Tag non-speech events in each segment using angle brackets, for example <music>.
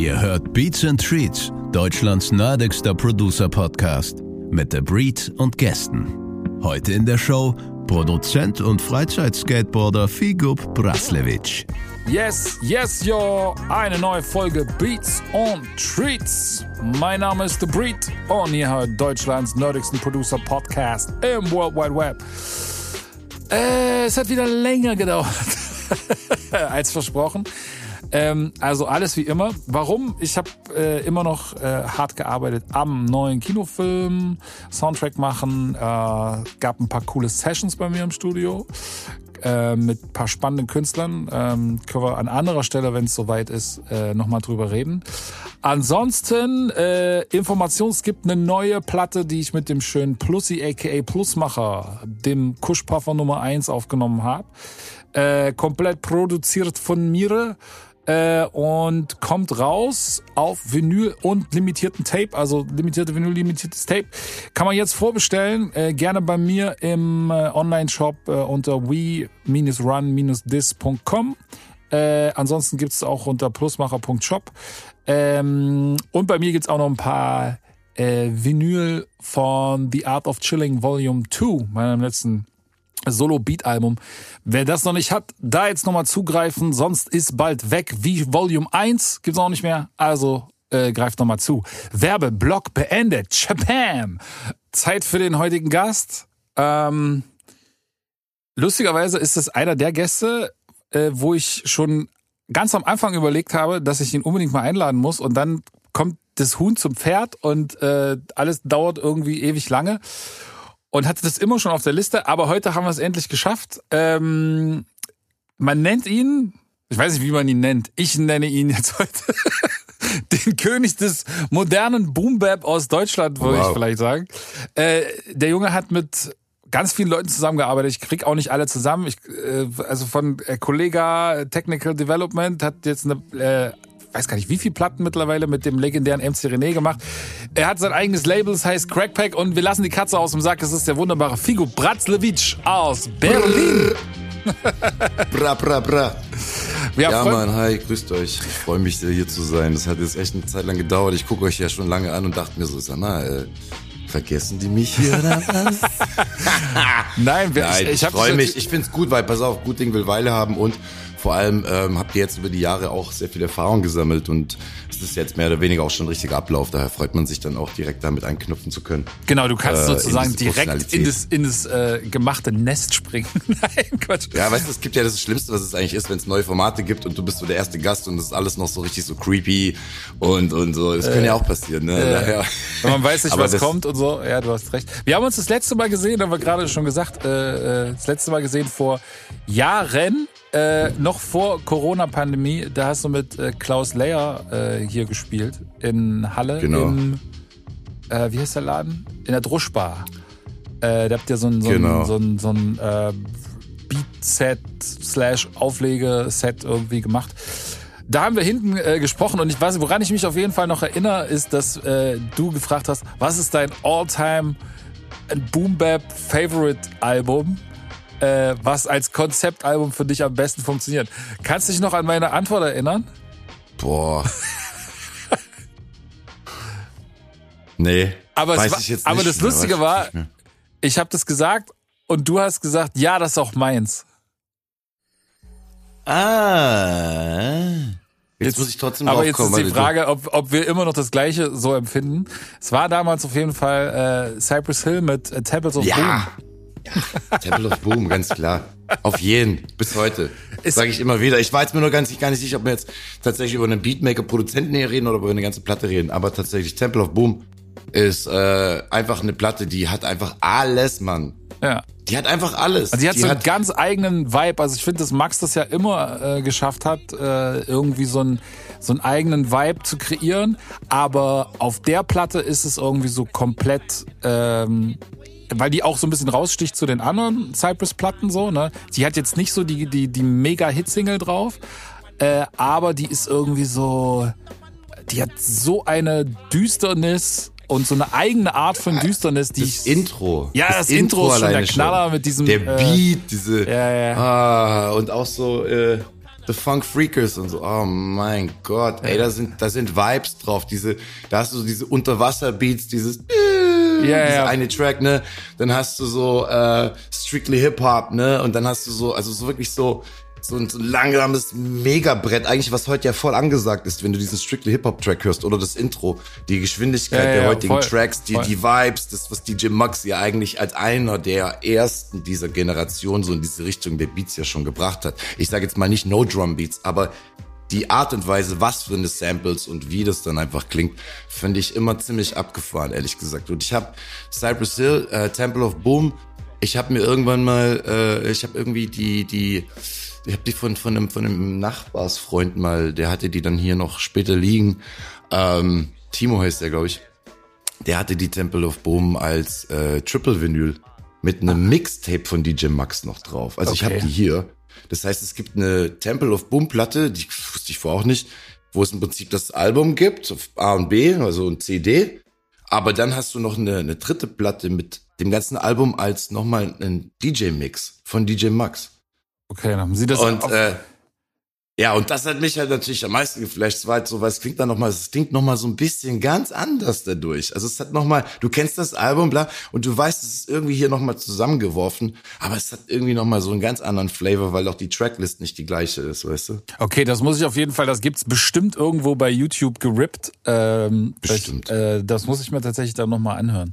Ihr hört Beats and Treats, Deutschlands nerdigster Producer-Podcast. Mit The Breed und Gästen. Heute in der Show Produzent und Freizeitskateboarder Figub Braslewitsch. Yes, yes, yo! Eine neue Folge Beats und Treats. Mein Name ist The Breed und ihr hört Deutschlands nerdigsten Producer-Podcast im World Wide Web. Äh, es hat wieder länger gedauert <laughs> als versprochen. Ähm, also alles wie immer. Warum? Ich habe äh, immer noch äh, hart gearbeitet am neuen Kinofilm, Soundtrack machen, äh, gab ein paar coole Sessions bei mir im Studio äh, mit paar spannenden Künstlern. Ähm, können wir an anderer Stelle, wenn es soweit ist, äh, nochmal drüber reden. Ansonsten, äh, Information, es gibt eine neue Platte, die ich mit dem schönen Plussi aka Plusmacher, dem Kuschpuffer Nummer eins aufgenommen habe. Äh, komplett produziert von mir äh, und kommt raus auf Vinyl und limitierten Tape, also limitierte Vinyl, limitiertes Tape. Kann man jetzt vorbestellen, äh, gerne bei mir im äh, Online-Shop äh, unter we-run-dis.com. Äh, ansonsten gibt's auch unter plusmacher.shop. Ähm, und bei mir gibt's auch noch ein paar äh, Vinyl von The Art of Chilling Volume 2, meinem letzten Solo-Beat-Album. Wer das noch nicht hat, da jetzt nochmal zugreifen, sonst ist bald weg. Wie Volume 1 gibt's auch nicht mehr. Also äh, greift nochmal zu. Werbeblock beendet. Chapam! Zeit für den heutigen Gast. Ähm, lustigerweise ist es einer der Gäste, äh, wo ich schon ganz am Anfang überlegt habe, dass ich ihn unbedingt mal einladen muss und dann kommt das Huhn zum Pferd und äh, alles dauert irgendwie ewig lange und hatte das immer schon auf der Liste, aber heute haben wir es endlich geschafft. Ähm, man nennt ihn, ich weiß nicht, wie man ihn nennt. Ich nenne ihn jetzt heute <laughs> den König des modernen Boombap aus Deutschland, würde wow. ich vielleicht sagen. Äh, der Junge hat mit ganz vielen Leuten zusammengearbeitet. Ich krieg auch nicht alle zusammen. Ich, äh, also von äh, Kollega Technical Development hat jetzt eine äh, weiß gar nicht, wie viele Platten mittlerweile mit dem legendären MC René gemacht. Er hat sein eigenes Label, das heißt Crackpack und wir lassen die Katze aus dem Sack. Es ist der wunderbare Figo Bratzlewitsch aus Berlin. <laughs> bra, bra, bra. Ja, ja Mann, hi, grüßt euch. Ich freue mich, hier zu sein. Das hat jetzt echt eine Zeit lang gedauert. Ich gucke euch ja schon lange an und dachte mir so, mal, äh, vergessen die mich hier oder was? <laughs> Nein, wir, Nein, ich, ich, ich freue mich. Ich find's gut, weil, pass auf, gut Ding will Weile haben und vor allem ähm, habt ihr jetzt über die Jahre auch sehr viel Erfahrung gesammelt und es ist jetzt mehr oder weniger auch schon ein richtiger Ablauf. Daher freut man sich dann auch direkt damit einknüpfen zu können. Genau, du kannst äh, sozusagen in direkt in das, in das äh, gemachte Nest springen. <laughs> Nein, Quatsch. Ja, weißt du, es gibt ja das Schlimmste, was es eigentlich ist, wenn es neue Formate gibt und du bist so der erste Gast und das ist alles noch so richtig so creepy und, und so. Das äh, kann ja auch passieren. Ne? Äh, Daher. Wenn man weiß nicht, was kommt und so. Ja, du hast recht. Wir haben uns das letzte Mal gesehen, haben wir gerade schon gesagt, äh, äh das letzte Mal gesehen vor Jahren äh, noch vor Corona-Pandemie, da hast du mit äh, Klaus Leyer äh, hier gespielt in Halle. Genau. Im, äh, wie heißt der Laden? In der Druschbar. Äh, da habt ihr so ein, so genau. so ein, so ein äh, Beat-Set slash Auflege-Set irgendwie gemacht. Da haben wir hinten gesprochen und ich weiß, woran ich mich auf jeden Fall noch erinnere, ist, dass du gefragt hast, was ist dein All-Time Boom Bap Favorite Album? Äh, was als Konzeptalbum für dich am besten funktioniert. Kannst du dich noch an meine Antwort erinnern? Boah. nee. Aber, weiß war, ich jetzt nicht aber das Lustige war, ich habe das gesagt und du hast gesagt, ja, das ist auch meins. Ah. Jetzt, jetzt muss ich trotzdem Aber jetzt kommen, ist die Frage, ob, ob wir immer noch das Gleiche so empfinden. Es war damals auf jeden Fall äh, Cypress Hill mit äh, Tablets of ja. Boom. Ja, Temple of Boom, ganz klar. Auf jeden, bis heute. Sage ich immer wieder. Ich war jetzt mir nur ganz, gar nicht sicher, ob wir jetzt tatsächlich über einen Beatmaker-Produzenten hier reden oder über eine ganze Platte reden. Aber tatsächlich, Temple of Boom ist äh, einfach eine Platte, die hat einfach alles, Mann. Ja. Die hat einfach alles. Also die hat die so einen ganz eigenen Vibe. Also ich finde, dass Max das ja immer äh, geschafft hat, äh, irgendwie so einen, so einen eigenen Vibe zu kreieren. Aber auf der Platte ist es irgendwie so komplett ähm, weil die auch so ein bisschen raussticht zu den anderen Cypress-Platten so, ne? Sie hat jetzt nicht so die, die, die Mega-Hit-Single drauf, äh, aber die ist irgendwie so, die hat so eine Düsternis und so eine eigene Art von Düsternis, die das ich, Intro. Ja, das, das Intro, Intro ist schon der Knaller schon. mit diesem der Beat, äh, diese ja, ja. Ah, und auch so äh, The Funk Freakers und so. Oh mein Gott, ey, da sind, da sind Vibes drauf. Diese, da hast du so diese Unterwasserbeats, dieses, Ja, dieser ja. eine Track, ne? Dann hast du so äh, Strictly Hip Hop, ne? Und dann hast du so, also so wirklich so so ein, so ein langsames Megabrett, eigentlich was heute ja voll angesagt ist, wenn du diesen Strictly Hip Hop Track hörst oder das Intro, die Geschwindigkeit Ja, ja, der heutigen voll, Tracks, die voll. die Vibes, das was DJ Max ja eigentlich als einer der ersten dieser Generation so in diese Richtung der Beats ja schon gebracht hat. Ich sage jetzt mal nicht No Drum Beats, aber die Art und Weise, was für eine Samples und wie das dann einfach klingt, finde ich immer ziemlich abgefahren, ehrlich gesagt. Und ich habe Cypress Hill, äh, Temple of Boom, ich habe mir irgendwann mal, äh, ich habe irgendwie die, die, ich habe die von von einem von einem Nachbarsfreund mal, der hatte die dann hier noch später liegen. Ähm, Timo heißt der, glaube ich. Der hatte die Temple of Boom als äh, Triple Vinyl mit einem Mixtape von DJ Max noch drauf. Also ich Okay. habe die hier. Das heißt, es gibt eine Temple of Boom Platte, die wusste ich vorher auch nicht, wo es im Prinzip das Album gibt, auf A und B, also ein CD. Aber dann hast du noch eine, eine dritte Platte mit dem ganzen Album als nochmal ein DJ-Mix von DJ Max. Okay, dann haben Sie das Und äh, ja, und das hat mich halt natürlich am meisten geflasht. Es war halt so, weil es klingt dann noch mal, es klingt noch mal so ein bisschen ganz anders dadurch. Also es hat noch mal, du kennst das Album, bla, und du weißt, es ist irgendwie hier noch mal zusammengeworfen, aber es hat irgendwie noch mal so einen ganz anderen Flavor, weil auch die Tracklist nicht die gleiche ist, weißt du? Okay, das muss ich auf jeden Fall, das gibt's bestimmt irgendwo bei YouTube gerippt. Ähm, Bestimmt. Das, äh, das muss ich mir tatsächlich dann nochmal anhören.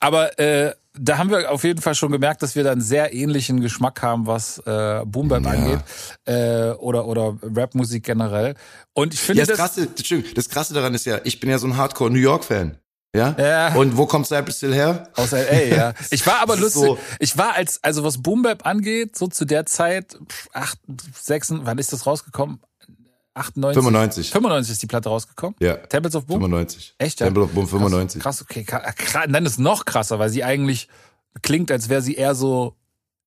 Aber äh, da haben wir auf jeden Fall schon gemerkt, dass wir da einen sehr ähnlichen Geschmack haben, was äh, Boom Bap Ja. angeht äh, oder oder Rapmusik generell. Und ich finde Ja, das das krasse, das krasse daran ist ja, ich bin ja so ein Hardcore New York Fan. Ja? Ja. Und wo kommt Cypress Hill her? aus LA, ja. <laughs> Ich war aber lustig. so- Ich war als also was Boom Bap angeht, so zu der Zeit pff, acht, sechs, wann ist das rausgekommen? 98. 95. 95 ist die Platte rausgekommen. Ja. Tablets of Boom. 95. Echt, ja? Temple of Boom 95. Krass, krass okay. Krass, krass. Dann ist noch krasser, weil sie eigentlich klingt, als wäre sie eher so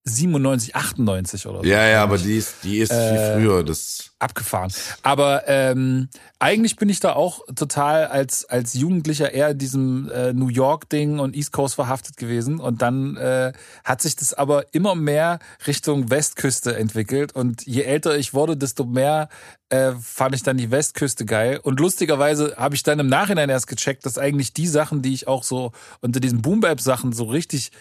97, 98 oder so. Ja, ja, aber die ist, die ist Äh, viel früher. Das, Abgefahren. Aber ähm, eigentlich bin ich da auch total als als Jugendlicher eher in diesem äh, New York Ding und East Coast verhaftet gewesen und dann äh, hat sich das aber immer mehr Richtung Westküste entwickelt und je älter ich wurde, desto mehr äh, fand ich dann die Westküste geil und lustigerweise habe ich dann im Nachhinein erst gecheckt, dass eigentlich die Sachen, die ich auch so unter diesen Boom Bap Sachen so richtig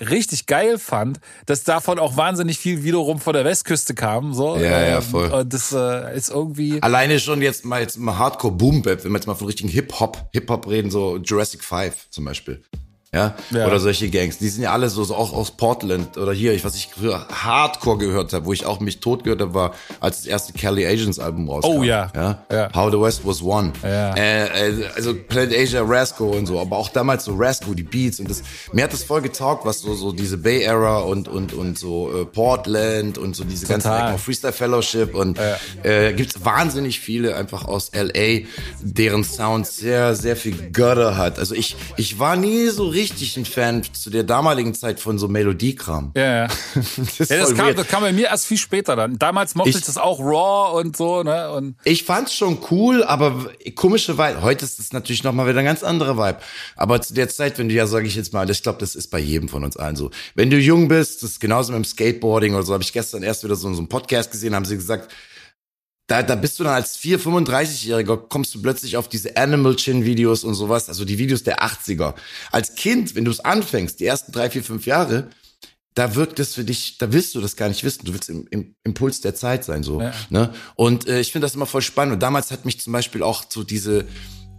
richtig geil fand, dass davon auch wahnsinnig viel wiederum von der Westküste kam. So. Ja, ja, Ähm, voll. Und das äh, ist irgendwie. Alleine schon jetzt mal jetzt mal Hardcore Boom Bap, wenn wir jetzt mal von richtigen Hip Hop Hip Hop reden, so Jurassic 5 zum Beispiel. Ja? Ja. Oder solche Gangs. Die sind ja alle so, so auch aus Portland oder hier, ich was ich früher Hardcore gehört habe, wo ich auch mich tot gehört habe, war, als das erste Kelly Agents Album rauskam. Oh, ja. ja? Ja. How the West Was Won. Ja. Äh, äh, also Planet Asia, Rasco und so, aber auch damals so Rasco, die Beats und das, mir hat das voll getaugt, was so, so diese Bay Era und, und, und so äh, Portland und so diese ganzen Total. Ecken auf Freestyle Fellowship und äh, gibt's wahnsinnig viele einfach aus LA, deren Sound sehr, sehr viel Götter hat. Also ich, ich war nie so richtig ein Fan zu der damaligen Zeit von so Melodiekram. Ja, ja. <laughs> Das ja das, kam, das kam bei mir erst viel später dann. Damals mochte ich, Ich- das auch raw und so, ne? Und Ich fand's schon cool, aber komische Vibe. Heute ist es natürlich nochmal wieder ein ganz anderer Vibe. Aber zu der Zeit, wenn du ja, sage ich jetzt mal, ich glaube, das ist bei jedem von uns allen so. Wenn du jung bist, das ist genauso mit dem Skateboarding oder so, habe ich gestern erst wieder so, so einen Podcast gesehen, haben sie gesagt, da, da bist du dann als 4, 35-Jähriger, kommst du plötzlich auf diese Animal Chin Videos und sowas, also die Videos der 80er. Als Kind, wenn du es anfängst, die ersten drei, vier, fünf Jahre, da wirkt es für dich, da willst du das gar nicht wissen. Du willst im, im Impuls der Zeit sein, so. Ja. Ne? Und äh, ich finde das immer voll spannend. Und damals hat mich zum Beispiel auch so diese,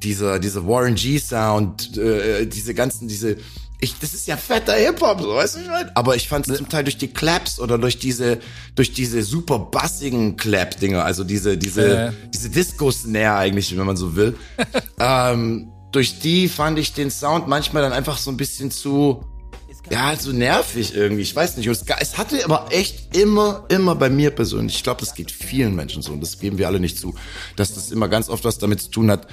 diese, diese Warren G Sound, äh, diese ganzen, diese, ich, das ist ja fetter Hip-Hop, so, weißt du, ich meine? Aber ich fand es zum Teil durch die Claps oder durch diese, durch diese super bassigen Clap-Dinger, also diese, diese, Ja. diese Disco-Snare eigentlich, wenn man so will. <laughs> ähm, durch die fand ich den Sound manchmal dann einfach so ein bisschen zu, ja, so nervig irgendwie. Ich weiß nicht. Es, es hatte aber echt immer, immer bei mir persönlich, ich glaube, das geht vielen Menschen so und das geben wir alle nicht zu, dass das immer ganz oft was damit zu tun hat,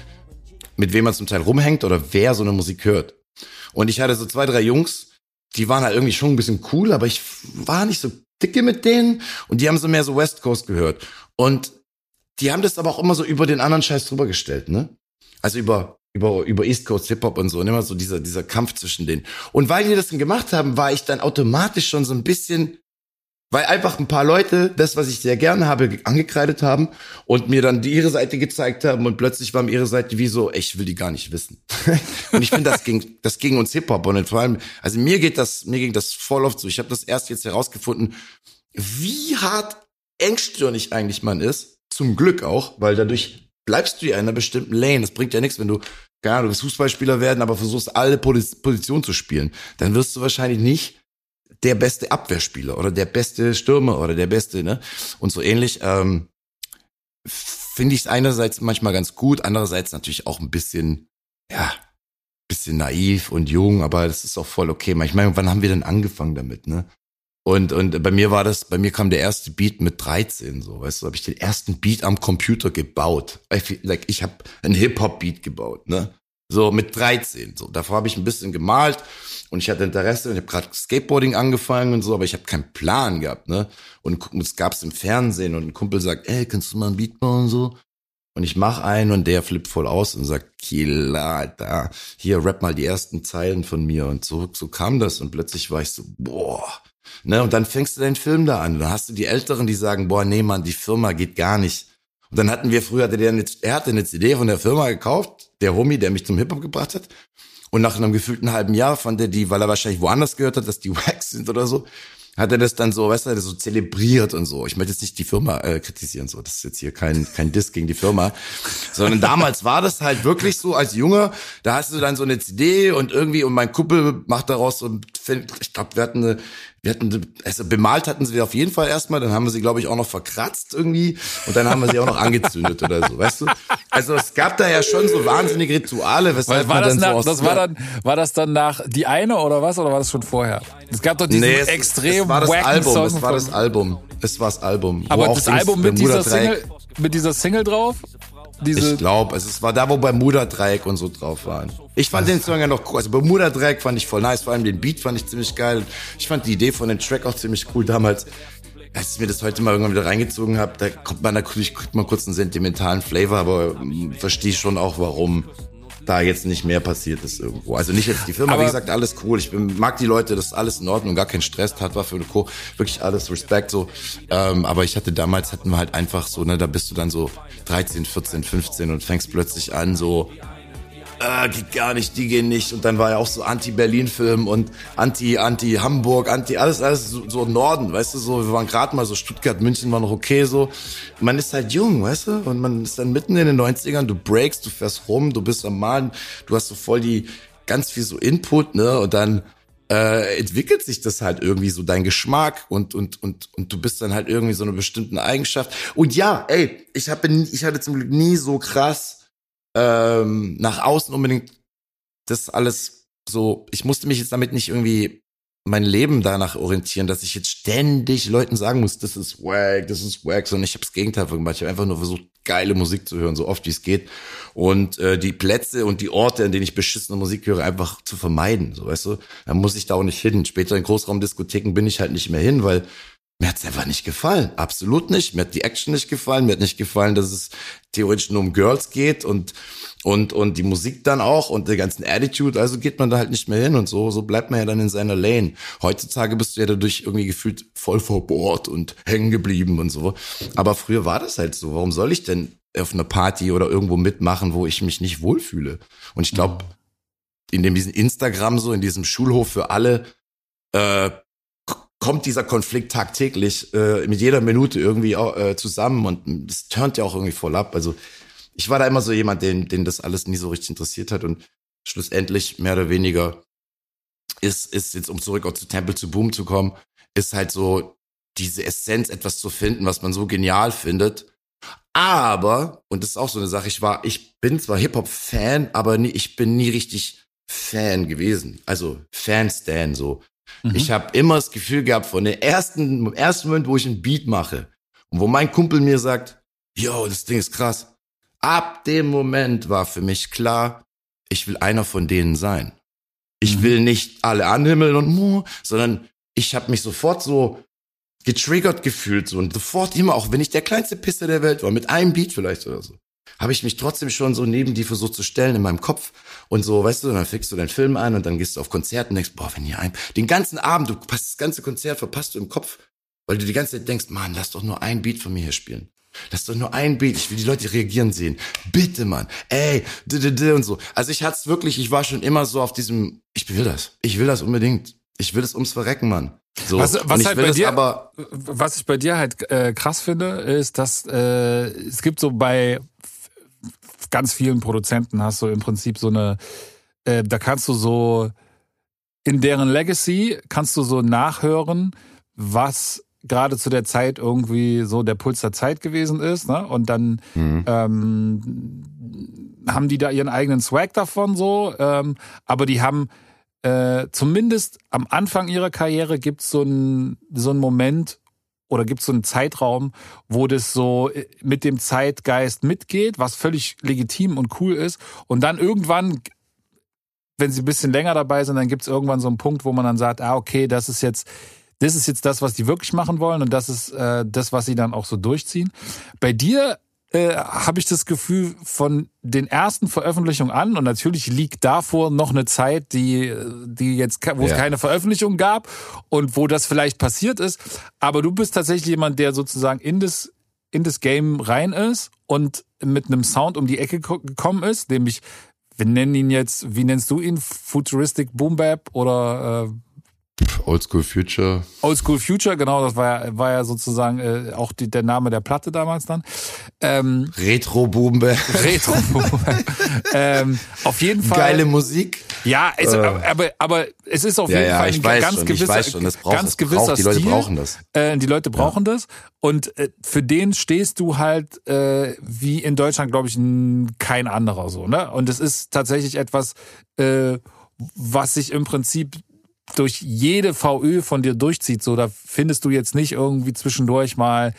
mit wem man zum Teil rumhängt oder wer so eine Musik hört. Und ich hatte so zwei, drei Jungs, die waren halt irgendwie schon ein bisschen cool, aber ich war nicht so dicke mit denen und die haben so mehr so West Coast gehört. Und die haben das aber auch immer so über den anderen Scheiß drüber gestellt, ne? Also über über über East Coast Hip Hop und so und immer so dieser dieser Kampf zwischen denen. Und weil die das dann gemacht haben, war ich dann automatisch schon so ein bisschen Weil einfach ein paar Leute das, was ich sehr gerne habe, angekreidet haben und mir dann ihre Seite gezeigt haben und plötzlich war mir ihre Seite wie so, ich will die gar nicht wissen. <laughs> und ich finde, das ging, das ging uns Hip-Hop und vor allem, also mir geht das, mir ging das voll oft so. Ich habe das erst jetzt herausgefunden, wie hart engstirnig eigentlich man ist. Zum Glück auch, weil dadurch bleibst du ja in einer bestimmten Lane. Das bringt ja nichts, wenn du, gar du willst Fußballspieler werden, aber versuchst alle Positionen zu spielen. Dann wirst du wahrscheinlich nicht der beste Abwehrspieler oder der beste Stürmer oder der beste, ne? Und so ähnlich ähm, finde ich es einerseits manchmal ganz gut, andererseits natürlich auch ein bisschen, ja, bisschen naiv und jung, aber das ist auch voll okay. Ich meine, wann haben wir denn angefangen damit, ne? Und, und bei mir war das, bei mir kam der erste Beat mit 13, so, weißt du, habe ich den ersten Beat am Computer gebaut. Like, ich habe einen Hip-Hop-Beat gebaut, ne? So mit 13. So, davor habe ich ein bisschen gemalt und ich hatte Interesse und ich habe gerade Skateboarding angefangen und so, aber ich habe keinen Plan gehabt, ne? Und es gab's im Fernsehen und ein Kumpel sagt, ey, kannst du mal ein Beat bauen und so? Und ich mach einen und der flippt voll aus und sagt, Killer, Alter, hier rap mal die ersten Zeilen von mir und so so kam das und plötzlich war ich so, boah, ne? Und dann fängst du deinen Film da an. Dann hast du die Älteren, die sagen, boah, nee, Mann, die Firma geht gar nicht. Und dann hatten wir früher, der er hatte eine CD von der Firma gekauft der Homie, der mich zum Hip-Hop gebracht hat. Und nach einem gefühlten halben Jahr fand er die, weil er wahrscheinlich woanders gehört hat, dass die <laughs> Wax sind oder so, hat er das dann so, weißt du, so zelebriert und so. Ich möchte jetzt nicht die Firma äh, kritisieren, so. Das ist jetzt hier kein, kein Diss gegen die Firma. Sondern damals war das halt wirklich so, als Junge, da hast du dann so eine CD und irgendwie, und mein Kumpel macht daraus so, ich glaube, wir hatten eine, wir hatten, also bemalt hatten sie auf jeden Fall erstmal, dann haben wir sie, glaube ich, auch noch verkratzt irgendwie und dann haben wir sie auch noch angezündet oder so, weißt du? Also es gab da ja schon so wahnsinnige Rituale, weshalb war man das dann nach, so aus, das war dann, war das dann nach die eine oder was, oder war das schon vorher? Es gab doch diesen nee, es, extrem es war das Album, Song es war das Album, es war das Album. Aber das Album mit dieser Single, mit dieser Single drauf? Diese ich glaube, es war da, wo Bermuda-Dreieck und so drauf waren. Ich fand den Song ja noch cool. Also Bermuda-Dreieck fand ich voll nice. Vor allem den Beat fand ich ziemlich geil. Ich fand die Idee von dem Track auch ziemlich cool damals. Als ich mir das heute mal irgendwann wieder reingezogen habe, da kommt man natürlich kriegt man kurz einen sentimentalen Flavor, aber hm, verstehe schon auch, warum da jetzt nicht mehr passiert ist irgendwo. Also nicht jetzt die Firma, aber wie gesagt, alles cool. Ich bin, mag die Leute, das ist alles in Ordnung, gar kein Stress, hat war für eine Co. Wirklich alles Respekt so. Ähm, aber ich hatte damals hatten wir halt einfach so, ne, da bist du dann so 13, 14, 15 und fängst plötzlich an, so äh, geht gar nicht, die gehen nicht. Und dann war ja auch so Anti-Berlin-Film und Anti, Anti-Hamburg, Anti, alles, alles so, so Norden, weißt du, so, wir waren gerade mal so Stuttgart, München war noch okay, so. Man ist halt jung, weißt du, und man ist dann mitten in den 90ern, du breakst, du fährst rum, du bist am Malen, du hast so voll die, ganz viel so Input, ne, und dann, äh, entwickelt sich das halt irgendwie so dein Geschmack und und und und du bist dann halt irgendwie so eine bestimmte Eigenschaft und ja ey ich habe ich hatte zum Glück nie so krass ähm, nach außen unbedingt das alles so, ich musste mich jetzt damit nicht irgendwie mein Leben danach orientieren, dass ich jetzt ständig Leuten sagen muss, das ist wack, das ist wack, sondern ich habe das Gegenteil gemacht. Ich habe einfach nur versucht, geile Musik zu hören, so oft wie es geht. Und äh, die Plätze und die Orte, in denen ich beschissene Musik höre, einfach zu vermeiden. So, weißt du? Da muss ich da auch nicht hin. Später in Großraumdiskotheken bin ich halt nicht mehr hin, weil mir hat's einfach nicht gefallen. Absolut nicht. Mir hat die Action nicht gefallen. Mir hat nicht gefallen, dass es theoretisch nur um Girls geht und, und, und die Musik dann auch und der ganzen Attitude. Also geht man da halt nicht mehr hin und so, so bleibt man ja dann in seiner Lane. Heutzutage bist du ja dadurch irgendwie gefühlt voll verbohrt und hängen geblieben und so. Aber früher war das halt so. Warum soll ich denn auf einer Party oder irgendwo mitmachen, wo ich mich nicht wohlfühle? Und ich glaube, in dem diesen Instagram so, in diesem Schulhof für alle, äh, kommt dieser Konflikt tagtäglich äh, mit jeder Minute irgendwie äh, zusammen und das turnt ja auch irgendwie voll ab. Also ich war da immer so jemand, den, den das alles nie so richtig interessiert hat und schlussendlich mehr oder weniger ist, ist jetzt, um zurück auch zu Temple zu Boom zu kommen, ist halt so diese Essenz, etwas zu finden, was man so genial findet. Aber, und das ist auch so eine Sache, ich war, ich bin zwar Hip-Hop-Fan, aber nie, ich bin nie richtig Fan gewesen. Also Fan-Stan so. Mhm. Ich habe immer das Gefühl gehabt, von der ersten, ersten Moment, wo ich ein Beat mache und wo mein Kumpel mir sagt, yo, das Ding ist krass. Ab dem Moment war für mich klar, ich will einer von denen sein. Ich mhm. will nicht alle anhimmeln und sondern ich habe mich sofort so getriggert gefühlt so und sofort immer, auch wenn ich der kleinste Pisser der Welt war, mit einem Beat vielleicht oder so habe ich mich trotzdem schon so neben die versucht zu stellen in meinem Kopf und so, weißt du, dann fängst du deinen Film an und dann gehst du auf Konzert und denkst, boah, wenn hier ein, den ganzen Abend, du passt das ganze Konzert verpasst du im Kopf, Weil du die ganze Zeit denkst, Mann, lass doch nur ein Beat von mir hier spielen. Lass doch nur ein Beat. Ich will die Leute reagieren sehen. Bitte, Mann. Ey, d -d -d und so. Also ich hatte es wirklich, ich war schon immer so auf diesem, ich will das. Ich will das unbedingt. Ich will es ums Verrecken, Mann. So. Was, was halt bei dir, aber was ich bei dir halt äh, krass finde, ist, dass äh, es gibt so bei ganz vielen Produzenten hast du im Prinzip so eine, äh, da kannst du so in deren Legacy kannst du so nachhören, was gerade zu der Zeit irgendwie so der Puls der Zeit gewesen ist, ne? Und dann Mhm. ähm, haben die da ihren eigenen Swag davon so, ähm, aber die haben äh, zumindest am Anfang ihrer Karriere gibt's so einen so einen Moment oder gibt's so einen Zeitraum, wo das so äh, mit dem Zeitgeist mitgeht, was völlig legitim und cool ist. Und dann irgendwann, wenn sie ein bisschen länger dabei sind, dann gibt's irgendwann so einen Punkt, wo man dann sagt, ah, okay, das ist jetzt, das ist jetzt das, was die wirklich machen wollen und das ist äh, das, was sie dann auch so durchziehen. Bei dir äh, habe ich das Gefühl von den ersten Veröffentlichungen an und natürlich liegt davor noch eine Zeit, die die jetzt wo es Ja. keine Veröffentlichung gab und wo das vielleicht passiert ist, aber du bist tatsächlich jemand, der sozusagen in das in das Game rein ist und mit einem Sound um die Ecke ko- gekommen ist, nämlich wir nennen ihn jetzt, wie nennst du ihn? Futuristic Boom Bap oder äh, Oldschool Future. Oldschool Future, genau, das war ja, war ja sozusagen äh, auch die, der Name der Platte damals dann. Ähm, Retro Boombe. Retro. <laughs> ähm, auf jeden Fall. Geile Musik. Ja, es, aber, aber, aber es ist auf Ja, jeden ja, Fall ich ein weiß ganz schon, ich gewisser, weiß schon, das braucht- ganz gewisser braucht- die Leute Stil. brauchen das. Äh, die Leute brauchen das. Und äh, für den stehst du halt äh, wie in Deutschland, glaube ich, n- kein anderer so. Ne? Und es ist tatsächlich etwas, äh, was sich im Prinzip durch jede VÖ von dir durchzieht. So, da findest du jetzt nicht irgendwie zwischendurch mal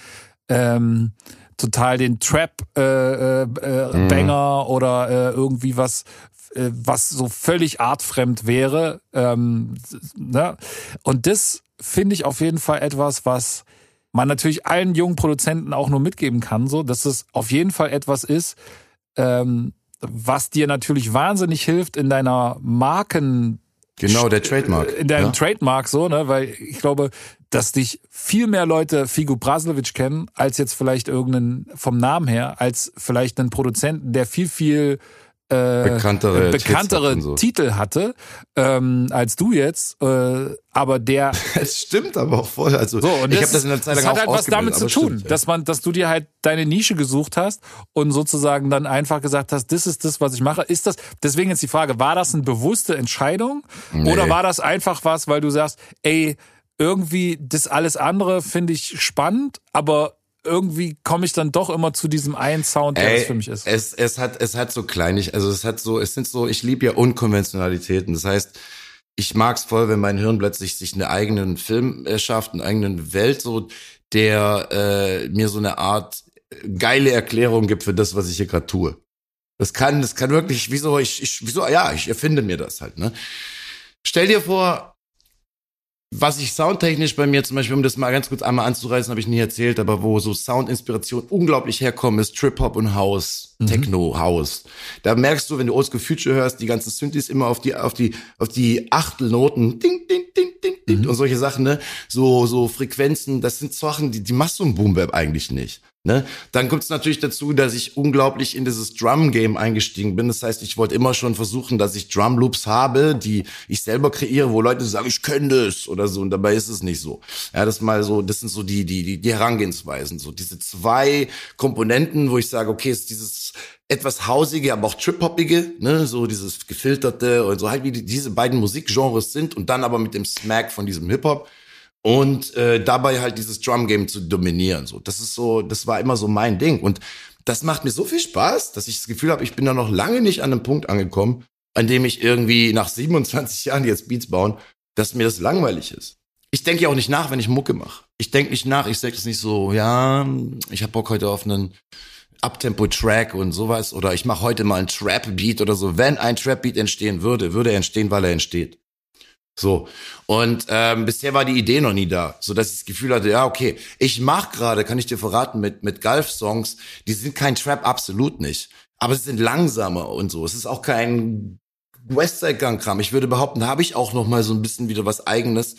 ähm, total den Trap äh, äh, äh, Banger oder äh, irgendwie was äh, was so völlig artfremd wäre. Ähm, ne? Und das finde ich auf jeden Fall etwas, was man natürlich allen jungen Produzenten auch nur mitgeben kann, so dass es auf jeden Fall etwas ist, ähm, was dir natürlich wahnsinnig hilft in deiner Marken Genau, der Trademark. in deinem ja? Trademark so, ne? Weil ich glaube, dass dich viel mehr Leute Figo Braslovic kennen, als jetzt vielleicht irgendeinen vom Namen her, als vielleicht einen Produzenten, der viel, viel äh, Bekanntere äh, bekanntere so. Titel hatte, ähm, als du jetzt, äh, aber der <laughs> Es stimmt aber auch voll. Also so, und ich habe das in der Zeit lang das hat halt was damit zu tun, stimmt, dass man, dass du dir halt deine Nische gesucht hast und sozusagen dann einfach gesagt hast, das ist das, was ich mache. Ist das, deswegen jetzt die Frage, war das eine bewusste Entscheidung oder war das einfach was, weil du sagst, ey, irgendwie das alles andere finde ich spannend, aber irgendwie komme ich dann doch immer zu diesem einen Sound, der das Ey, für mich ist. Es, es hat, es hat so kleinig, also es hat so, es sind so, ich liebe ja Unkonventionalitäten. Das heißt, ich mag's voll, wenn mein Hirn plötzlich sich einen eigenen Film erschafft, eine eigene Welt, so, der äh, mir so eine Art geile Erklärung gibt für das, was ich hier gerade tue. Das kann, das kann wirklich, wieso, ich, ich, wieso, ja, ich erfinde mir das halt, ne? Stell dir vor, was ich soundtechnisch bei mir zum Beispiel, um das mal ganz kurz einmal anzureißen, habe ich nie erzählt, aber wo so Soundinspiration unglaublich herkommen, ist Trip-Hop und House, Techno, House. Da merkst du, wenn du Oldschool Future hörst, die ganzen Synthes immer auf die, auf die, auf die Achtelnoten, ding, ding, ding, ding, ding, und solche Sachen, ne? So, so Frequenzen, das sind Sachen, die, die machst du im Boom-Bap eigentlich nicht. Ne? Dann kommt es natürlich dazu, dass ich unglaublich in dieses Drum-Game eingestiegen bin. Das heißt, ich wollte immer schon versuchen, dass ich Drum-Loops habe, die ich selber kreiere, wo Leute sagen, ich könnte das oder so. Und dabei ist es nicht so. Ja, das mal so, das sind so die, die, die, die Herangehensweisen. So diese zwei Komponenten, wo ich sage, okay, ist dieses etwas hausige, aber auch trip-hoppige, ne, so dieses gefilterte und so halt wie die, diese beiden Musikgenres sind und dann aber mit dem Smack von diesem Hip-Hop und äh, dabei halt dieses Drum Game zu dominieren. So, das ist so, das war immer so mein Ding und das macht mir so viel Spaß, dass ich das Gefühl habe, ich bin da noch lange nicht an einem Punkt angekommen, an dem ich irgendwie nach 27 <laughs> Jahren jetzt Beats bauen, dass mir das langweilig ist. Ich denke ja auch nicht nach, wenn ich Mucke mache. Ich denke nicht nach, ich sage das nicht so, ja, ich habe Bock heute auf einen Uptempo-Track und sowas oder ich mache heute mal einen Trap-Beat oder so. Wenn ein Trap-Beat entstehen würde, würde er entstehen, weil er entsteht. So. Und ähm, bisher war die Idee noch nie da, so dass ich das Gefühl hatte, ja, okay, ich mach gerade, kann ich dir verraten, mit, mit Gulf-Songs, die sind kein Trap, absolut nicht. Aber sie sind langsamer und so. Es ist auch kein Westside Gang Kram. Ich würde behaupten, da habe ich auch noch mal so ein bisschen wieder was eigenes,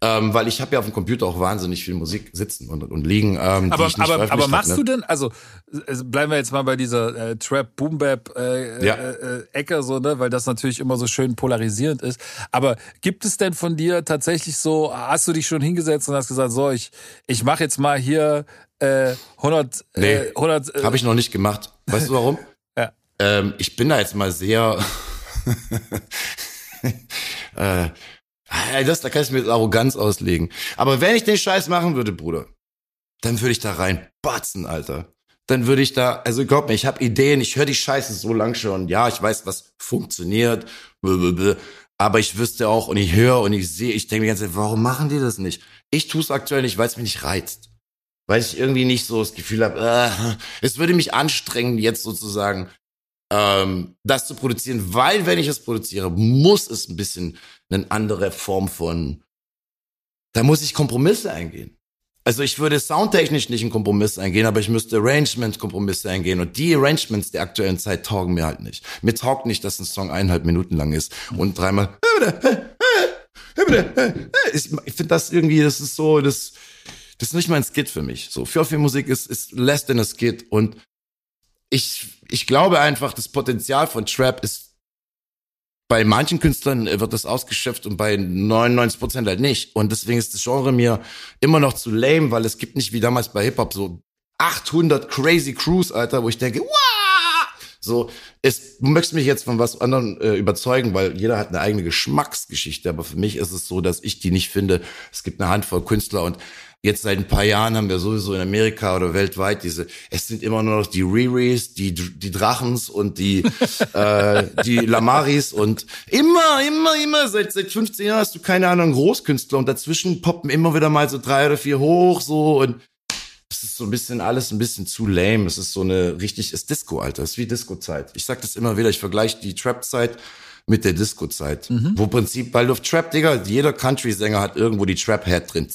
ähm, weil ich habe ja auf dem Computer auch wahnsinnig viel Musik sitzen und, und liegen. Ähm, aber aber, aber machst hab, ne? du denn, also äh, bleiben wir jetzt mal bei dieser äh, Trap Boom Bap äh, Ja. äh, Ecke so, ne, weil das natürlich immer so schön polarisierend ist. Aber gibt es denn von dir tatsächlich so, hast du dich schon hingesetzt und hast gesagt, so ich ich mache jetzt mal hier äh, 100 Nee, äh, 100 äh, Habe ich noch nicht gemacht. Weißt du warum? <laughs> Ja. Ähm, ich bin da jetzt mal sehr. <laughs> äh, das, da kann ich mir jetzt Arroganz auslegen. Aber wenn ich den Scheiß machen würde, Bruder, dann würde ich da rein batzen, Alter. Dann würde ich da, also glaub mir, ich habe Ideen, ich höre die Scheiße so lang schon. Ja, ich weiß, was funktioniert, aber ich wüsste auch und ich höre und ich sehe, ich denke die ganze Zeit, warum machen die das nicht? Ich tue es aktuell nicht, weil es mich nicht reizt. Weil ich irgendwie nicht so das Gefühl habe, äh, es würde mich anstrengen, jetzt sozusagen ähm, das zu produzieren, weil wenn ich es produziere, muss es ein bisschen eine andere Form von, da muss ich Kompromisse eingehen. Also ich würde soundtechnisch nicht einen Kompromiss eingehen, aber ich müsste Arrangement-Kompromisse eingehen. Und die Arrangements der aktuellen Zeit taugen mir halt nicht. Mir taugt nicht, dass ein Song eineinhalb Minuten lang ist und dreimal. Ich finde das irgendwie, das ist so, das, das ist nicht mal ein Skit für mich. So, für viel Musik ist, ist less than a Skit. Und ich, ich glaube einfach, das Potenzial von Trap ist bei manchen Künstlern wird das ausgeschöpft und bei 99 Prozent halt nicht. Und deswegen ist das Genre mir immer noch zu lame, weil es gibt nicht wie damals bei Hip-Hop so 800 crazy Crews, Alter, wo ich denke, Wah! so, es, du möchtest mich jetzt von was anderem äh, überzeugen, weil jeder hat eine eigene Geschmacksgeschichte, aber für mich ist es so, dass ich die nicht finde. Es gibt eine Handvoll Künstler und Jetzt seit ein paar Jahren haben wir sowieso in Amerika oder weltweit diese, es sind immer nur noch die Riris, die, die Drachens und die, <laughs> äh, die Lamaris und immer, immer, immer, seit, seit 15 Jahren hast du keine anderen Großkünstler und dazwischen poppen immer wieder mal so drei oder vier hoch, so und es ist so ein bisschen alles ein bisschen zu lame. Es ist so eine richtig, ist Disco, Alter. Es ist wie Disco-Zeit. Ich sag das immer wieder, ich vergleiche die Trap-Zeit mit der Disco-Zeit. Wo im Prinzip, weil auf Trap, Digga, jeder Country-Sänger hat irgendwo die Trap-Head drin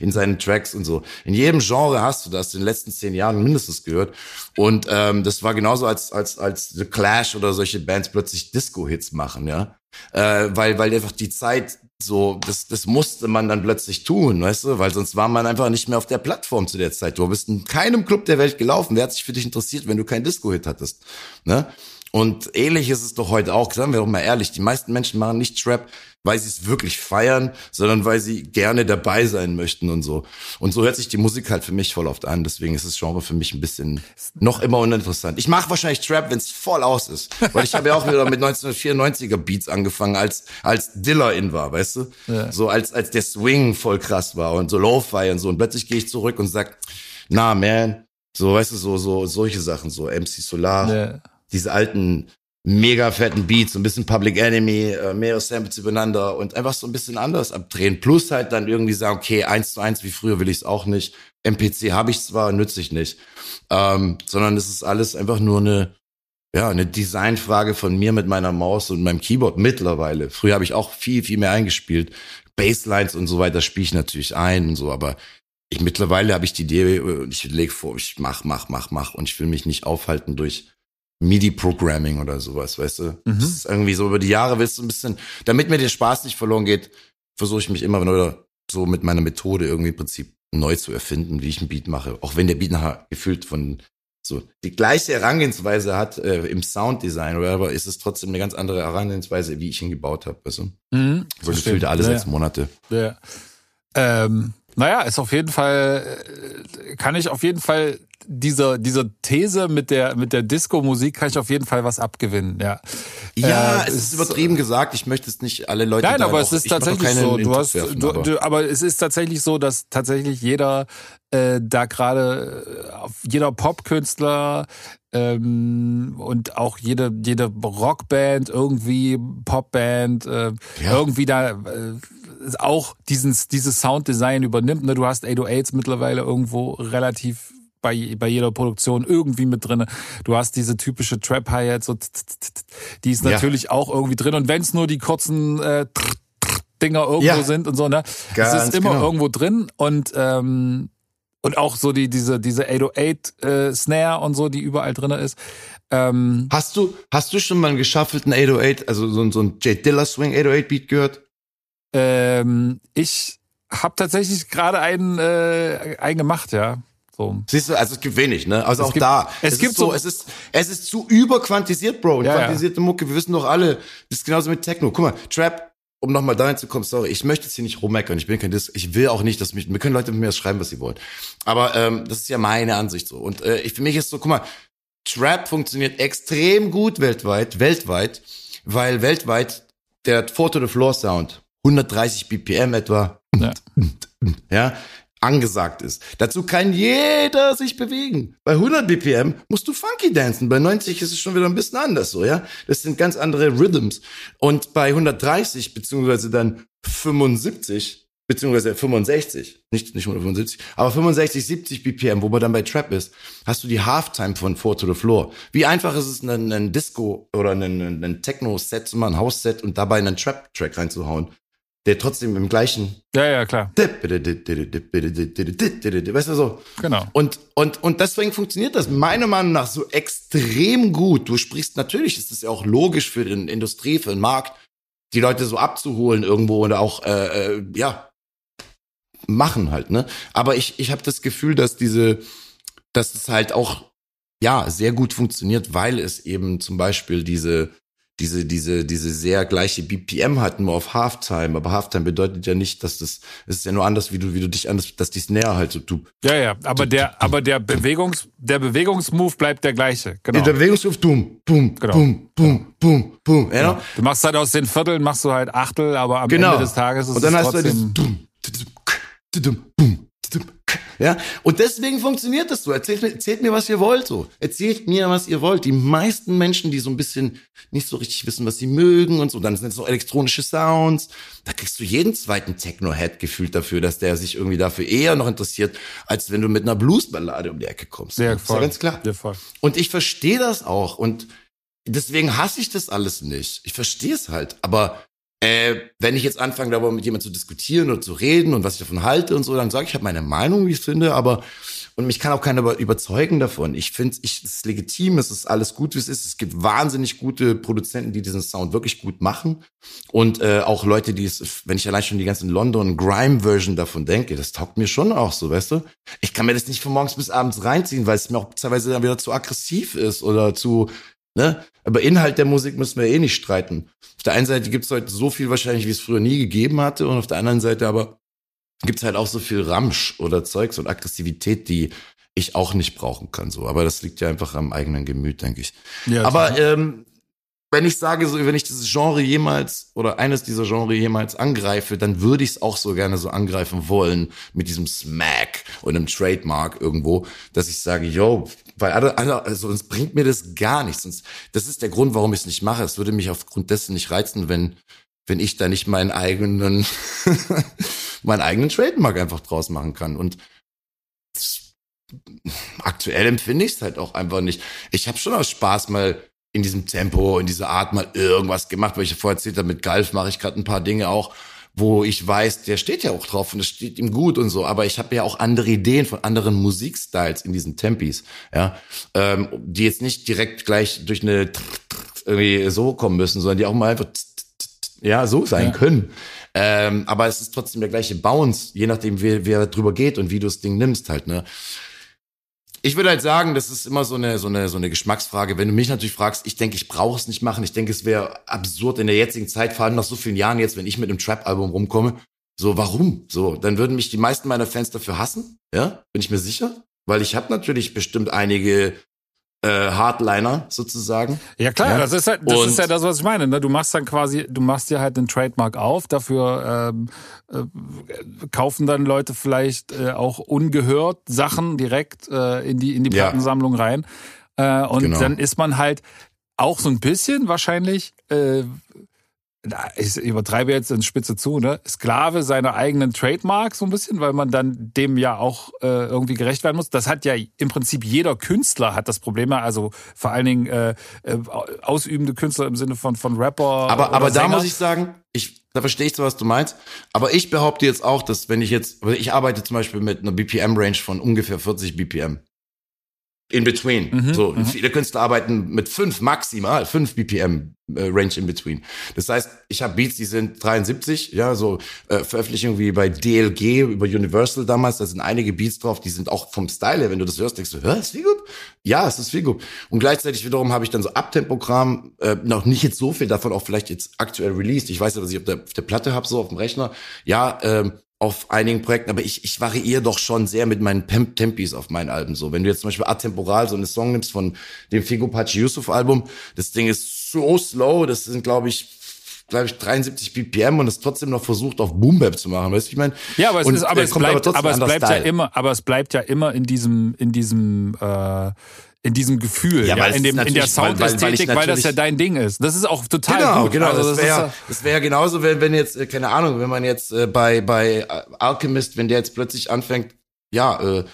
in seinen Tracks und so. In jedem Genre hast du das in den letzten zehn Jahren mindestens gehört. Und ähm, das war genauso als als als The Clash oder solche Bands plötzlich Disco-Hits machen, ja, äh, weil weil einfach die Zeit so das das musste man dann plötzlich tun, weißt du, weil sonst war man einfach nicht mehr auf der Plattform zu der Zeit. Du bist in keinem Club der Welt gelaufen. Wer hat sich für dich interessiert, wenn du keinen Disco-Hit hattest, ne? Und ähnlich ist es doch heute auch, sagen wir doch mal ehrlich, die meisten Menschen machen nicht Trap, weil sie es wirklich feiern, sondern weil sie gerne dabei sein möchten und so. Und so hört sich die Musik halt für mich voll oft an. Deswegen ist das Genre für mich ein bisschen noch immer uninteressant. Ich mache wahrscheinlich Trap, wenn es voll aus ist. Weil ich habe ja auch wieder mit 1994er Beats angefangen, als als Diller in war, weißt du? Ja. So als als der Swing voll krass war und so Lo-Fi und so. Und plötzlich gehe ich zurück und sag, na man, so weißt du, so so solche Sachen, so MC Solar Ja. Diese alten mega fetten Beats, so ein bisschen Public Enemy, äh, mehrere Samples übereinander und einfach so ein bisschen anders abdrehen. Plus halt dann irgendwie sagen, okay, eins zu eins wie früher will ich es auch nicht. MPC habe ich zwar, nütze ich nicht. Ähm, sondern es ist alles einfach nur eine, ja, eine Designfrage von mir mit meiner Maus und meinem Keyboard mittlerweile. Früher habe ich auch viel, viel mehr eingespielt. Basslines und so weiter spiele ich natürlich ein und so, aber ich mittlerweile habe ich die Idee, äh, ich lege vor, ich mach, mach, mach, mach und ich will mich nicht aufhalten durch MIDI-Programming oder sowas, weißt du? Mhm. Das ist irgendwie so über die Jahre willst du ein bisschen, damit mir der Spaß nicht verloren geht, versuche ich mich immer wieder so mit meiner Methode irgendwie im Prinzip neu zu erfinden, wie ich einen Beat mache. Auch wenn der Beat nachher gefühlt von so die gleiche Herangehensweise hat äh, im Sounddesign oder aber ist es trotzdem eine ganz andere Herangehensweise, wie ich ihn gebaut habe, weißt du? Mhm. So gefühlt alle Ja, sechs Monate. Ja. Ähm, naja, ist auf jeden Fall, äh, kann ich auf jeden Fall dieser, dieser These mit der, mit der Disco-Musik kann ich auf jeden Fall was abgewinnen, ja. Ja, Äh, es ist übertrieben gesagt. Ich möchte es nicht alle Leute. Nein, aber auch- es ist tatsächlich so. Du hast, werfen, du, aber- du, aber es ist tatsächlich so, dass tatsächlich jeder äh, da gerade, äh, auf- jeder Popkünstler ähm, und auch jede jede Rockband irgendwie Popband äh, Ja. irgendwie da äh, auch diesen dieses Sounddesign übernimmt. Ne? Du hast 808s mittlerweile irgendwo relativ bei, bei jeder Produktion irgendwie mit drinne. Du hast diese typische Trap Hi-Hat, so die ist Ja. natürlich auch irgendwie drin. Und wenn es nur die kurzen äh, Dinger irgendwo Ja. sind und so, ne? Ganz es ist immer genau. irgendwo drin und ähm, und auch so die diese diese 808 äh, Snare und so, die überall drinne ist. Ähm, Hast du, hast du schon mal einen geschaffelten 808, also so, so ein Jay Dilla Swing 808 Beat gehört? ähm, ich habe tatsächlich gerade einen, äh, einen gemacht, ja. So. Siehst du, also es gibt wenig, ne? Also Es auch gibt- da. es gibt ist so, so- es ist, es ist zu überquantisiert, Bro. Und Ja, ja. quantisierte Mucke, wir wissen doch alle, das ist genauso mit Techno. Guck mal, Trap, um nochmal dahin zu kommen, sorry, ich möchte jetzt hier nicht rummeckern, ich bin kein Dis, ich will auch nicht, dass mich, mir können Leute mit mir das schreiben, was sie wollen. Aber ähm, das ist ja meine Ansicht so. Und äh, ich, für mich ist so, guck mal, Trap funktioniert extrem gut weltweit, weltweit, weil weltweit der Four to the Floor Sound 130 BPM etwa Ja. <laughs> ja, angesagt ist. Dazu kann jeder sich bewegen. Bei 100 BPM musst du funky dancen. Bei 90 ist es schon wieder ein bisschen anders so, ja. Das sind ganz andere Rhythms. Und bei 130 beziehungsweise dann 75 beziehungsweise 65, nicht, nicht 175, aber 65, 70 BPM, wo man dann bei Trap ist, hast du die Halftime von Four to the Floor. Wie einfach ist es, einen, einen Disco oder einen, einen Techno-Set zu machen, ein House-Set und dabei einen Trap-Track reinzuhauen, der trotzdem im gleichen Ja, ja, klar. Weißt du so? Genau. Und, und, und deswegen funktioniert das meiner Meinung nach so extrem gut. Du sprichst, natürlich ist es ja auch logisch für den Industrie, für den Markt, die Leute so abzuholen irgendwo oder auch, äh, äh, ja, machen halt, ne? Aber ich, ich habe das Gefühl, dass diese, dass es halt auch, ja, sehr gut funktioniert, weil es eben zum Beispiel diese, diese, diese, diese sehr gleiche BPM hat, nur auf Halftime. Aber Halftime bedeutet ja nicht, dass das, es ist ja nur anders, wie du, wie du dich anders, dass die Snare halt so tut. Ja, ja, aber der, aber der Bewegungs, der Bewegungsmove bleibt der gleiche. Genau. Der Bewegungsruf, boom, boom, Genau. boom, boom, boom, boom. Ja, Genau. Du machst halt aus den Vierteln, machst du halt Achtel, aber am Genau. Ende des Tages ist Und dann es hast du halt dieses trotzdem. dum, tudum, k, ja, und deswegen funktioniert das so. Erzählt mir, erzählt mir, was ihr wollt, so. Erzählt mir, was ihr wollt. Die meisten Menschen, die so ein bisschen nicht so richtig wissen, was sie mögen und so, dann sind es noch elektronische Sounds. Da kriegst du jeden zweiten Techno-Head gefühlt dafür, dass der sich irgendwie dafür eher noch interessiert, als wenn du mit einer Bluesballade um die Ecke kommst. Ja, ist ja voll. ganz klar. Ja, voll. Und ich verstehe das auch. Und deswegen hasse ich das alles nicht. Ich verstehe es halt. Aber äh, wenn ich jetzt anfange, darüber mit jemandem zu diskutieren oder zu reden und was ich davon halte und so, dann sage ich, ich habe meine Meinung, wie ich es finde, aber und mich kann auch keiner über- überzeugen davon. Ich finde, ich, es ist legitim, es ist alles gut, wie es ist. Es gibt wahnsinnig gute Produzenten, die diesen Sound wirklich gut machen. Und äh, auch Leute, die es, wenn ich allein schon die ganzen London Grime-Version davon denke, das taugt mir schon auch so, weißt du? Ich kann mir das nicht von morgens bis abends reinziehen, weil es mir auch teilweise dann wieder zu aggressiv ist oder zu, ne? Aber Inhalt der Musik müssen wir eh nicht streiten. Auf der einen Seite gibt es heute so viel wahrscheinlich, wie es früher nie gegeben hatte, und auf der anderen Seite aber gibt's halt auch so viel Ramsch oder Zeugs und Aggressivität, die ich auch nicht brauchen kann. So, aber das liegt ja einfach am eigenen Gemüt, denke ich. Ja, aber ähm, wenn ich sage, so, wenn ich dieses Genre jemals oder eines dieser Genre jemals angreife, dann würde ich es auch so gerne so angreifen wollen mit diesem Smack und einem Trademark irgendwo, dass ich sage, yo, weil also sonst bringt mir das gar nichts. Sonst, das ist der Grund, warum ich es nicht mache. Es würde mich aufgrund dessen nicht reizen, wenn wenn ich da nicht meinen eigenen <laughs> meinen eigenen Trademark einfach draus machen kann und aktuell empfinde ich es halt auch einfach nicht. Ich habe schon aus Spaß mal in diesem Tempo, in dieser Art mal irgendwas gemacht, weil ich vorher erzählt habe, mit Galf mache ich gerade ein paar Dinge auch, wo ich weiß, der steht ja auch drauf und es steht ihm gut und so, aber ich habe ja auch andere Ideen von anderen Musikstyles in diesen Tempis, ja, ähm, die jetzt nicht direkt gleich durch eine irgendwie so kommen müssen, sondern die auch mal einfach ja so sein Ja. können. Ähm, aber es ist trotzdem der gleiche Bounce, je nachdem, wer, wer drüber geht und wie du das Ding nimmst halt, ne. Ich würde halt sagen, das ist immer so eine, so eine, so eine Geschmacksfrage. Wenn du mich natürlich fragst, ich denke, ich brauche es nicht machen. Ich denke, es wäre absurd in der jetzigen Zeit, vor allem nach so vielen Jahren jetzt, wenn ich mit einem Trap-Album rumkomme. So, warum? So, dann würden mich die meisten meiner Fans dafür hassen. Ja, bin ich mir sicher. Weil ich habe natürlich bestimmt einige äh, Hardliner sozusagen. Ja klar, Ja. das ist halt, das Und- ist ja das, was ich meine. Ne? Du machst dann quasi, du machst dir halt den Trademark auf, dafür ähm, äh, kaufen dann Leute vielleicht äh, auch ungehört Sachen direkt äh, in die in die Ja. Plattensammlung rein. Äh, und Genau. dann ist man halt auch so ein bisschen wahrscheinlich, äh, ich übertreibe jetzt in Spitze zu, ne? Sklave seiner eigenen Trademark so ein bisschen, weil man dann dem ja auch äh, irgendwie gerecht werden muss. Das hat ja im Prinzip jeder Künstler hat das Problem, also vor allen Dingen äh, äh, ausübende Künstler im Sinne von von Rapper. Aber, aber da muss ich sagen, ich, da verstehe ich zwar, was du meinst, aber ich behaupte jetzt auch, dass wenn ich jetzt, weil ich arbeite zum Beispiel mit einer BPM-Range von ungefähr 40 BPM. In between. Mhm, so, mhm. viele Künstler arbeiten mit fünf maximal, fünf BPM äh, Range in between. Das heißt, ich habe Beats, die sind 73, ja, so äh, Veröffentlichungen wie bei DLG über Universal damals, da sind einige Beats drauf, die sind auch vom Style her, wenn du das hörst, denkst du, hör, ist gut? Ja, es ist viel gut. Und gleichzeitig wiederum habe ich dann so Abtempogramm, äh, noch nicht jetzt so viel davon auch vielleicht jetzt aktuell released. Ich weiß ja, was ich auf der, auf der Platte habe, so auf dem Rechner. Ja, ähm, auf einigen Projekten, aber ich, ich variiere doch schon sehr mit meinen Tempis auf meinen Alben. So, wenn du jetzt zum Beispiel Atemporal so eine Song nimmst von dem Figo Pachi Yusuf Album, das Ding ist so slow, das sind glaube ich glaube ich 73 BPM und es trotzdem noch versucht auf Boom Bap zu machen, weißt du, ich meine? Ja, aber es, ist, aber es bleibt, aber, aber es bleibt ja immer, aber es bleibt ja immer in diesem in diesem äh, in diesem Gefühl, ja, ja in, dem, in der Soundästhetik, weil, weil, weil, das ja dein Ding ist. Das ist auch total genau, gut. Genau, also das wäre das wäre genauso, wenn, wenn jetzt, äh, keine Ahnung, wenn man jetzt äh, bei, bei Alchemist, wenn der jetzt plötzlich anfängt, ja, äh,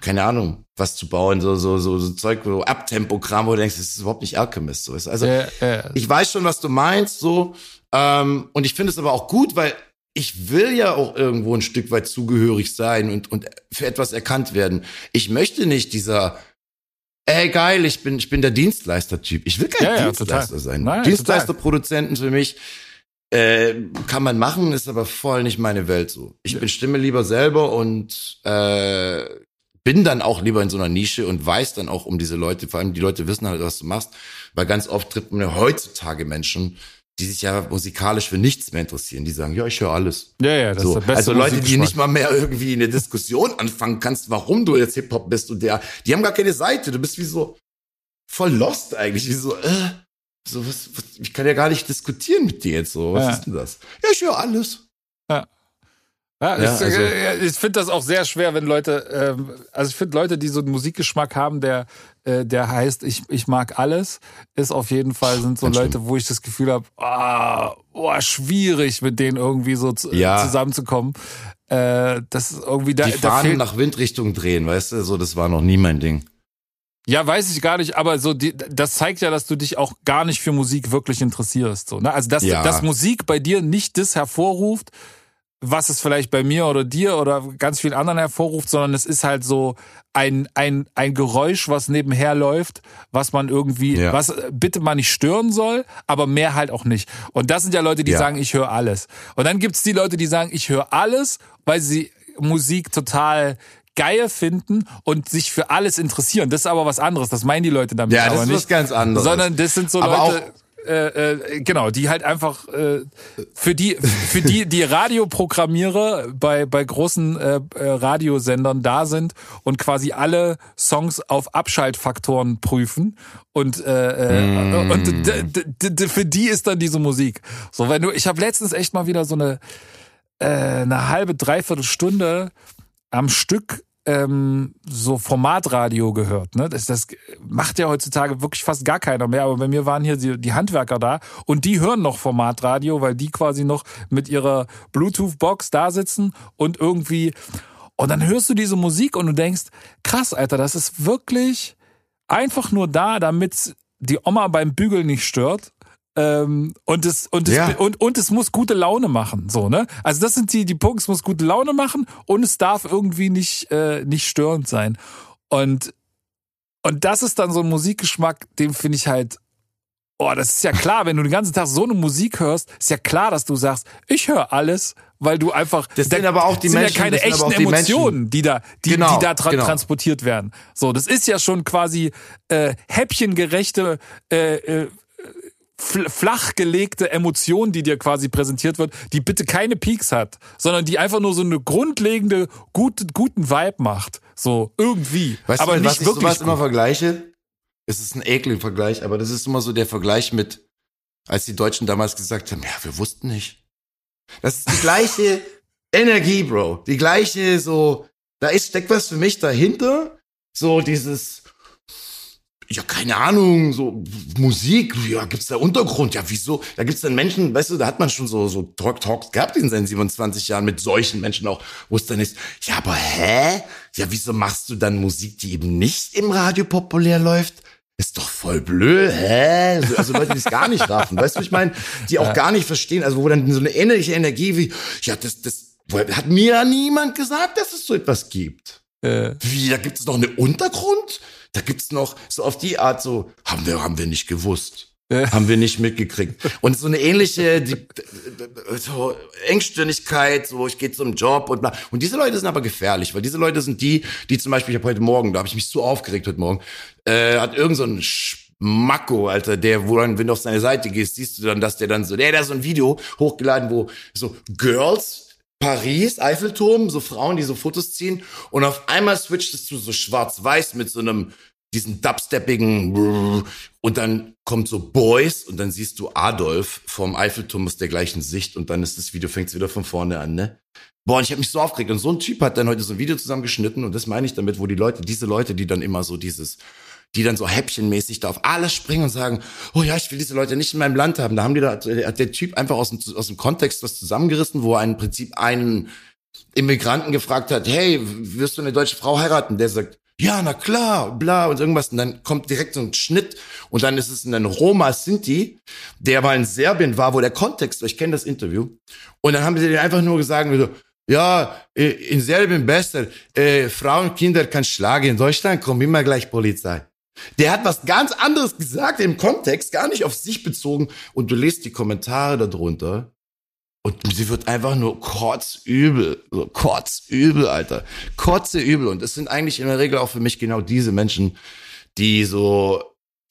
keine Ahnung, was zu bauen, so, so, so, so Zeug, so Abtempogramm, wo du denkst, das ist überhaupt nicht Alchemist. So. Also, äh, äh. ich weiß schon, was du meinst, so, ähm, und ich finde es aber auch gut, weil ich will ja auch irgendwo ein Stück weit zugehörig sein und, und für etwas erkannt werden. Ich möchte nicht dieser ey geil, ich bin, ich bin der Dienstleister-Typ. Ich will kein ja, Dienstleister ja, sein. Nein, Dienstleister-Produzenten für mich äh, kann man machen, ist aber voll nicht meine Welt so. Ich ja. bestimme lieber selber und äh, bin dann auch lieber in so einer Nische und weiß dann auch um diese Leute, vor allem die Leute wissen halt, was du machst, weil ganz oft trifft man ja heutzutage Menschen, die sich ja musikalisch für nichts mehr interessieren. Die sagen, ja, ich höre alles. Ja, ja, das so. ist der beste Also Leute, die nicht mal mehr irgendwie eine Diskussion anfangen kannst, warum du jetzt Hip-Hop bist und der, die haben gar keine Seite. Du bist wie so voll lost eigentlich, wie so, äh, so was, was ich kann ja gar nicht diskutieren mit dir jetzt so. Was ja. ist denn das? Ja, ich höre alles. Ja. Ja, ich, also, ich finde das auch sehr schwer, wenn Leute, ähm, also ich finde Leute, die so einen Musikgeschmack haben, der, äh, der heißt, ich, ich mag alles, ist auf jeden Fall, sind so Leute, schlimm. wo ich das Gefühl habe, ah, oh, schwierig mit denen irgendwie so ja. zusammenzukommen. Äh, das ist irgendwie da. Die Fahnen nach Windrichtung drehen, weißt du, so, das war noch nie mein Ding. Ja, weiß ich gar nicht, aber so die, das zeigt ja, dass du dich auch gar nicht für Musik wirklich interessierst. So, ne? Also dass, ja. dass Musik bei dir nicht das hervorruft, was es vielleicht bei mir oder dir oder ganz vielen anderen hervorruft, sondern es ist halt so ein, ein, ein Geräusch, was nebenher läuft, was man irgendwie, ja. was bitte mal nicht stören soll, aber mehr halt auch nicht. Und das sind ja Leute, die ja. sagen, ich höre alles. Und dann gibt's die Leute, die sagen, ich höre alles, weil sie Musik total geil finden und sich für alles interessieren. Das ist aber was anderes. Das meinen die Leute damit ja, das aber ist nicht. was ganz anderes. Sondern das sind so aber Leute äh, äh, genau, die halt einfach äh, für die für die die Radioprogrammierer bei bei großen äh, äh Radiosendern da sind und quasi alle Songs auf Abschaltfaktoren prüfen und äh, mm. und für die ist dann diese Musik. So, wenn du ich habe letztens echt mal wieder so eine äh, eine halbe dreiviertel Stunde am Stück ähm, so Formatradio gehört. Ne? Das, das macht ja heutzutage wirklich fast gar keiner mehr. Aber bei mir waren hier die, die Handwerker da und die hören noch Formatradio, weil die quasi noch mit ihrer Bluetooth-Box da sitzen und irgendwie. Und dann hörst du diese Musik und du denkst, krass, Alter, das ist wirklich einfach nur da, damit die Oma beim Bügeln nicht stört ähm, und es und es ja. und, und es muss gute Laune machen, so ne? Also das sind die die Punkte, es muss gute Laune machen und es darf irgendwie nicht äh, nicht störend sein. Und und das ist dann so ein Musikgeschmack, den finde ich halt Oh, das ist ja klar, wenn du den ganzen Tag so eine Musik hörst, ist ja klar, dass du sagst, ich höre alles, weil du einfach das sind aber auch die sind Menschen, ja keine echten die Emotionen, Menschen. die da die, genau, die da tra genau. transportiert werden. So, das ist ja schon quasi äh, häppchengerechte äh, äh, flachgelegte Emotion, die dir quasi präsentiert wird, die bitte keine Peaks hat, sondern die einfach nur so eine grundlegende gute, guten Vibe macht. So irgendwie. Weißt aber du, nicht was wirklich. Ich sowas immer vergleiche? Es ist ein ekliger Vergleich, aber das ist immer so der Vergleich mit, als die Deutschen damals gesagt haben, ja, wir wussten nicht. Das ist die gleiche <laughs> Energie, Bro. Die gleiche so, da ist, steckt was für mich dahinter. So dieses, ja, keine Ahnung, so Musik, ja, gibt's da Untergrund? Ja, wieso? Da gibt's dann Menschen, weißt du, da hat man schon so, so Talks gehabt in seinen 27 Jahren mit solchen Menschen auch, wo es dann ist, ja, aber hä? Ja, wieso machst du dann Musik, die eben nicht im Radio populär läuft? Ist doch voll blöd, hä? Also Leute, die es gar nicht raffen, weißt du, ich meine, die auch ja. gar nicht verstehen, also wo dann so eine ähnliche Energie wie, ja, das, das, hat mir ja niemand gesagt, dass es so etwas gibt. Äh. Wie, da gibt es doch eine Untergrund? Da gibt's noch so auf die Art so, haben wir, haben wir nicht gewusst. Haben wir nicht mitgekriegt. Und so eine ähnliche die, so Engstirnigkeit, so ich gehe zum Job und bla. Und diese Leute sind aber gefährlich, weil diese Leute sind die, die zum Beispiel, ich habe heute Morgen, da habe ich mich so aufgeregt heute Morgen, äh, hat irgend so ein Schmacko, Alter, der, wo dann, wenn du auf seine Seite gehst, siehst du dann, dass der dann so, der, der hat so ein Video hochgeladen, wo so Girls Paris, Eiffelturm, so Frauen, die so Fotos ziehen und auf einmal switcht es zu so schwarz-weiß mit so einem diesen dubsteppigen <laughs> und dann kommt so Boys und dann siehst du Adolf vom Eiffelturm aus der gleichen Sicht und dann ist das Video fängt wieder von vorne an, ne? Boah, und ich habe mich so aufgeregt und so ein Typ hat dann heute so ein Video zusammengeschnitten und das meine ich damit, wo die Leute, diese Leute, die dann immer so dieses die dann so häppchenmäßig da auf alles springen und sagen, oh ja, ich will diese Leute nicht in meinem Land haben. Da haben die da, hat der Typ einfach aus dem, aus dem Kontext was zusammengerissen, wo er im Prinzip einen Immigranten gefragt hat, hey, wirst du eine deutsche Frau heiraten? Der sagt, ja, na klar, bla und irgendwas. Und dann kommt direkt so ein Schnitt und dann ist es ein Roma Sinti, der mal in Serbien war, wo der Kontext, ich kenne das Interview. Und dann haben sie dir einfach nur gesagt, so, ja, in Serbien besser, äh, Frauen, Kinder kann schlagen, in Deutschland kommt immer gleich Polizei. Der hat was ganz anderes gesagt im Kontext, gar nicht auf sich bezogen. Und du liest die Kommentare darunter und sie wird einfach nur kotzübel, so kotzübel, Alter. Kotzeübel. Und es sind eigentlich in der Regel auch für mich genau diese Menschen, die so,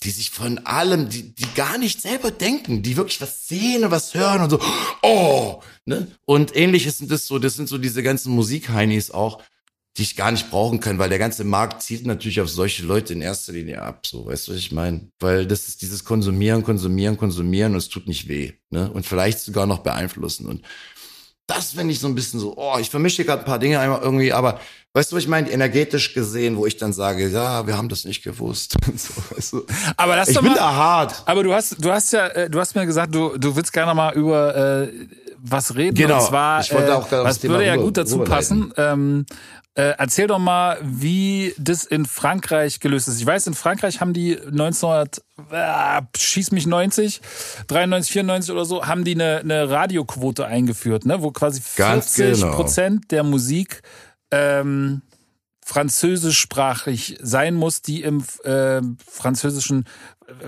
die sich von allem, die, die gar nicht selber denken, die wirklich was sehen und was hören und so, oh, ne? Und ähnliches sind das so, das sind so diese ganzen Musikheinis auch, die ich gar nicht brauchen kann, weil der ganze Markt zielt natürlich auf solche Leute in erster Linie ab, so, weißt du, was ich meine? Weil das ist dieses Konsumieren, Konsumieren, Konsumieren und es tut nicht weh, ne? Und vielleicht sogar noch beeinflussen und das finde ich so ein bisschen so, oh, ich vermische gerade ein paar Dinge einmal irgendwie, aber weißt du, was ich meine, energetisch gesehen, wo ich dann sage, ja, wir haben das nicht gewusst. <laughs> so, weißt du? Aber das ich doch bin mal, da hart. Aber du hast, du hast ja, äh, du hast mir gesagt, du, du willst gerne mal über äh, was reden. Genau. Und zwar, Ich wollte äh, auch aufs was Thema würde ja gut dazu passen. Ähm, äh, erzähl doch mal, wie das in Frankreich gelöst ist. Ich weiß, in Frankreich haben die 1900, äh, schieß mich 90, 93, 94 oder so, haben die eine, eine Radioquote eingeführt, ne, wo quasi Ganz 40 genau. Prozent der Musik ähm, französischsprachig sein muss, die im äh, französischen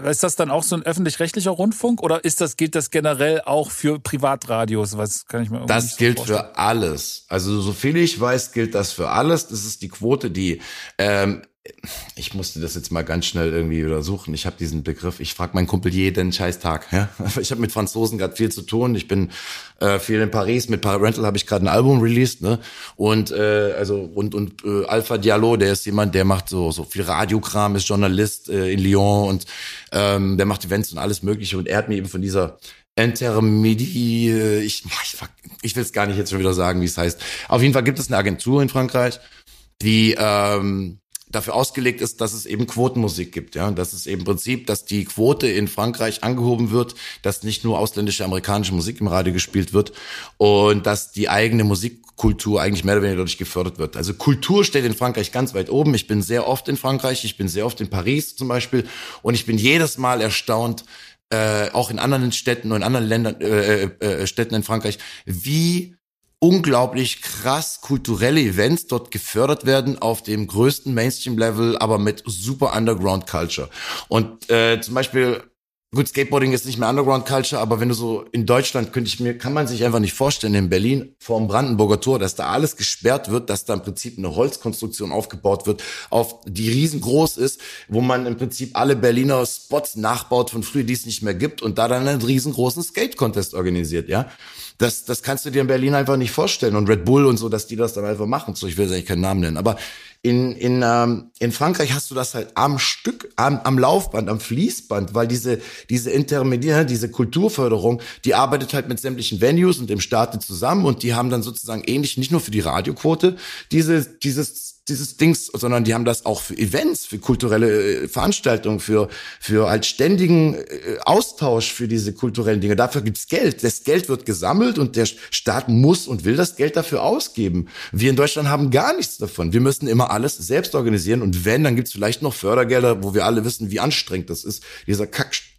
ist das dann auch so ein öffentlich-rechtlicher Rundfunk oder ist das gilt das generell auch für Privatradios? Was kann ich mir Das so gilt vorstellen. für alles. Also so viel ich weiß, gilt das für alles. Das ist die Quote, die ähm, ich musste das jetzt mal ganz schnell irgendwie wieder suchen. Ich habe diesen Begriff, ich frage meinen Kumpel jeden scheiß Tag. Ja? Ich habe mit Franzosen gerade viel zu tun. Ich bin äh, viel in Paris. Mit Parental habe ich gerade ein Album released. Ne? Und äh, also und, und äh, Alpha Diallo, der ist jemand, der macht so, so viel Radiokram, ist Journalist äh, in Lyon und ähm, der macht Events und alles mögliche. Und er hat mir eben von dieser Intermedi, äh, ich, ich, ich will es gar nicht jetzt schon wieder sagen, wie es heißt. Auf jeden Fall gibt es eine Agentur in Frankreich, die ähm, dafür ausgelegt ist, dass es eben Quotenmusik gibt, ja, dass es eben Prinzip, dass die Quote in Frankreich angehoben wird, dass nicht nur ausländische amerikanische Musik im Radio gespielt wird und dass die eigene Musikkultur eigentlich mehr oder weniger dadurch gefördert wird. Also Kultur steht in Frankreich ganz weit oben. Ich bin sehr oft in Frankreich, ich bin sehr oft in Paris zum Beispiel und ich bin jedes Mal erstaunt, äh, auch in anderen Städten und in anderen Ländern, äh, äh, Städten in Frankreich, wie unglaublich krass kulturelle Events dort gefördert werden auf dem größten Mainstream-Level, aber mit super Underground-Culture. Und äh, zum Beispiel, gut, Skateboarding ist nicht mehr Underground-Culture, aber wenn du so in Deutschland könnte ich mir, kann man sich einfach nicht vorstellen, in Berlin vorm Brandenburger Tor, dass da alles gesperrt wird, dass da im Prinzip eine Holzkonstruktion aufgebaut wird, auf die riesengroß ist, wo man im Prinzip alle Berliner Spots nachbaut von früher, die es nicht mehr gibt und da dann einen riesengroßen Skate-Contest organisiert, ja. Das, das kannst du dir in Berlin einfach nicht vorstellen. Und Red Bull und so, dass die das dann einfach machen. So, ich will jetzt eigentlich keinen Namen nennen. Aber in, in, ähm, in Frankreich hast du das halt am Stück, am, am Laufband, am Fließband, weil diese, diese Intermediär, diese Kulturförderung, die arbeitet halt mit sämtlichen Venues und dem Staat zusammen und die haben dann sozusagen ähnlich, nicht nur für die Radioquote, diese, dieses dieses Dings, sondern die haben das auch für Events, für kulturelle äh, Veranstaltungen, für für halt ständigen äh, Austausch für diese kulturellen Dinge. Dafür gibt's Geld. Das Geld wird gesammelt und der Staat muss und will das Geld dafür ausgeben. Wir in Deutschland haben gar nichts davon. Wir müssen immer alles selbst organisieren und wenn, dann gibt's vielleicht noch Fördergelder, wo wir alle wissen, wie anstrengend das ist. Dieser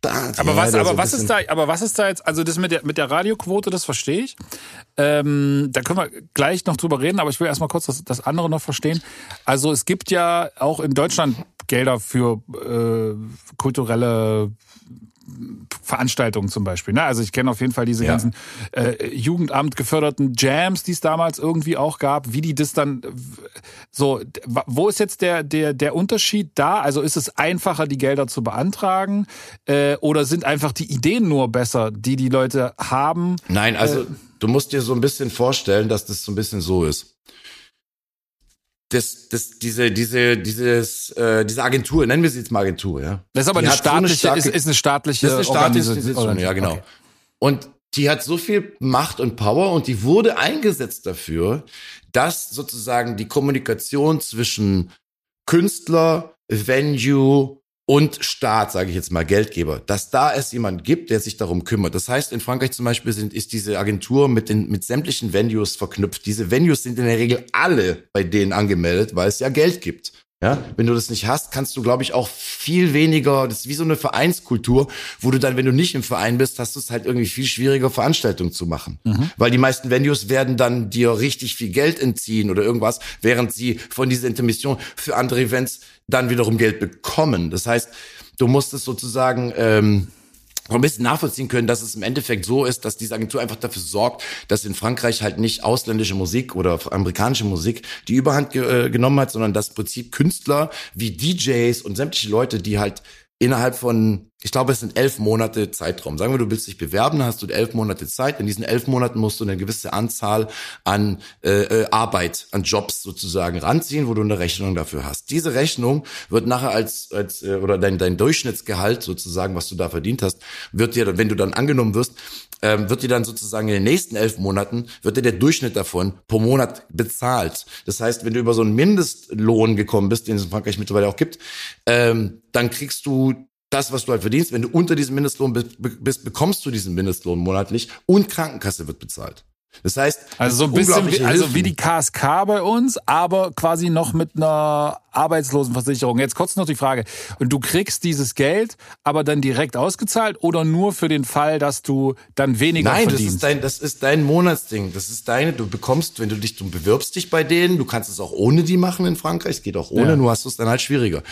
Kackstaat. Aber ja, was, aber so was ist da, aber was ist da jetzt, also das mit der, mit der Radioquote, das verstehe ich. Ähm, da können wir gleich noch drüber reden, aber ich will erstmal kurz das, das andere noch verstehen. Also es gibt ja auch in Deutschland Gelder für äh, kulturelle Veranstaltungen zum Beispiel. Ne? Also ich kenne auf jeden Fall diese ja. ganzen äh, Jugendamt geförderten Jams, die es damals irgendwie auch gab. Wie die das dann so, wo ist jetzt der der der Unterschied da? Also ist es einfacher, die Gelder zu beantragen, äh, oder sind einfach die Ideen nur besser, die die Leute haben? Nein, also äh, du musst dir so ein bisschen vorstellen, dass das so ein bisschen so ist das, das, diese, diese, dieses, äh, diese Agentur, nennen wir sie jetzt mal Agentur, ja. Das ist aber eine staatliche, so eine starke, ist, ist eine staatliche, das ist eine staatliche Institution, ja, genau. Okay. Und die hat so viel Macht und Power und die wurde eingesetzt dafür, dass sozusagen die Kommunikation zwischen Künstler, Venue, und Staat, sage ich jetzt mal, Geldgeber, dass da es jemand gibt, der sich darum kümmert. Das heißt, in Frankreich zum Beispiel sind, ist diese Agentur mit den mit sämtlichen Venues verknüpft. Diese Venues sind in der Regel alle bei denen angemeldet, weil es ja Geld gibt. Ja, wenn du das nicht hast, kannst du, glaube ich, auch viel weniger, das ist wie so eine Vereinskultur, wo du dann, wenn du nicht im Verein bist, hast du es halt irgendwie viel schwieriger, Veranstaltungen zu machen. Mhm. Weil die meisten Venues werden dann dir richtig viel Geld entziehen oder irgendwas, während sie von dieser Intermission für andere Events dann wiederum Geld bekommen. Das heißt, du musst es sozusagen ähm, ein bisschen nachvollziehen können, dass es im Endeffekt so ist, dass diese Agentur einfach dafür sorgt, dass in Frankreich halt nicht ausländische Musik oder amerikanische Musik die Überhand ge äh, genommen hat, sondern das Prinzip Künstler wie DJs und sämtliche Leute, die halt innerhalb von, ich glaube, es sind elf Monate Zeitraum. Sagen wir, du willst dich bewerben, hast du elf Monate Zeit. In diesen elf Monaten musst du eine gewisse Anzahl an äh, äh, Arbeit, an Jobs sozusagen ranziehen, wo du eine Rechnung dafür hast. Diese Rechnung wird nachher als, als äh, oder dein, dein Durchschnittsgehalt sozusagen, was du da verdient hast, wird dir, wenn du dann angenommen wirst, ähm, wird dir dann sozusagen in den nächsten elf Monaten, wird dir der Durchschnitt davon pro Monat bezahlt. Das heißt, wenn du über so einen Mindestlohn gekommen bist, den es in Frankreich mittlerweile auch gibt, ähm, dann kriegst du das, was du halt verdienst. Wenn du unter diesem Mindestlohn bist, bekommst du diesen Mindestlohn monatlich und Krankenkasse wird bezahlt. Das heißt, also so ein bisschen wie, also wie die KSK bei uns, aber quasi noch mit einer Arbeitslosenversicherung. Jetzt kurz noch die Frage. Und du kriegst dieses Geld aber dann direkt ausgezahlt oder nur für den Fall, dass du dann weniger Nein, verdienst? Nein, das ist dein, das ist dein Monatsding. Das ist deine, du bekommst, wenn du dich, du bewirbst dich bei denen, du kannst es auch ohne die machen in Frankreich, es geht auch ohne, ja. nur hast du es dann halt schwieriger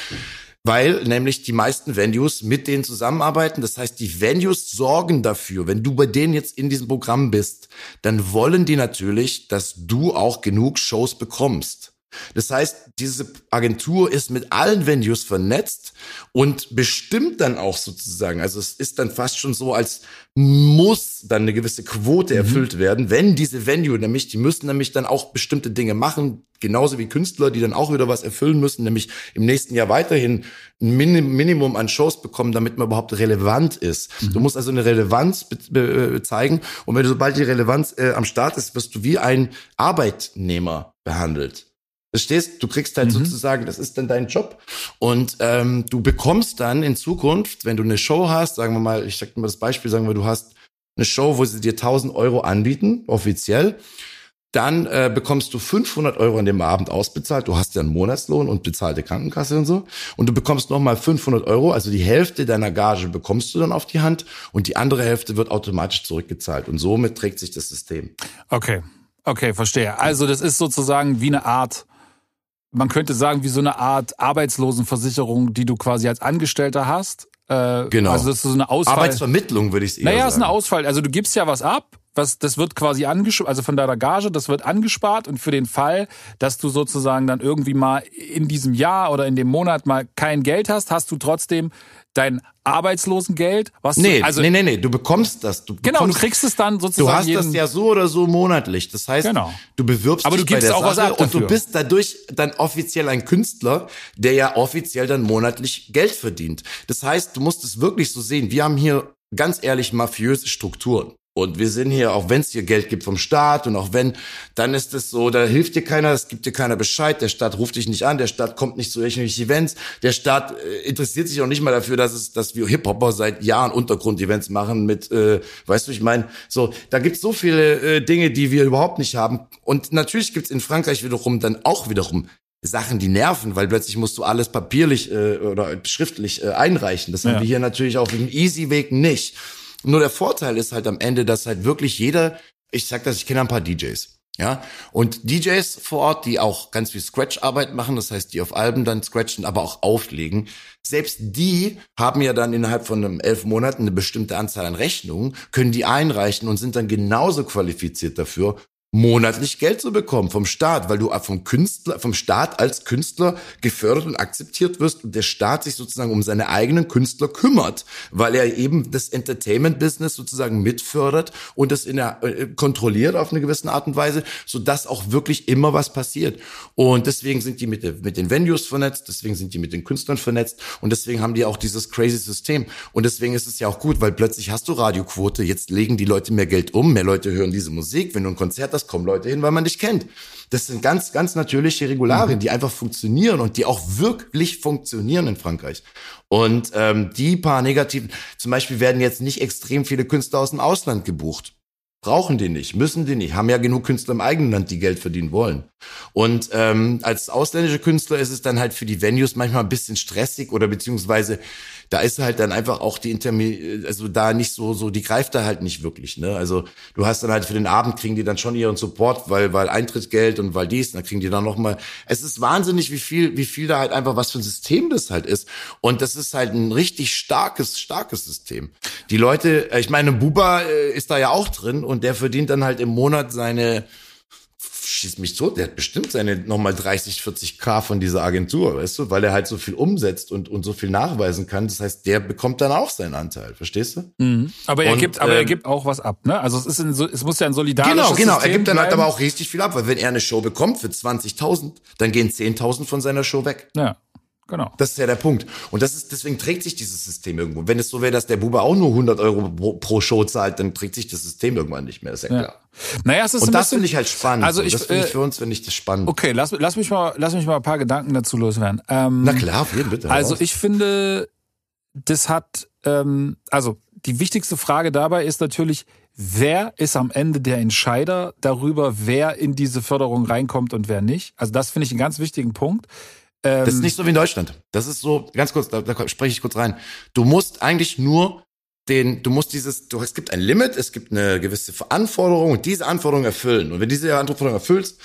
weil nämlich die meisten Venues mit denen zusammenarbeiten. Das heißt, die Venues sorgen dafür, wenn du bei denen jetzt in diesem Programm bist, dann wollen die natürlich, dass du auch genug Shows bekommst. Das heißt, diese Agentur ist mit allen Venues vernetzt und bestimmt dann auch sozusagen, also es ist dann fast schon so, als muss dann eine gewisse Quote mhm. erfüllt werden, wenn diese Venue nämlich, die müssen nämlich dann auch bestimmte Dinge machen, genauso wie Künstler, die dann auch wieder was erfüllen müssen, nämlich im nächsten Jahr weiterhin ein Minimum an Shows bekommen, damit man überhaupt relevant ist. Mhm. Du musst also eine Relevanz zeigen und wenn du sobald die Relevanz äh, am Start ist, wirst du wie ein Arbeitnehmer behandelt. Verstehst? Du kriegst halt mhm. sozusagen, das ist dann dein Job. Und ähm, du bekommst dann in Zukunft, wenn du eine Show hast, sagen wir mal, ich sag dir mal das Beispiel, sagen wir, du hast eine Show, wo sie dir 1000 Euro anbieten, offiziell, dann äh, bekommst du 500 Euro an dem Abend ausbezahlt. Du hast ja einen Monatslohn und bezahlte Krankenkasse und so. Und du bekommst nochmal 500 Euro, also die Hälfte deiner Gage bekommst du dann auf die Hand und die andere Hälfte wird automatisch zurückgezahlt. Und somit trägt sich das System. Okay, okay, verstehe. Also das ist sozusagen wie eine Art man könnte sagen, wie so eine Art Arbeitslosenversicherung, die du quasi als Angestellter hast. Äh, genau. Also das ist so eine Ausfall. Arbeitsvermittlung würde ich es eher naja, sagen. Naja, ist eine Ausfall. Also du gibst ja was ab, was, das wird quasi angespart, also von deiner Gage, das wird angespart und für den Fall, dass du sozusagen dann irgendwie mal in diesem Jahr oder in dem Monat mal kein Geld hast, hast du trotzdem dein Arbeitslosengeld, was nee, du, also nee, nee, nee, du bekommst das. Du genau, du kriegst es dann sozusagen. Du hast jeden, das ja so oder so monatlich. Das heißt, genau. du bewirbst Aber dich du gibst bei der auch Sache was ab und du bist dadurch dann offiziell ein Künstler, der ja offiziell dann monatlich Geld verdient. Das heißt, du musst es wirklich so sehen. Wir haben hier ganz ehrlich mafiöse Strukturen. Und wir sind hier, auch wenn es hier Geld gibt vom Staat und auch wenn, dann ist es so, da hilft dir keiner, es gibt dir keiner Bescheid, der Staat ruft dich nicht an, der Staat kommt nicht zu irgendwelchen Events, der Staat äh, interessiert sich auch nicht mal dafür, dass es, dass wir Hip-Hopper seit Jahren Untergrund-Events machen mit, äh, weißt du, ich meine, so, da gibt's so viele äh, Dinge, die wir überhaupt nicht haben. Und natürlich gibt's in Frankreich wiederum dann auch wiederum Sachen, die nerven, weil plötzlich musst du alles papierlich äh, oder schriftlich äh, einreichen. Das ja. haben wir hier natürlich auf dem Easy-Weg nicht. Nur der Vorteil ist halt am Ende, dass halt wirklich jeder, ich sag das, ich kenne ein paar DJs. Ja, und DJs vor Ort, die auch ganz viel Scratch-Arbeit machen, das heißt, die auf Alben dann scratchen, aber auch auflegen, selbst die haben ja dann innerhalb von einem elf Monaten eine bestimmte Anzahl an Rechnungen, können die einreichen und sind dann genauso qualifiziert dafür, monatlich Geld zu bekommen vom Staat, weil du vom Künstler, vom Staat als Künstler gefördert und akzeptiert wirst und der Staat sich sozusagen um seine eigenen Künstler kümmert, weil er eben das Entertainment-Business sozusagen mitfördert und das in der, äh, kontrolliert auf eine gewisse Art und Weise, so dass auch wirklich immer was passiert. Und deswegen sind die mit, mit den Venues vernetzt, deswegen sind die mit den Künstlern vernetzt und deswegen haben die auch dieses crazy System. Und deswegen ist es ja auch gut, weil plötzlich hast du Radioquote, jetzt legen die Leute mehr Geld um, mehr Leute hören diese Musik, wenn du ein Konzert hast, das kommen Leute hin, weil man dich kennt. Das sind ganz, ganz natürliche Regularien, mhm. die einfach funktionieren und die auch wirklich funktionieren in Frankreich. Und ähm, die paar negativen, zum Beispiel werden jetzt nicht extrem viele Künstler aus dem Ausland gebucht. Brauchen die nicht, müssen die nicht, haben ja genug Künstler im eigenen Land, die Geld verdienen wollen. Und ähm, als ausländische Künstler ist es dann halt für die Venues manchmal ein bisschen stressig oder beziehungsweise da ist halt dann einfach auch die Intermi also da nicht so, so, die greift da halt nicht wirklich, ne? Also du hast dann halt für den Abend kriegen die dann schon ihren Support, weil, weil Eintrittsgeld und weil dies, dann kriegen die dann nochmal. Es ist wahnsinnig, wie viel, wie viel da halt einfach was für ein System das halt ist. Und das ist halt ein richtig starkes, starkes System. Die Leute, ich meine, Buba äh, ist da ja auch drin und der verdient dann halt im Monat seine schießt mich tot, der hat bestimmt seine nochmal 30, 40 K von dieser Agentur, weißt du, weil er halt so viel umsetzt und, und so viel nachweisen kann. Das heißt, der bekommt dann auch seinen Anteil, verstehst du? Mhm. Aber er und, gibt, aber ähm, er gibt auch was ab, ne? Also es ist ein, es muss ja ein solidarisches Genau, genau. System er gibt dann bleiben. halt aber auch richtig viel ab, weil wenn er eine Show bekommt für 20.000, dann gehen 10.000 von seiner Show weg. Ja. Genau. Das ist ja der Punkt. Und das ist, deswegen trägt sich dieses System irgendwo. Wenn es so wäre, dass der Bube auch nur 100 Euro pro, pro Show zahlt, dann trägt sich das System irgendwann nicht mehr, ist ja, ja. klar. Naja, es ist Und das finde ich halt spannend. Also ich, das finde ich äh, für uns, finde ich das spannend. Okay, lass, lass mich mal, lass mich mal ein paar Gedanken dazu loswerden. Ähm, Na klar, auf jeden bitte. Also ich finde, das hat, ähm, also die wichtigste Frage dabei ist natürlich, wer ist am Ende der Entscheider darüber, wer in diese Förderung reinkommt und wer nicht? Also das finde ich einen ganz wichtigen Punkt. Ähm, das ist nicht so wie in Deutschland. Das ist so, ganz kurz, da, da spreche ich kurz rein. Du musst eigentlich nur den, du musst dieses, du, es gibt ein Limit, es gibt eine gewisse Anforderung und diese Anforderung erfüllen. Und wenn diese Anforderung erfüllst,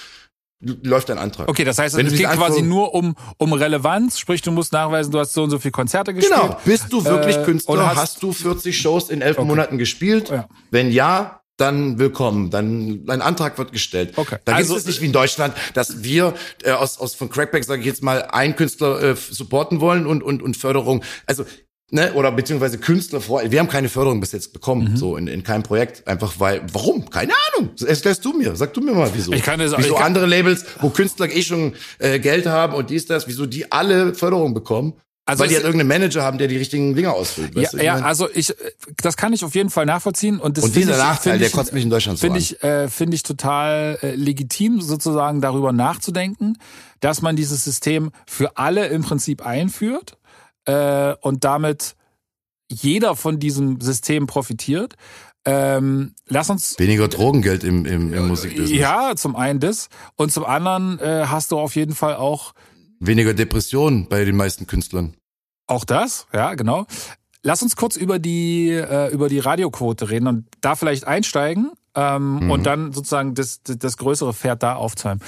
läuft dein Antrag. Okay, das heißt, es geht quasi nur um, um Relevanz, sprich, du musst nachweisen, du hast so und so viele Konzerte gespielt. Genau, bist du wirklich äh, Künstler, hast, hast, du 40 Shows in elf okay. Monaten gespielt? Ja. Wenn ja, dann willkommen, dann ein Antrag wird gestellt. Okay. Da also, gibt es nicht wie in Deutschland, dass wir äh, aus, aus von Crackback, sage ich jetzt mal, einen Künstler äh, supporten wollen und, und, und Förderung. Also ne, oder beziehungsweise Künstler vor. Wir haben keine Förderung bis jetzt bekommen, mhm. so in, in keinem Projekt. Einfach weil, warum? Keine Ahnung. Erklärst du mir. Sag du mir mal, wieso. Ich kann das, wieso ich kann, andere Labels, wo Künstler eh schon äh, Geld haben und dies, das, wieso die alle Förderung bekommen also Weil die halt irgendeinen Manager haben, der die richtigen Dinge ausfüllt. Ja, ja also ich, das kann ich auf jeden Fall nachvollziehen. Und, das und dieser ich, Nachteil, der kotzt mich in Deutschland Finde ich, äh, finde ich total äh, legitim, sozusagen darüber nachzudenken, dass man dieses System für alle im Prinzip einführt äh, und damit jeder von diesem System profitiert. Ähm, lass uns weniger Drogengeld im, im, im Musikbusiness. Ja, zum einen das und zum anderen äh, hast du auf jeden Fall auch Weniger Depressionen bei den meisten Künstlern. Auch das, ja, genau. Lass uns kurz über die, äh, über die Radioquote reden und da vielleicht einsteigen ähm, mhm. und dann sozusagen das, das größere Pferd da aufzäumen.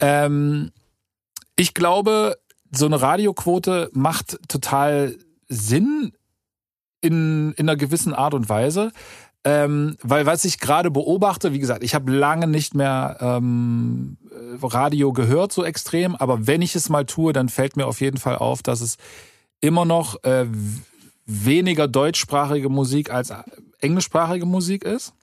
Ähm, ich glaube, so eine Radioquote macht total Sinn in, in einer gewissen Art und Weise. Ähm, weil was ich gerade beobachte, wie gesagt, ich habe lange nicht mehr ähm, Radio gehört so extrem, aber wenn ich es mal tue, dann fällt mir auf jeden Fall auf, dass es immer noch äh, weniger deutschsprachige Musik als englischsprachige Musik ist.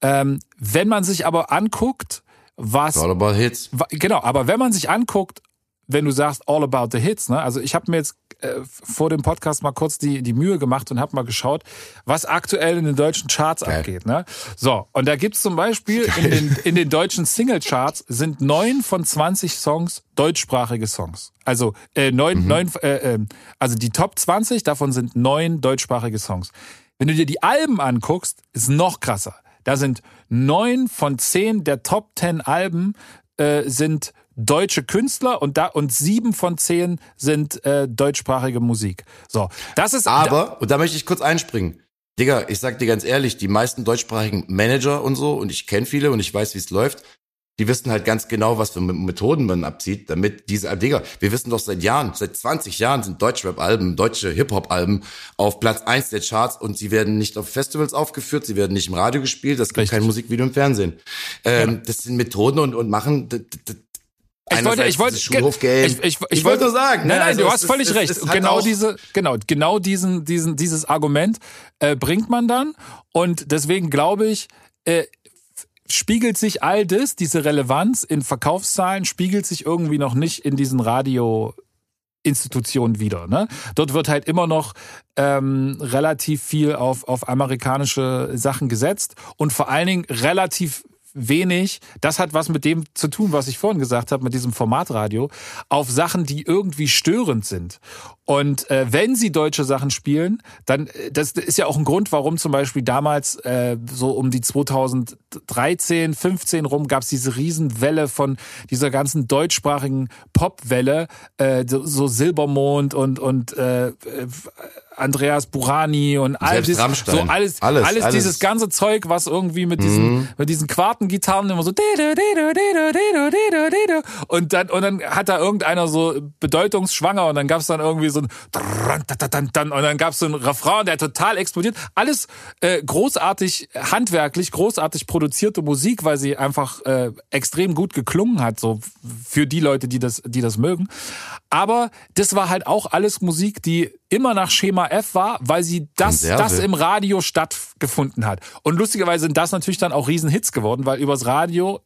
Ähm, wenn man sich aber anguckt, was All about Hits. Genau, aber wenn man sich anguckt, wenn du sagst All About the Hits, ne? Also ich habe mir jetzt äh, vor dem Podcast mal kurz die die Mühe gemacht und habe mal geschaut, was aktuell in den deutschen Charts Geil. abgeht, ne? So und da gibt's zum Beispiel in den in den deutschen Single Charts sind neun von 20 Songs deutschsprachige Songs. Also äh, neun mhm. neun äh, äh, also die Top 20 davon sind neun deutschsprachige Songs. Wenn du dir die Alben anguckst, ist noch krasser. Da sind neun von zehn der Top 10 Alben äh, sind deutsche Künstler und da und sieben von zehn sind äh, deutschsprachige Musik. So, das ist. Aber und da möchte ich kurz einspringen. Digga, ich sag dir ganz ehrlich, die meisten deutschsprachigen Manager und so und ich kenne viele und ich weiß, wie es läuft. die wissen halt ganz genau, was für Methoden man abzieht, damit diese, Digga, wir wissen doch seit Jahren, seit 20 Jahren sind Deutschrap-Alben, deutsche Hip-Hop-Alben auf Platz eins der Charts und sie werden nicht auf Festivals aufgeführt, sie werden nicht im Radio gespielt, das gibt Richtig. kein Musikvideo im Fernsehen. Ähm, ja. Das sind Methoden und, und machen, ich wollte, ich wollte, ich, ich, ich, ich wollte nur sagen. Nein, nein, also du hast völlig recht. Ist, genau diese, genau, genau diesen, diesen, dieses Argument äh, bringt man dann. Und deswegen glaube ich, äh, spiegelt sich all das, diese Relevanz in Verkaufszahlen, spiegelt sich irgendwie noch nicht in diesen Radio. Institutionen wieder. Ne? Dort wird halt immer noch ähm, relativ viel auf, auf amerikanische Sachen gesetzt und vor allen Dingen relativ wenig, das hat was mit dem zu tun, was ich vorhin gesagt habe, mit diesem Formatradio, auf Sachen, die irgendwie störend sind. Und äh, wenn sie deutsche Sachen spielen, dann, äh, das ist ja auch ein Grund, warum zum Beispiel damals, äh, so um die 2013, 15 rum, gab es diese Riesenwelle von dieser ganzen deutschsprachigen Popwelle, äh, so Silbermond und, und äh, Andreas Burani und all das, so alles, alles, alles, alles, dieses ganze Zeug, was irgendwie mit diesen, mhm. mit diesen Quartengitarren immer so und dann und dann hat da irgendeiner so bedeutungsschwanger und dann gab's dann irgendwie so ein und dann gab's so ein Refrain, der total explodiert. Alles äh, großartig handwerklich, großartig produzierte Musik, weil sie einfach äh, extrem gut geklungen hat, so für die Leute, die das, die das mögen. Aber das war halt auch alles Musik, die immer nach Schema F war, weil sie das, das im Radio stattgefunden hat. Und lustigerweise sind das natürlich dann auch Riesenhits geworden, weil übers Radio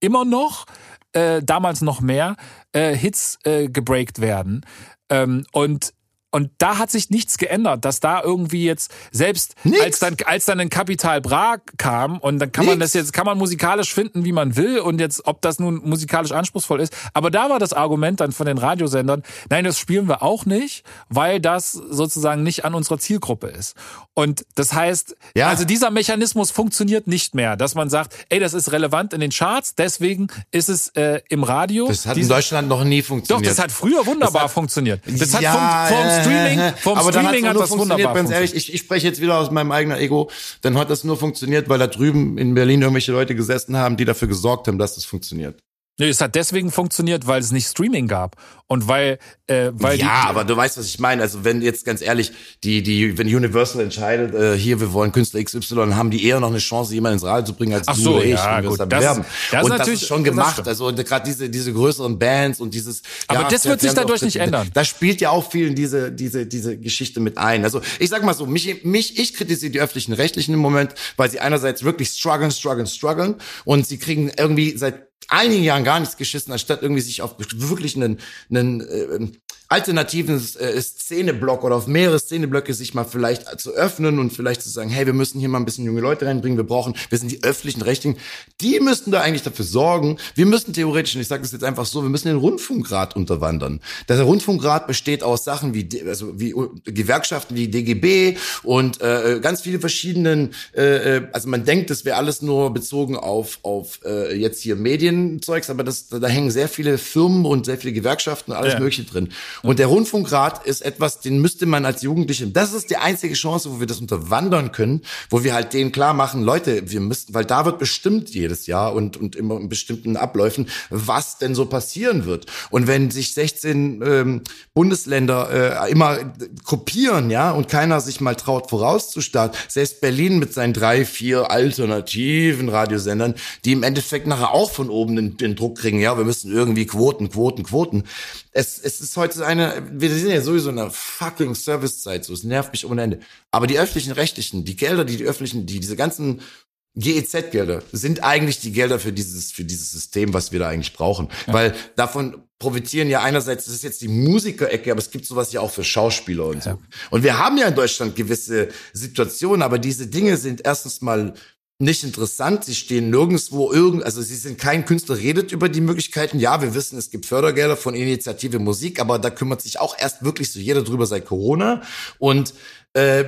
immer noch, äh, damals noch mehr, äh, Hits äh, gebreakt werden. Ähm, und und da hat sich nichts geändert, dass da irgendwie jetzt selbst Nix. als dann als dann ein Kapital Bra kam und dann kann Nix. man das jetzt kann man musikalisch finden, wie man will und jetzt ob das nun musikalisch anspruchsvoll ist, aber da war das Argument dann von den Radiosendern, nein, das spielen wir auch nicht, weil das sozusagen nicht an unserer Zielgruppe ist. Und das heißt, ja. also dieser Mechanismus funktioniert nicht mehr, dass man sagt, ey, das ist relevant in den Charts, deswegen ist es äh, im Radio. Das hat in Deutschland noch nie funktioniert. Doch, das hat früher wunderbar das hat, funktioniert. Das ja, hat vom, vom Streaming, vom aber Streaming hat das wunderbar ganz ehrlich, ich, ich spreche jetzt wieder aus meinem eigenen Ego, dann hat das nur funktioniert, weil da drüben in Berlin irgendwelche Leute gesessen haben, die dafür gesorgt haben, dass das funktioniert. Nee, es hat deswegen funktioniert, weil es nicht Streaming gab und weil äh, weil ja, die, aber du weißt, was ich meine. Also wenn jetzt ganz ehrlich die die wenn Universal entscheidet, äh, hier wir wollen Künstler XY, haben die eher noch eine Chance, jemanden ins Radio zu bringen als Ach so, du ja, gut, das, das, das, und das ist schon gemacht. Also gerade diese diese größeren Bands und dieses. Aber ja, das wird sich dadurch nicht ändern. Das spielt ja auch viel in diese diese diese Geschichte mit ein. Also ich sag mal so, mich mich ich kritisiere die öffentlichen Rechtlichen im Moment, weil sie einerseits wirklich strugglen, strugglen, strugglen und sie kriegen irgendwie seit einigen Jahren gar nichts geschissen, anstatt irgendwie sich auf wirklich einen, einen äh, alternativen äh, Szeneblock oder auf mehrere Szeneblöcke sich mal vielleicht zu öffnen und vielleicht zu sagen, hey, wir müssen hier mal ein bisschen junge Leute reinbringen, wir brauchen, wir sind die öffentlichen Rechtlichen, die müssten da eigentlich dafür sorgen, wir müssen theoretisch, und ich sage das jetzt einfach so, wir müssen den Rundfunkrat unterwandern. Der Rundfunkrat besteht aus Sachen wie, also wie Gewerkschaften wie DGB und äh, ganz viele verschiedenen, äh, äh, also man denkt, das wäre alles nur bezogen auf, auf äh, jetzt hier Medienzeugs, aber das, da hängen sehr viele Firmen und sehr viele Gewerkschaften, alles ja. Mögliche drin. Und der Rundfunkrat ist etwas, den müsste man als Jugendliche, das ist die einzige Chance, wo wir das unterwandern können, wo wir halt denen klar machen, Leute, wir müssten, weil da wird bestimmt jedes Jahr und, und immer in bestimmten Abläufen, was denn so passieren wird. Und wenn sich 16 ähm, Bundesländer äh, immer kopieren, ja, und keiner sich mal traut vorauszustarten, selbst Berlin mit seinen drei, vier alternativen Radiosendern, die im Endeffekt nachher auch von oben den, den Druck kriegen, ja, wir müssen irgendwie Quoten, Quoten, Quoten. Es, es ist heute eine, wir sind ja sowieso in einer fucking Servicezeit, so, es nervt mich ohne Ende. Aber die öffentlichen Rechtlichen, die Gelder, die die öffentlichen, die diese ganzen GEZ-Gelder sind eigentlich die Gelder für dieses, für dieses System, was wir da eigentlich brauchen. Ja. Weil davon profitieren ja einerseits, das ist jetzt die Musikerecke, aber es gibt sowas ja auch für Schauspieler und so. Ja. Und wir haben ja in Deutschland gewisse Situationen, aber diese Dinge sind erstens mal nicht interessant. Sie stehen nirgendwo irgend, also sie sind kein Künstler redet über die Möglichkeiten. Ja, wir wissen, es gibt Fördergelder von Initiative Musik, aber da kümmert sich auch erst wirklich so jeder drüber seit Corona. Und äh,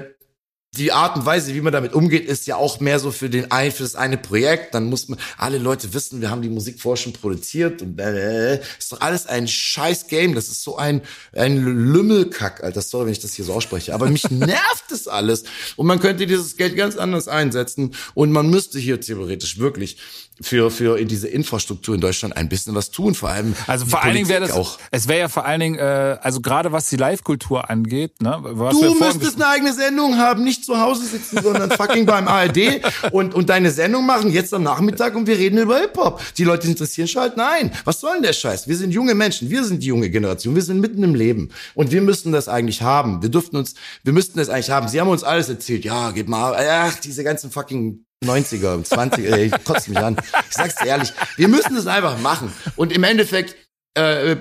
die Art und Weise, wie man damit umgeht, ist ja auch mehr so für den ein, für das eine Projekt. Dann muss man, alle Leute wissen, wir haben die Musik vorher schon produziert und äh, ist doch alles ein scheiß Game. Das ist so ein, ein Lümmelkack, Alter. Sorry, wenn ich das hier so ausspreche. Aber mich <laughs> nervt das alles. Und man könnte dieses Geld ganz anders einsetzen. Und man müsste hier theoretisch wirklich für, für in diese Infrastruktur in Deutschland ein bisschen was tun, vor allem. Also vor allen Dingen wäre das, auch. es wäre ja vor allen Dingen, äh, also gerade was die Live-Kultur angeht, ne? Was du müsstest eine eigene Sendung haben, nicht zu Hause sitzen, sondern fucking beim ARD und, und deine Sendung machen, jetzt am Nachmittag und wir reden über Hip-Hop. Die Leute interessieren schon halt, nein, was soll denn der Scheiß? Wir sind junge Menschen, wir sind die junge Generation, wir sind mitten im Leben und wir müssten das eigentlich haben. Wir dürften uns, wir müssten das eigentlich haben. Sie haben uns alles erzählt, ja, geht mal, ach, diese ganzen fucking 90er, 20er, ey, ich kotze mich an. Ich sag's dir ehrlich, wir müssen das einfach machen. Und im Endeffekt äh,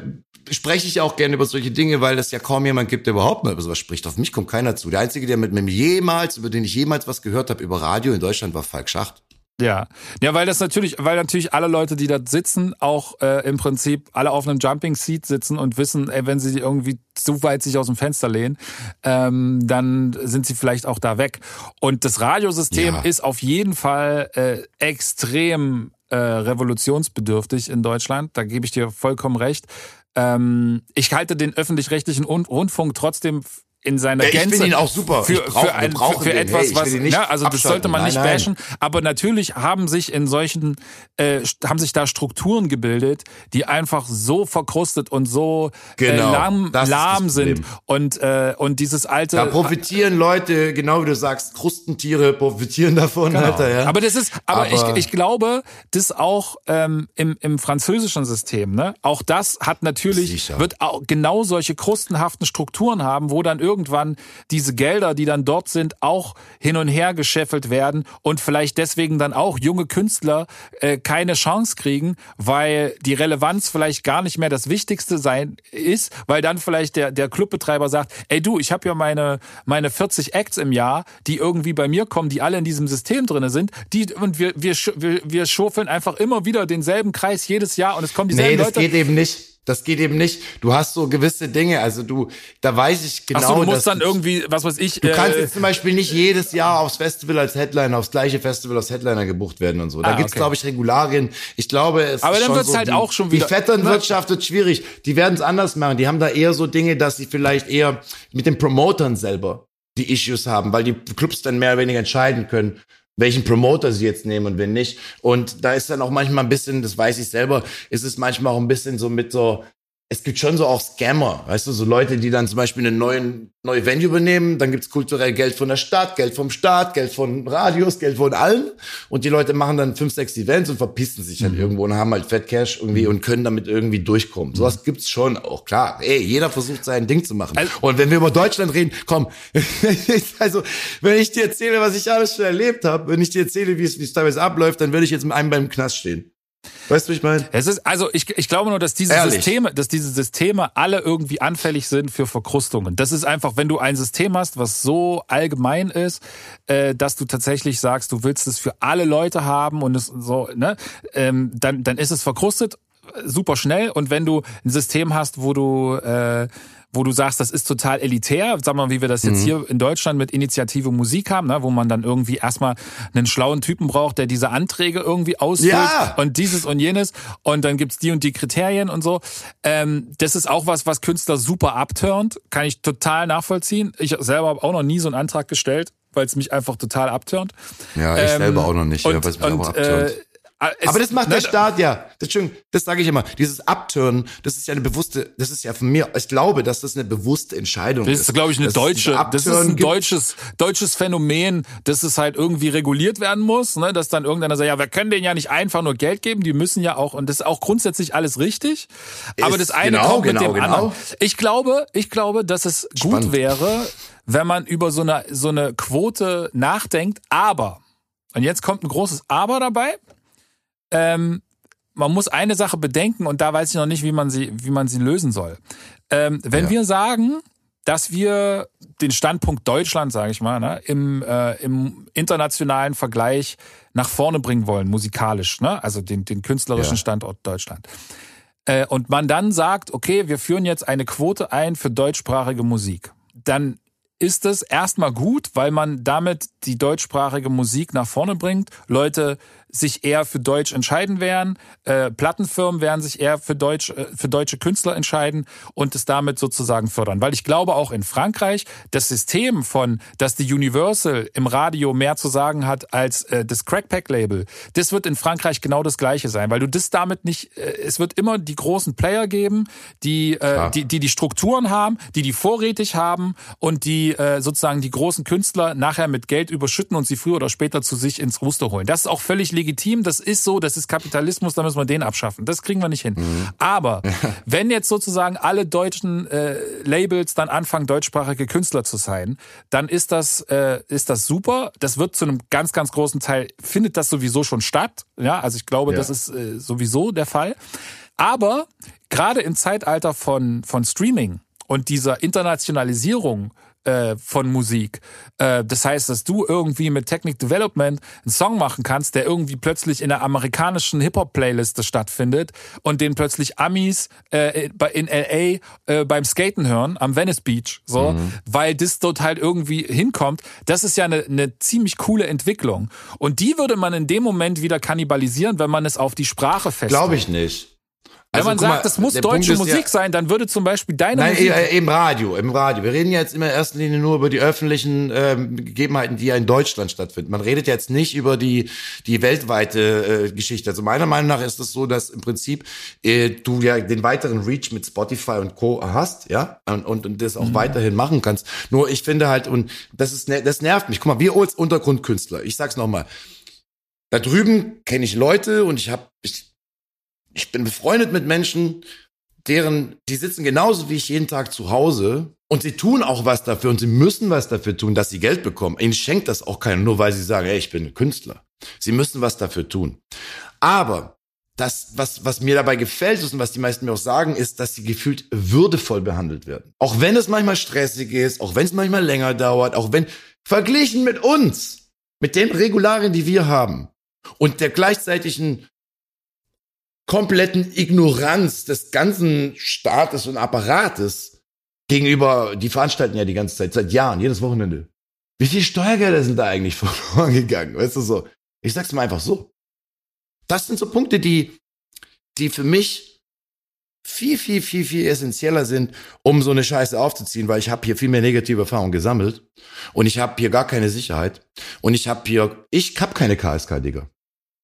spreche ich auch gerne über solche Dinge, weil es ja kaum jemand gibt, der überhaupt mal über sowas spricht. Auf mich kommt keiner zu. Der Einzige, der mit mir jemals, über den ich jemals was gehört habe über Radio in Deutschland, war Falk Schacht. Ja, ja, weil das natürlich, weil natürlich alle Leute, die da sitzen, auch äh, im Prinzip alle auf einem Jumping Seat sitzen und wissen, ey, wenn sie irgendwie zu weit sich aus dem Fenster lehnen, ähm, dann sind sie vielleicht auch da weg. Und das Radiosystem ja. ist auf jeden Fall äh, extrem äh, revolutionsbedürftig in Deutschland. Da gebe ich dir vollkommen recht. Ähm, ich halte den öffentlich-rechtlichen Rundfunk trotzdem in seiner ja, ich Gänze. Ich finde ihn auch super. Für, brauch, für, ein, für, für etwas, hey, was, ja, also das sollte man nicht nein, bashen. Nein. Aber natürlich haben sich in solchen, äh, haben sich da Strukturen gebildet, die einfach so verkrustet und so äh, genau, äh, lahm, lahm sind. Und, äh, und dieses alte. Da profitieren Leute, genau wie du sagst, Krustentiere profitieren davon, genau. Alter, ja. Aber das ist, aber, aber ich, ich glaube, das auch ähm, im, im französischen System, ne? Auch das hat natürlich, Sicher. wird auch genau solche krustenhaften Strukturen haben, wo dann irgendwie irgendwann diese Gelder, die dann dort sind, auch hin und her gescheffelt werden und vielleicht deswegen dann auch junge Künstler äh, keine Chance kriegen, weil die Relevanz vielleicht gar nicht mehr das Wichtigste sein ist, weil dann vielleicht der, der Clubbetreiber sagt, ey du, ich habe ja meine, meine 40 Acts im Jahr, die irgendwie bei mir kommen, die alle in diesem System drinne sind, die und wir, wir, wir, wir schurfeln einfach immer wieder denselben Kreis jedes Jahr und es kommen dieselben nee, das Leute. geht eben nicht. Das geht eben nicht. Du hast so gewisse Dinge, also du, da weiß ich genau. Ach so, du musst dann irgendwie, was weiß ich. Du äh, kannst jetzt zum Beispiel nicht jedes Jahr aufs Festival als Headliner, aufs gleiche Festival als Headliner gebucht werden und so. Da ah, gibt's, okay. glaube ich, Regularien. Ich glaube, es Aber ist dann schon wird's so, halt die, auch schon wieder. Die Vetternwirtschaft wird schwierig. Die werden es anders machen. Die haben da eher so Dinge, dass sie vielleicht eher mit den Promotern selber die Issues haben, weil die Clubs dann mehr oder weniger entscheiden können welchen Promoter sie jetzt nehmen und wen nicht. Und da ist dann auch manchmal ein bisschen, das weiß ich selber, ist es manchmal auch ein bisschen so mit so, es gibt schon so auch Scammer, weißt du, so Leute, die dann zum Beispiel eine neuen, neue Venue übernehmen, dann gibt's kulturell Geld von der Stadt, Geld vom Staat, Geld von Radios, Geld von allen und die Leute machen dann fünf, sechs Events und verpissen sich halt mhm. irgendwo und haben halt Fat Cash irgendwie mhm. und können damit irgendwie durchkommen. Mhm. Sowas gibt's schon auch, klar. Ey, jeder versucht sein Ding zu machen. Also, und wenn wir über Deutschland reden, komm, <laughs> also wenn ich dir erzähle, was ich alles schon erlebt habe, wenn ich dir erzähle, wie es, wie es teilweise abläuft, dann würde ich jetzt mit einem beim Knast stehen. Weißt du, wie ich meine? Es ist, also ich, ich glaube nur, dass diese Ehrlich? Systeme, dass diese Systeme alle irgendwie anfällig sind für Verkrustungen. Das ist einfach, wenn du ein System hast, was so allgemein ist, äh, dass du tatsächlich sagst, du willst es für alle Leute haben und es so, ne, ähm, dann, dann ist es verkrustet super schnell. Und wenn du ein System hast, wo du äh, wo du sagst, das ist total elitär, sag mal, wie wir das jetzt mhm. hier in Deutschland mit Initiative Musik haben, ne, wo man dann irgendwie erstmal einen schlauen Typen braucht, der diese Anträge irgendwie ausfüllt ja. und dieses und jenes und dann gibt's die und die Kriterien und so. Ähm, das ist auch was, was Künstler super abturnt, kann ich total nachvollziehen. Ich selber habe auch noch nie so einen Antrag gestellt, weil es mich einfach total abturnt. Ja, ich ähm, selber auch noch nicht, und, ja, weil es mich und, auch abturnt. Äh, es, aber das macht der Staat ja. Das, das sage ich immer. Dieses Abturnen, das ist ja eine bewusste, das ist ja von mir, ich glaube, dass das eine bewusste Entscheidung ist. Das ist, glaube ich, eine deutsche, das ist ein deutsches, deutsches Phänomen, dass es halt irgendwie reguliert werden muss, ne? dass dann irgendeiner sagt, ja, wir können denen ja nicht einfach nur Geld geben, die müssen ja auch, und das ist auch grundsätzlich alles richtig. Aber ist das eine genau, kommt mit genau, dem genau. anderen. Ich glaube, ich glaube, dass es Spannend. gut wäre, wenn man über so eine, so eine Quote nachdenkt, aber, und jetzt kommt ein großes Aber dabei, ähm, man muss eine Sache bedenken und da weiß ich noch nicht, wie man sie, wie man sie lösen soll. Ähm, wenn ja. wir sagen, dass wir den Standpunkt Deutschland, sage ich mal, ne, im, äh, im internationalen Vergleich nach vorne bringen wollen, musikalisch, ne? also den, den künstlerischen ja. Standort Deutschland. Äh, und man dann sagt, okay, wir führen jetzt eine Quote ein für deutschsprachige Musik. Dann ist es erstmal gut, weil man damit die deutschsprachige Musik nach vorne bringt. Leute sich eher für Deutsch entscheiden werden. Äh, Plattenfirmen werden sich eher für, Deutsch, äh, für deutsche Künstler entscheiden und es damit sozusagen fördern. Weil ich glaube auch in Frankreich, das System von, dass die Universal im Radio mehr zu sagen hat als äh, das Crackpack-Label, das wird in Frankreich genau das gleiche sein, weil du das damit nicht, äh, es wird immer die großen Player geben, die, äh, die, die die Strukturen haben, die die vorrätig haben und die äh, sozusagen die großen Künstler nachher mit Geld überschütten und sie früher oder später zu sich ins Ruster holen. Das ist auch völlig legitim legitim, das ist so, das ist Kapitalismus, da müssen wir den abschaffen. Das kriegen wir nicht hin. Mhm. Aber <laughs> wenn jetzt sozusagen alle deutschen äh, Labels dann anfangen, deutschsprachige Künstler zu sein, dann ist das, äh, ist das super. Das wird zu einem ganz, ganz großen Teil, findet das sowieso schon statt. Ja, also ich glaube, ja. das ist äh, sowieso der Fall. Aber gerade im Zeitalter von, von Streaming und dieser Internationalisierung äh, von Musik. Äh, das heißt, dass du irgendwie mit Technic Development einen Song machen kannst, der irgendwie plötzlich in der amerikanischen Hip-Hop-Playliste stattfindet und den plötzlich Amis äh, in LA äh, beim Skaten hören am Venice Beach, so, mhm. weil das dort halt irgendwie hinkommt. Das ist ja eine, eine ziemlich coole Entwicklung. Und die würde man in dem Moment wieder kannibalisieren, wenn man es auf die Sprache festlegt. Glaube ich nicht. Also, Wenn man sagt, das muss deutsche Musik ja, sein, dann würde zum Beispiel deine nein, Musik... Nein, im Radio, im Radio. Wir reden jetzt immer in erster Linie nur über die öffentlichen ähm, Gegebenheiten, die ja in Deutschland stattfinden. Man redet jetzt nicht über die, die weltweite äh, Geschichte. Also meiner Meinung nach ist es so, dass im Prinzip äh, du ja den weiteren Reach mit Spotify und Co. hast, ja, und, und, und das auch mhm. weiterhin machen kannst. Nur ich finde halt, und das ist ne, das nervt mich. Guck mal, wir als Untergrundkünstler, ich sag's nochmal, da drüben kenne ich Leute und ich habe ich ich bin befreundet mit Menschen, deren, die sitzen genauso wie ich jeden Tag zu Hause und sie tun auch was dafür und sie müssen was dafür tun, dass sie Geld bekommen. Ihnen schenkt das auch keiner, nur weil sie sagen, hey, ich bin Künstler. Sie müssen was dafür tun. Aber das, was, was mir dabei gefällt ist und was die meisten mir auch sagen, ist, dass sie gefühlt würdevoll behandelt werden. Auch wenn es manchmal stressig ist, auch wenn es manchmal länger dauert, auch wenn, verglichen mit uns, mit den Regularien, die wir haben und der gleichzeitigen kompletten Ignoranz des ganzen Staates und Apparates gegenüber, die veranstalten ja die ganze Zeit, seit Jahren, jedes Wochenende. Wie viel Steuergelder sind da eigentlich <laughs> verloren gegangen? Weißt du so? Ich sag's mal einfach so. Das sind so Punkte, die, die für mich viel, viel, viel, viel essentieller sind, um so eine Scheiße aufzuziehen, weil ich habe hier viel mehr negative Erfahrungen gesammelt und ich habe hier gar keine Sicherheit und ich habe hier, ich habe keine KSK, Digga.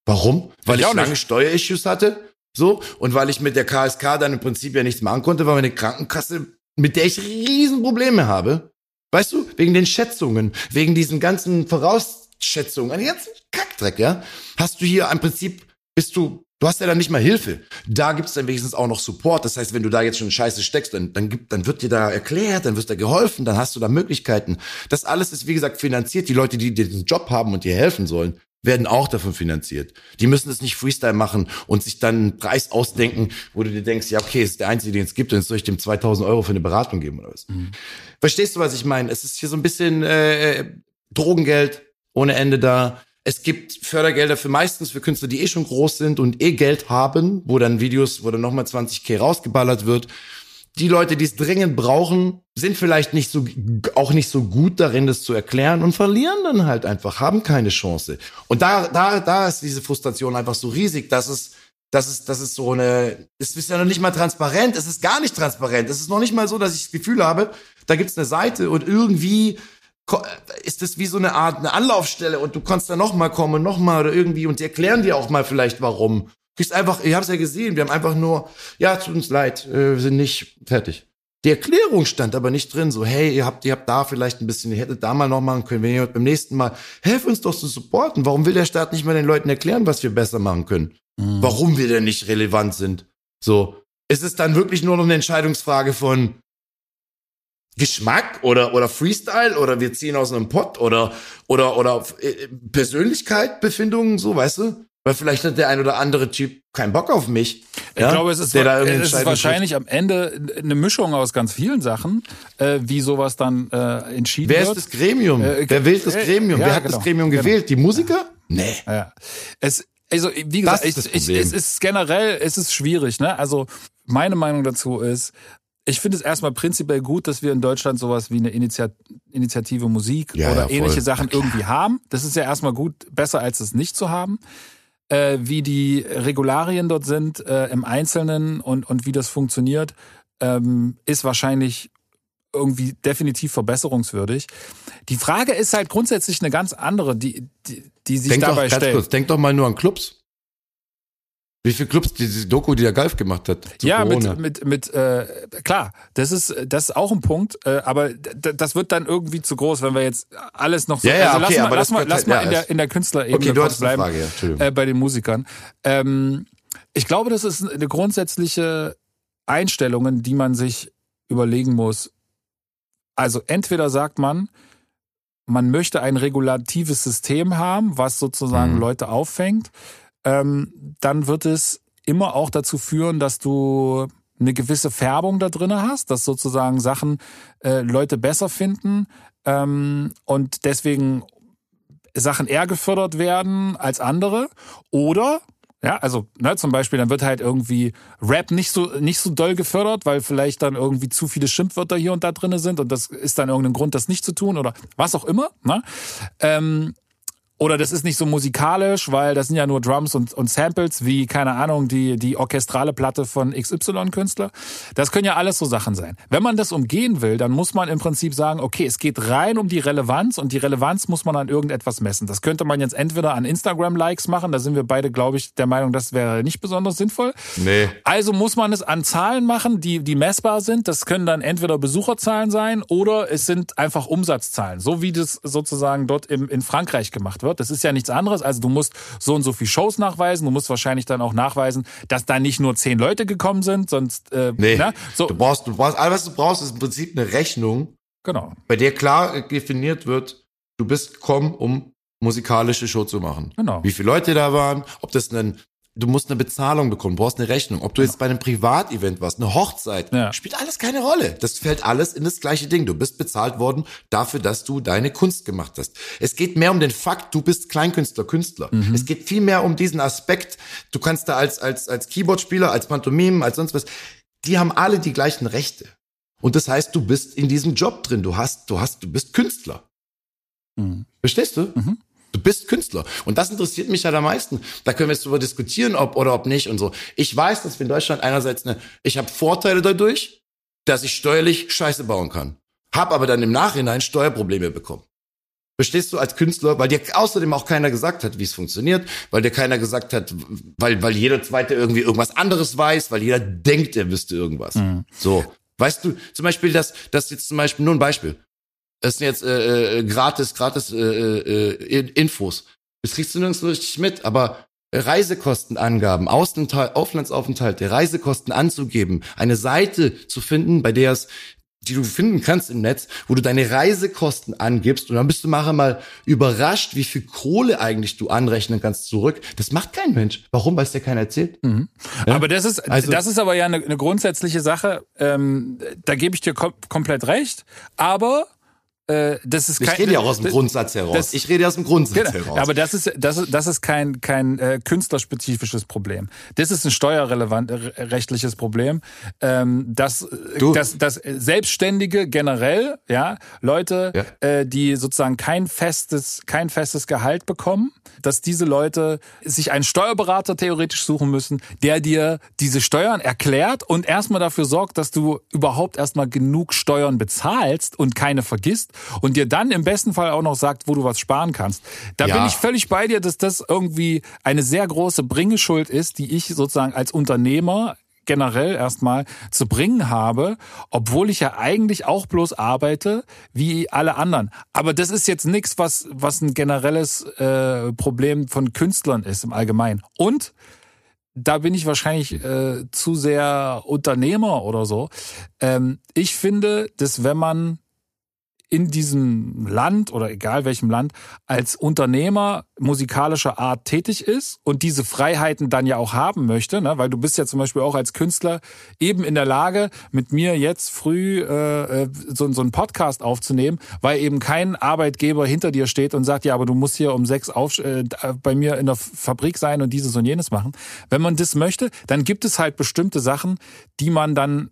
Warum? Weil ich, ich lange Steuerissues hatte so, und weil ich mit der KSK dann im Prinzip ja nichts machen konnte, weil meine Krankenkasse, mit der ich Riesenprobleme habe, weißt du, wegen den Schätzungen, wegen diesen ganzen Vorausschätzungen, den ganzen Kackdreck, ja, hast du hier im Prinzip, bist du, du hast ja dann nicht mal Hilfe. Da gibt's dann wenigstens auch noch Support. Das heißt, wenn du da jetzt schon Scheiße steckst, dann, dann, gibt, dann wird dir da erklärt, dann wirst da geholfen, dann hast du da Möglichkeiten. Das alles ist, wie gesagt, finanziert. Die Leute, die dir diesen Job haben und dir helfen sollen, werden auch davon finanziert. Die müssen es nicht Freestyle machen und sich dann einen Preis ausdenken, wo du dir denkst, ja, okay, ist der einzige, den es gibt, und jetzt soll ich dem 2000 Euro für eine Beratung geben oder was. Mhm. Verstehst du, was ich meine? Es ist hier so ein bisschen äh, Drogengeld ohne Ende da. Es gibt Fördergelder für meistens für Künstler, die eh schon groß sind und eh Geld haben, wo dann Videos, wo dann nochmal 20k rausgeballert wird die Leute, die es dringend brauchen, sind vielleicht nicht so, auch nicht so gut darin, das zu erklären und verlieren dann halt einfach, haben keine Chance. Und da, da, da ist diese Frustration einfach so riesig, dass es, dass es, dass es so eine, es ist ja noch nicht mal transparent, es ist gar nicht transparent. Es ist noch nicht mal so, dass ich das Gefühl habe, da gibt's eine Seite und irgendwie ist das wie so eine Art eine Anlaufstelle und du kannst da noch mal kommen und noch mal oder irgendwie und die erklären dir auch mal vielleicht warum kriegst einfach, ich habe es ja gesehen, wir haben einfach nur, ja, tut uns leid, äh, wir sind nicht fertig. Die Erklärung stand aber nicht drin, so, hey, ihr habt, ihr habt da vielleicht ein bisschen, ihr hättet da mal noch machen können, wenn ihr beim nächsten Mal, helft uns doch zu supporten. Warum will der Staat nicht mal den Leuten erklären, was wir besser machen können? Mhm. Warum wir denn nicht relevant sind? So. Ist es dann wirklich nur noch eine Entscheidungsfrage von Geschmack oder, oder Freestyle oder wir ziehen aus einem Pott oder, oder, oder äh, Persönlichkeit, Befindungen, so, weißt du? Weil vielleicht hat der ein oder andere Typ keinen Bock auf mich. Ich ja? glaube, es ist, es ist wahrscheinlich am Ende eine Mischung aus ganz vielen Sachen, äh, wie sowas dann äh, entschieden Wer wird. Wer ist das Gremium? Äh, Wer wählt das äh, Gremium? Ja, Wer hat genau, das Gremium genau. gewählt? Die Musiker? Nee. Ja. Es, also, wie gesagt, ich, ich, es ist generell, es ist schwierig, ne? Also, meine Meinung dazu ist, ich finde es erstmal prinzipiell gut, dass wir in Deutschland sowas wie eine Initiat Initiative Musik Ja, oder ja, ähnliche Sachen irgendwie haben. Das ist ja erstmal gut, besser als es nicht zu haben. Äh, wie die Regularien dort sind äh, im Einzelnen und, und wie das funktioniert, ähm, ist wahrscheinlich irgendwie definitiv verbesserungswürdig. Die Frage ist halt grundsätzlich eine ganz andere, die, die, die sich Denk doch, dabei ganz stellt. kurz, denk doch mal nur an Clubs. Wie viele Clubs diese Doku, die der Golf gemacht hat? zu ja, Corona. mit, mit, mit äh, klar, das ist, das ist auch ein Punkt, äh, aber das wird dann irgendwie zu groß, wenn wir jetzt alles noch so. Ja, ja, also okay, lass mal, lass mal, lass mal ja, in, der, in der Künstlerebene Okay, du hast bleiben, Frage, ja, äh, bei den Musikern. Ähm, ich glaube, das ist eine grundsätzliche Einstellung, die man sich überlegen muss. Also entweder sagt man, man möchte ein regulatives System haben, was sozusagen Mhm. Leute auffängt, ähm, dann wird es immer auch dazu führen, dass du eine gewisse Färbung da drin hast, dass sozusagen Sachen äh, Leute besser finden ähm, und deswegen Sachen eher gefördert werden als andere. Oder ja, also ne, zum Beispiel, dann wird halt irgendwie Rap nicht so nicht so doll gefördert, weil vielleicht dann irgendwie zu viele Schimpfwörter hier und da drinne sind und das ist dann irgendein Grund, das nicht zu tun oder was auch immer. Ne? Ähm, oder das ist nicht so musikalisch, weil das sind ja nur Drums und, und Samples, wie, keine Ahnung, die, die orchestrale Platte von XY-Künstler. Das können ja alles so Sachen sein. Wenn man das umgehen will, dann muss man im Prinzip sagen, okay, es geht rein um die Relevanz und die Relevanz muss man an irgendetwas messen. Das könnte man jetzt entweder an Instagram-Likes machen, da sind wir beide, glaube ich, der Meinung, das wäre nicht besonders sinnvoll. Nee. Also muss man es an Zahlen machen, die, die messbar sind. Das können dann entweder Besucherzahlen sein oder es sind einfach Umsatzzahlen. So wie das sozusagen dort im, in Frankreich gemacht wird. Das ist ja nichts anderes. Also du musst so und so viel Shows nachweisen. Du musst wahrscheinlich dann auch nachweisen, dass da nicht nur zehn Leute gekommen sind, sonst, äh, Nee. ne? So, Du brauchst, du brauchst, alles was du brauchst, ist im Prinzip eine Rechnung, genau, bei der klar definiert wird, du bist gekommen, um musikalische Show zu machen. Genau. Wie viele Leute da waren, ob das ein, du musst eine Bezahlung bekommen, du brauchst eine Rechnung. Ob du jetzt bei einem Privatevent warst, eine Hochzeit, Ja. spielt alles keine Rolle. Das fällt alles in das gleiche Ding. Du bist bezahlt worden dafür, dass du deine Kunst gemacht hast. Es geht mehr um den Fakt, du bist Kleinkünstler, Künstler. Es geht viel mehr um diesen Aspekt. Du kannst da als, als, als Keyboardspieler, als Pantomime, als sonst was, die haben alle die gleichen Rechte. Und das heißt, du bist in diesem Job drin. Du hast, du hast, du bist Künstler. Mhm. Verstehst du? Du bist Künstler. Und das interessiert mich halt am meisten. Da können wir jetzt darüber diskutieren, ob oder ob nicht und so. Ich weiß, dass wir in Deutschland einerseits eine, ich habe Vorteile dadurch, dass ich steuerlich Scheiße bauen kann. Hab aber dann im Nachhinein Steuerprobleme bekommen. Verstehst du als Künstler, weil dir außerdem auch keiner gesagt hat, wie es funktioniert, weil dir keiner gesagt hat, weil, weil jeder Zweite irgendwie irgendwas anderes weiß, weil jeder denkt, er wüsste irgendwas. So. Weißt du, zum Beispiel, das, das jetzt zum Beispiel nur ein Beispiel. Das sind jetzt äh, äh, gratis, gratis äh, äh, Infos. Das kriegst du nirgends richtig mit, aber Reisekostenangaben, Außenthal- Auflandsaufenthalte, Reisekosten anzugeben, eine Seite zu finden, bei der es, die du finden kannst im Netz, wo du deine Reisekosten angibst und dann bist du nachher mal überrascht, wie viel Kohle eigentlich du anrechnen kannst zurück. Das macht kein Mensch. Warum? Weil es dir keiner erzählt. Ja? Aber das ist, Also- das ist aber ja eine, eine grundsätzliche Sache. Ähm, da gebe ich dir kom komplett recht. Aber äh, das ist Ich kein, rede ja auch aus dem das- Grundsatz heraus. das- ich rede aus dem Grundsatz Genau. heraus. Aber das ist, das ist, das ist kein, kein äh, künstlerspezifisches Problem. Das ist ein steuerrelevant äh, rechtliches Problem. Ähm, dass, Du- dass, dass Selbstständige generell, ja, Leute, Ja. Äh, die sozusagen kein festes, kein festes Gehalt bekommen, dass diese Leute sich einen Steuerberater theoretisch suchen müssen, der dir diese Steuern erklärt und erstmal dafür sorgt, dass du überhaupt erstmal genug Steuern bezahlst und keine vergisst und dir dann im besten Fall auch noch sagt, wo du was sparen kannst. Da Ja. bin ich völlig bei dir, dass das irgendwie eine sehr große Bringeschuld ist, die ich sozusagen als Unternehmer generell erstmal zu bringen habe, obwohl ich ja eigentlich auch bloß arbeite wie alle anderen. Aber das ist jetzt nichts, was was ein generelles äh, Problem von Künstlern ist im Allgemeinen. Und da bin ich wahrscheinlich äh, zu sehr Unternehmer oder so. Ähm, ich finde, dass wenn man in diesem Land oder egal welchem Land als Unternehmer musikalischer Art tätig ist und diese Freiheiten dann ja auch haben möchte, ne? weil du bist ja zum Beispiel auch als Künstler eben in der Lage, mit mir jetzt früh äh, äh, so, so einen Podcast aufzunehmen, weil eben kein Arbeitgeber hinter dir steht und sagt, ja, aber du musst hier um sechs auf, äh, bei mir in der Fabrik sein und dieses und jenes machen. Wenn man das möchte, dann gibt es halt bestimmte Sachen, die man dann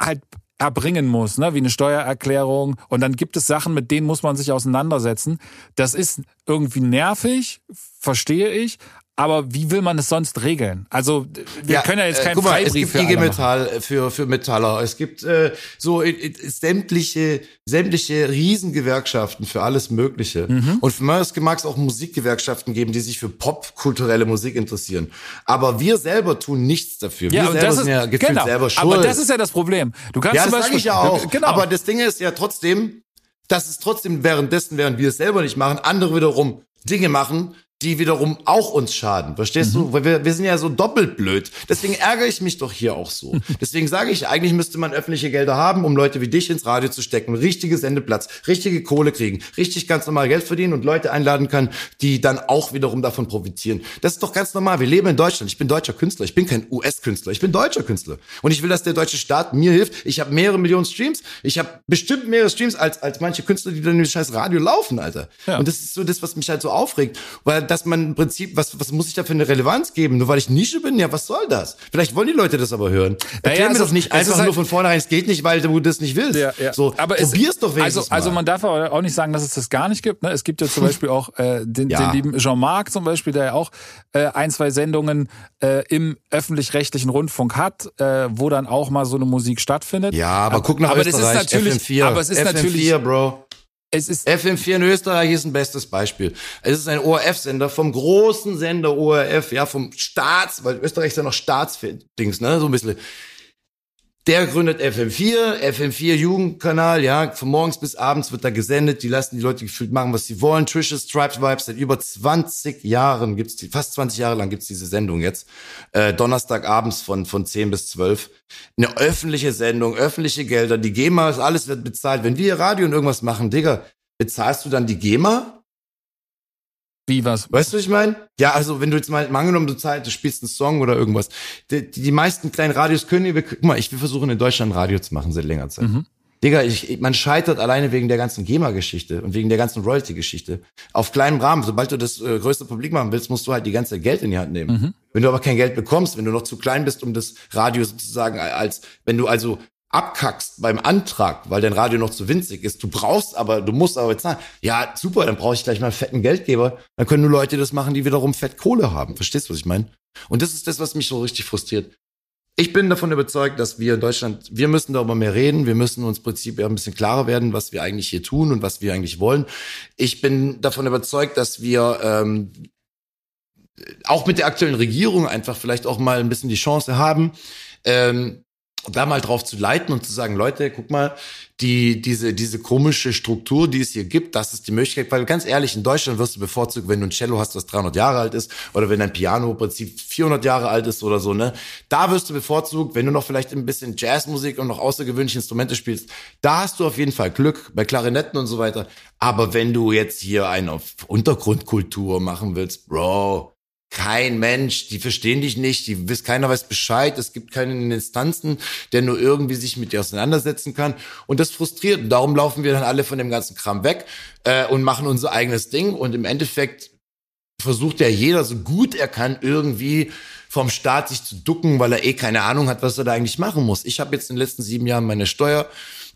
halt erbringen muss, ne? wie eine Steuererklärung. Und dann gibt es Sachen, mit denen muss man sich auseinandersetzen. Das ist irgendwie nervig, verstehe ich, aber wie will man es sonst regeln? Also wir ja, können ja jetzt äh, keinen äh, mal, Freibrief es gibt IG Metall äh, für für Metaller. Es gibt äh, so äh, sämtliche sämtliche Riesengewerkschaften für alles Mögliche. Mhm. Und für mich mag es auch Musikgewerkschaften geben, die sich für popkulturelle Musik interessieren. Aber wir selber tun nichts dafür. Ja, wir selber das ist, sind ja gefühlt genau, selber schuld. Aber das ist ja das Problem. Du kannst ja, zum das Beispiel, ich ja auch. <laughs> Genau. Aber das Ding ist ja trotzdem, dass es trotzdem währenddessen, während wir es selber nicht machen, andere wiederum Dinge machen, die wiederum auch uns schaden. Verstehst mhm. du? Weil wir, wir sind ja so doppelt blöd. Deswegen ärgere ich mich doch hier auch so. <laughs> Deswegen sage ich, eigentlich müsste man öffentliche Gelder haben, um Leute wie dich ins Radio zu stecken, richtige Sendeplatz, richtige Kohle kriegen, richtig ganz normal Geld verdienen und Leute einladen kann, die dann auch wiederum davon profitieren. Das ist doch ganz normal. Wir leben in Deutschland. Ich bin deutscher Künstler. Ich bin kein US-Künstler. Ich bin deutscher Künstler. Und ich will, dass der deutsche Staat mir hilft. Ich habe mehrere Millionen Streams. Ich habe bestimmt mehrere Streams als, als manche Künstler, die dann im scheiß Radio laufen, Alter. Ja. Und das ist so das, was mich halt so aufregt. Weil dass man im Prinzip, was, was muss ich da für eine Relevanz geben? Nur weil ich Nische bin? Ja, was soll das? Vielleicht wollen die Leute das aber hören. Erklär naja, mir also, doch nicht einfach halt, nur von vornherein, es geht nicht, weil du das nicht willst. Ja, ja. So, aber probier's es, doch wenigstens also, also man darf auch nicht sagen, dass es das gar nicht gibt. Ne? Es gibt ja zum <laughs> Beispiel auch äh, den, ja. den lieben Jean-Marc zum Beispiel, der ja auch äh, ein, zwei Sendungen äh, im öffentlich-rechtlichen Rundfunk hat, äh, wo dann auch mal so eine Musik stattfindet. Ja, aber, aber guck nach aber Österreich, das ist natürlich, FM4, aber es ist FM4, natürlich, Bro. Es ist FM4 in Österreich ist ein bestes Beispiel. Es ist ein ORF-Sender vom großen Sender ORF, ja, vom Staats, weil Österreich ist ja noch Staatsdings, ne, so ein bisschen. Der gründet FM4, FM4 Jugendkanal, ja, von morgens bis abends wird da gesendet, die lassen die Leute gefühlt machen, was sie wollen. Trishes Stripes Vibes, seit über 20 Jahren gibt's die, fast 20 Jahre lang gibt's diese Sendung jetzt. Äh, Donnerstagabends von, von 10 bis 12. Eine öffentliche Sendung, öffentliche Gelder, die GEMA, alles wird bezahlt. Wenn wir Radio und irgendwas machen, Digga, bezahlst du dann die GEMA? Wie was? Weißt du, was ich meine? Ja, also wenn du jetzt mal, mal angenommen, du, zahlst, du spielst einen Song oder irgendwas. Die, die meisten kleinen Radios können, wir, guck mal, ich will versuchen in Deutschland Radio zu machen seit längerer Zeit. Mhm. Digga, ich, man scheitert alleine wegen der ganzen GEMA-Geschichte und wegen der ganzen Royalty-Geschichte. Auf kleinem Rahmen, sobald du das äh, größte Publik machen willst, musst du halt die ganze Geld in die Hand nehmen. Mhm. Wenn du aber kein Geld bekommst, wenn du noch zu klein bist, um das Radio sozusagen als, wenn du also abkackst beim Antrag, weil dein Radio noch zu winzig ist, du brauchst aber, du musst aber bezahlen. Ja, super, dann brauche ich gleich mal einen fetten Geldgeber. Dann können nur Leute das machen, die wiederum fett Kohle haben. Verstehst du, was ich meine? Und das ist das, was mich so richtig frustriert. Ich bin davon überzeugt, dass wir in Deutschland, wir müssen darüber mehr reden, wir müssen uns im Prinzip ein bisschen klarer werden, was wir eigentlich hier tun und was wir eigentlich wollen. Ich bin davon überzeugt, dass wir ähm, auch mit der aktuellen Regierung einfach vielleicht auch mal ein bisschen die Chance haben, ähm, da mal drauf zu leiten und zu sagen, Leute, guck mal, die, diese, diese komische Struktur, die es hier gibt, das ist die Möglichkeit, weil ganz ehrlich, in Deutschland wirst du bevorzugt, wenn du ein Cello hast, was 300 Jahre alt ist, oder wenn ein Piano im Prinzip 400 Jahre alt ist oder so, ne? Da wirst du bevorzugt, wenn du noch vielleicht ein bisschen Jazzmusik und noch außergewöhnliche Instrumente spielst, da hast du auf jeden Fall Glück, bei Klarinetten und so weiter. Aber wenn du jetzt hier eine Untergrundkultur machen willst, Bro, kein Mensch, die verstehen dich nicht, die wissen, keiner weiß Bescheid, es gibt keine Instanzen, der nur irgendwie sich mit dir auseinandersetzen kann. Und das frustriert. Und darum laufen wir dann alle von dem ganzen Kram weg äh, und machen unser eigenes Ding. Und im Endeffekt versucht ja jeder so gut er kann irgendwie vom Staat sich zu ducken, weil er eh keine Ahnung hat, was er da eigentlich machen muss. Ich habe jetzt in den letzten sieben Jahren meine Steuer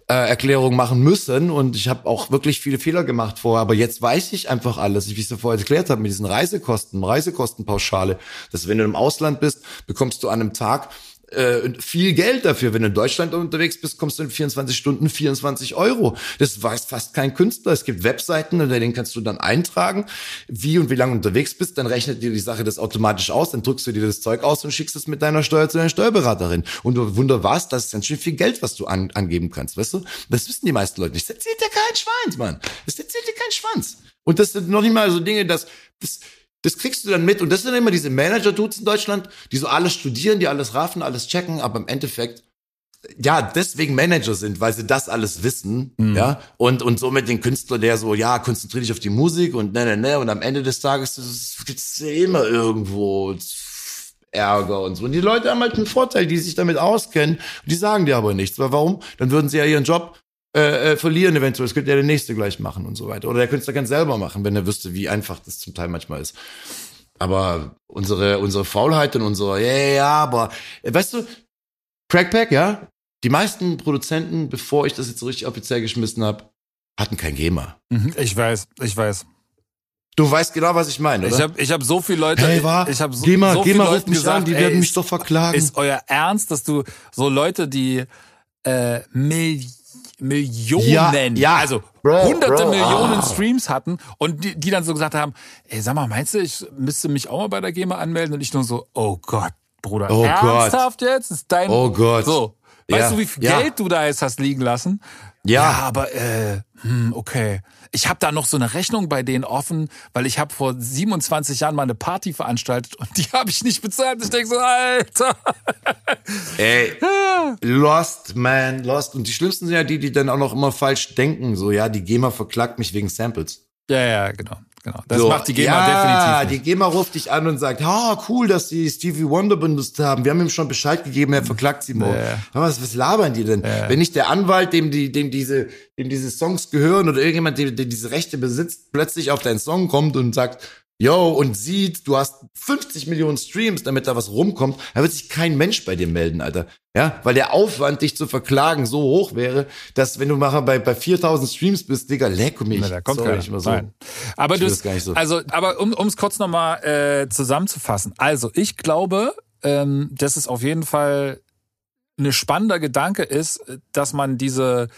äh, Erklärung machen müssen. Und ich habe auch wirklich viele Fehler gemacht vorher, aber jetzt weiß ich einfach alles, wie ich es vorher erklärt habe mit diesen Reisekosten, Reisekostenpauschale, dass wenn du im Ausland bist, bekommst du an einem Tag äh, viel Geld dafür. Wenn du in Deutschland unterwegs bist, kommst du in 24 Stunden 24 Euro. Das weiß fast kein Künstler. Es gibt Webseiten, unter denen kannst du dann eintragen, wie und wie lange unterwegs bist. Dann rechnet dir die Sache das automatisch aus. Dann drückst du dir das Zeug aus und schickst es mit deiner Steuer zu deiner Steuerberaterin. Und du wunder was, das ist ganz schön viel Geld, was du an, angeben kannst, weißt du? Das wissen die meisten Leute nicht. Das erzählt dir kein Schwanz, Mann. Das erzählt dir kein Schwanz. Und das sind noch nicht mal so Dinge, dass, das, das kriegst du dann mit. Und das sind immer diese Manager-Dudes in Deutschland, die so alles studieren, die alles raffen, alles checken, aber im Endeffekt ja, deswegen Manager sind, weil sie das alles wissen, mhm. ja, und, und somit den Künstler, der so, ja, konzentriere dich auf die Musik und ne, ne, ne, und am Ende des Tages gibt's immer irgendwo Ärger und so. Und die Leute haben halt einen Vorteil, die sich damit auskennen, die sagen dir aber nichts. Weil warum? Dann würden sie ja ihren Job äh, äh, verlieren eventuell. Das könnte ja der Nächste gleich machen und so weiter. Oder der Künstler kann es selber machen, wenn er wüsste, wie einfach das zum Teil manchmal ist. Aber unsere, unsere Faulheit und unser, ja, ja, ja, aber, weißt du, Crackpack, ja, Die meisten Produzenten, bevor ich das jetzt so richtig offiziell geschmissen habe, hatten kein GEMA. Mhm, ich weiß, ich weiß. Du weißt genau, was ich meine, oder? Ich habe ich hab so viele Leute. Hey, war, ich hab so, geh mal, so geh viele Leute mich gesagt, an, die ey, werden mich ist- doch verklagen. Ist euer Ernst, dass du so Leute, die äh, Mil Millionen, Ja, ja. also Bro, hunderte Bro, Millionen ah. Streams hatten und die, die dann so gesagt haben, ey, sag mal, meinst du, ich müsste mich auch mal bei der GEMA anmelden? Und ich nur so, oh Gott, Bruder, Oh Gott. ernsthaft jetzt? Ist dein Oh Gott. So. Weißt Ja, du, wie viel. Geld du da jetzt hast liegen lassen? Ja. aber äh, hm, okay. Ich habe da noch so eine Rechnung bei denen offen, weil ich habe vor 27 Jahren mal eine Party veranstaltet und die <laughs> habe ich nicht bezahlt. Ich denke so, Alter. <laughs> Ey, lost, man, lost. Und die schlimmsten sind ja die, die dann auch noch immer falsch denken. So, ja, die GEMA verklagt mich wegen Samples. Ja, ja, genau, genau. Das so, macht die GEMA ja, definitiv die nicht. GEMA ruft dich an und sagt, ha, cool, dass die Stevie Wonder benutzt haben. Wir haben ihm schon Bescheid gegeben, er verklagt sie morgen. Ja. Was, was labern die denn? Wenn nicht der Anwalt, dem die, dem diese, dem diese Songs gehören oder irgendjemand, der, der diese Rechte besitzt, plötzlich auf deinen Song kommt und sagt, yo, und sieht, du hast 50 Millionen Streams, damit da was rumkommt, da wird sich kein Mensch bei dir melden, Alter. Ja, weil der Aufwand, dich zu verklagen, so hoch wäre, dass wenn du nachher bei, bei 4000 Streams bist, Digga, leck mich. Nee, da kommt Sorry, keiner. mal so. Nein. Aber Ich du, das gar nicht so. also, aber um es kurz nochmal äh, zusammenzufassen. Also, ich glaube, ähm, dass es auf jeden Fall eine spannender Gedanke ist, dass man diese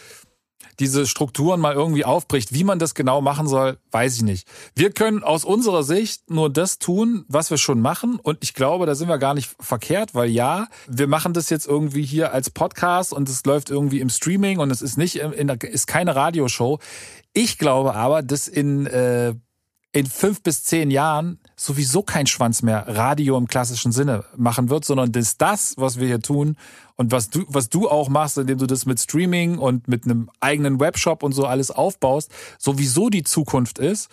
diese Strukturen mal irgendwie aufbricht. Wie man das genau machen soll, weiß ich nicht. Wir können aus unserer Sicht nur das tun, was wir schon machen. Und ich glaube, da sind wir gar nicht verkehrt, weil ja, wir machen das jetzt irgendwie hier als Podcast und es läuft irgendwie im Streaming und es ist nicht in, der, ist keine Radioshow. Ich glaube aber, dass in äh, in fünf bis zehn Jahren sowieso kein Schwanz mehr Radio im klassischen Sinne machen wird, sondern dass das, was wir hier tun und was du, was du auch machst, indem du das mit Streaming und mit einem eigenen Webshop und so alles aufbaust, sowieso die Zukunft ist.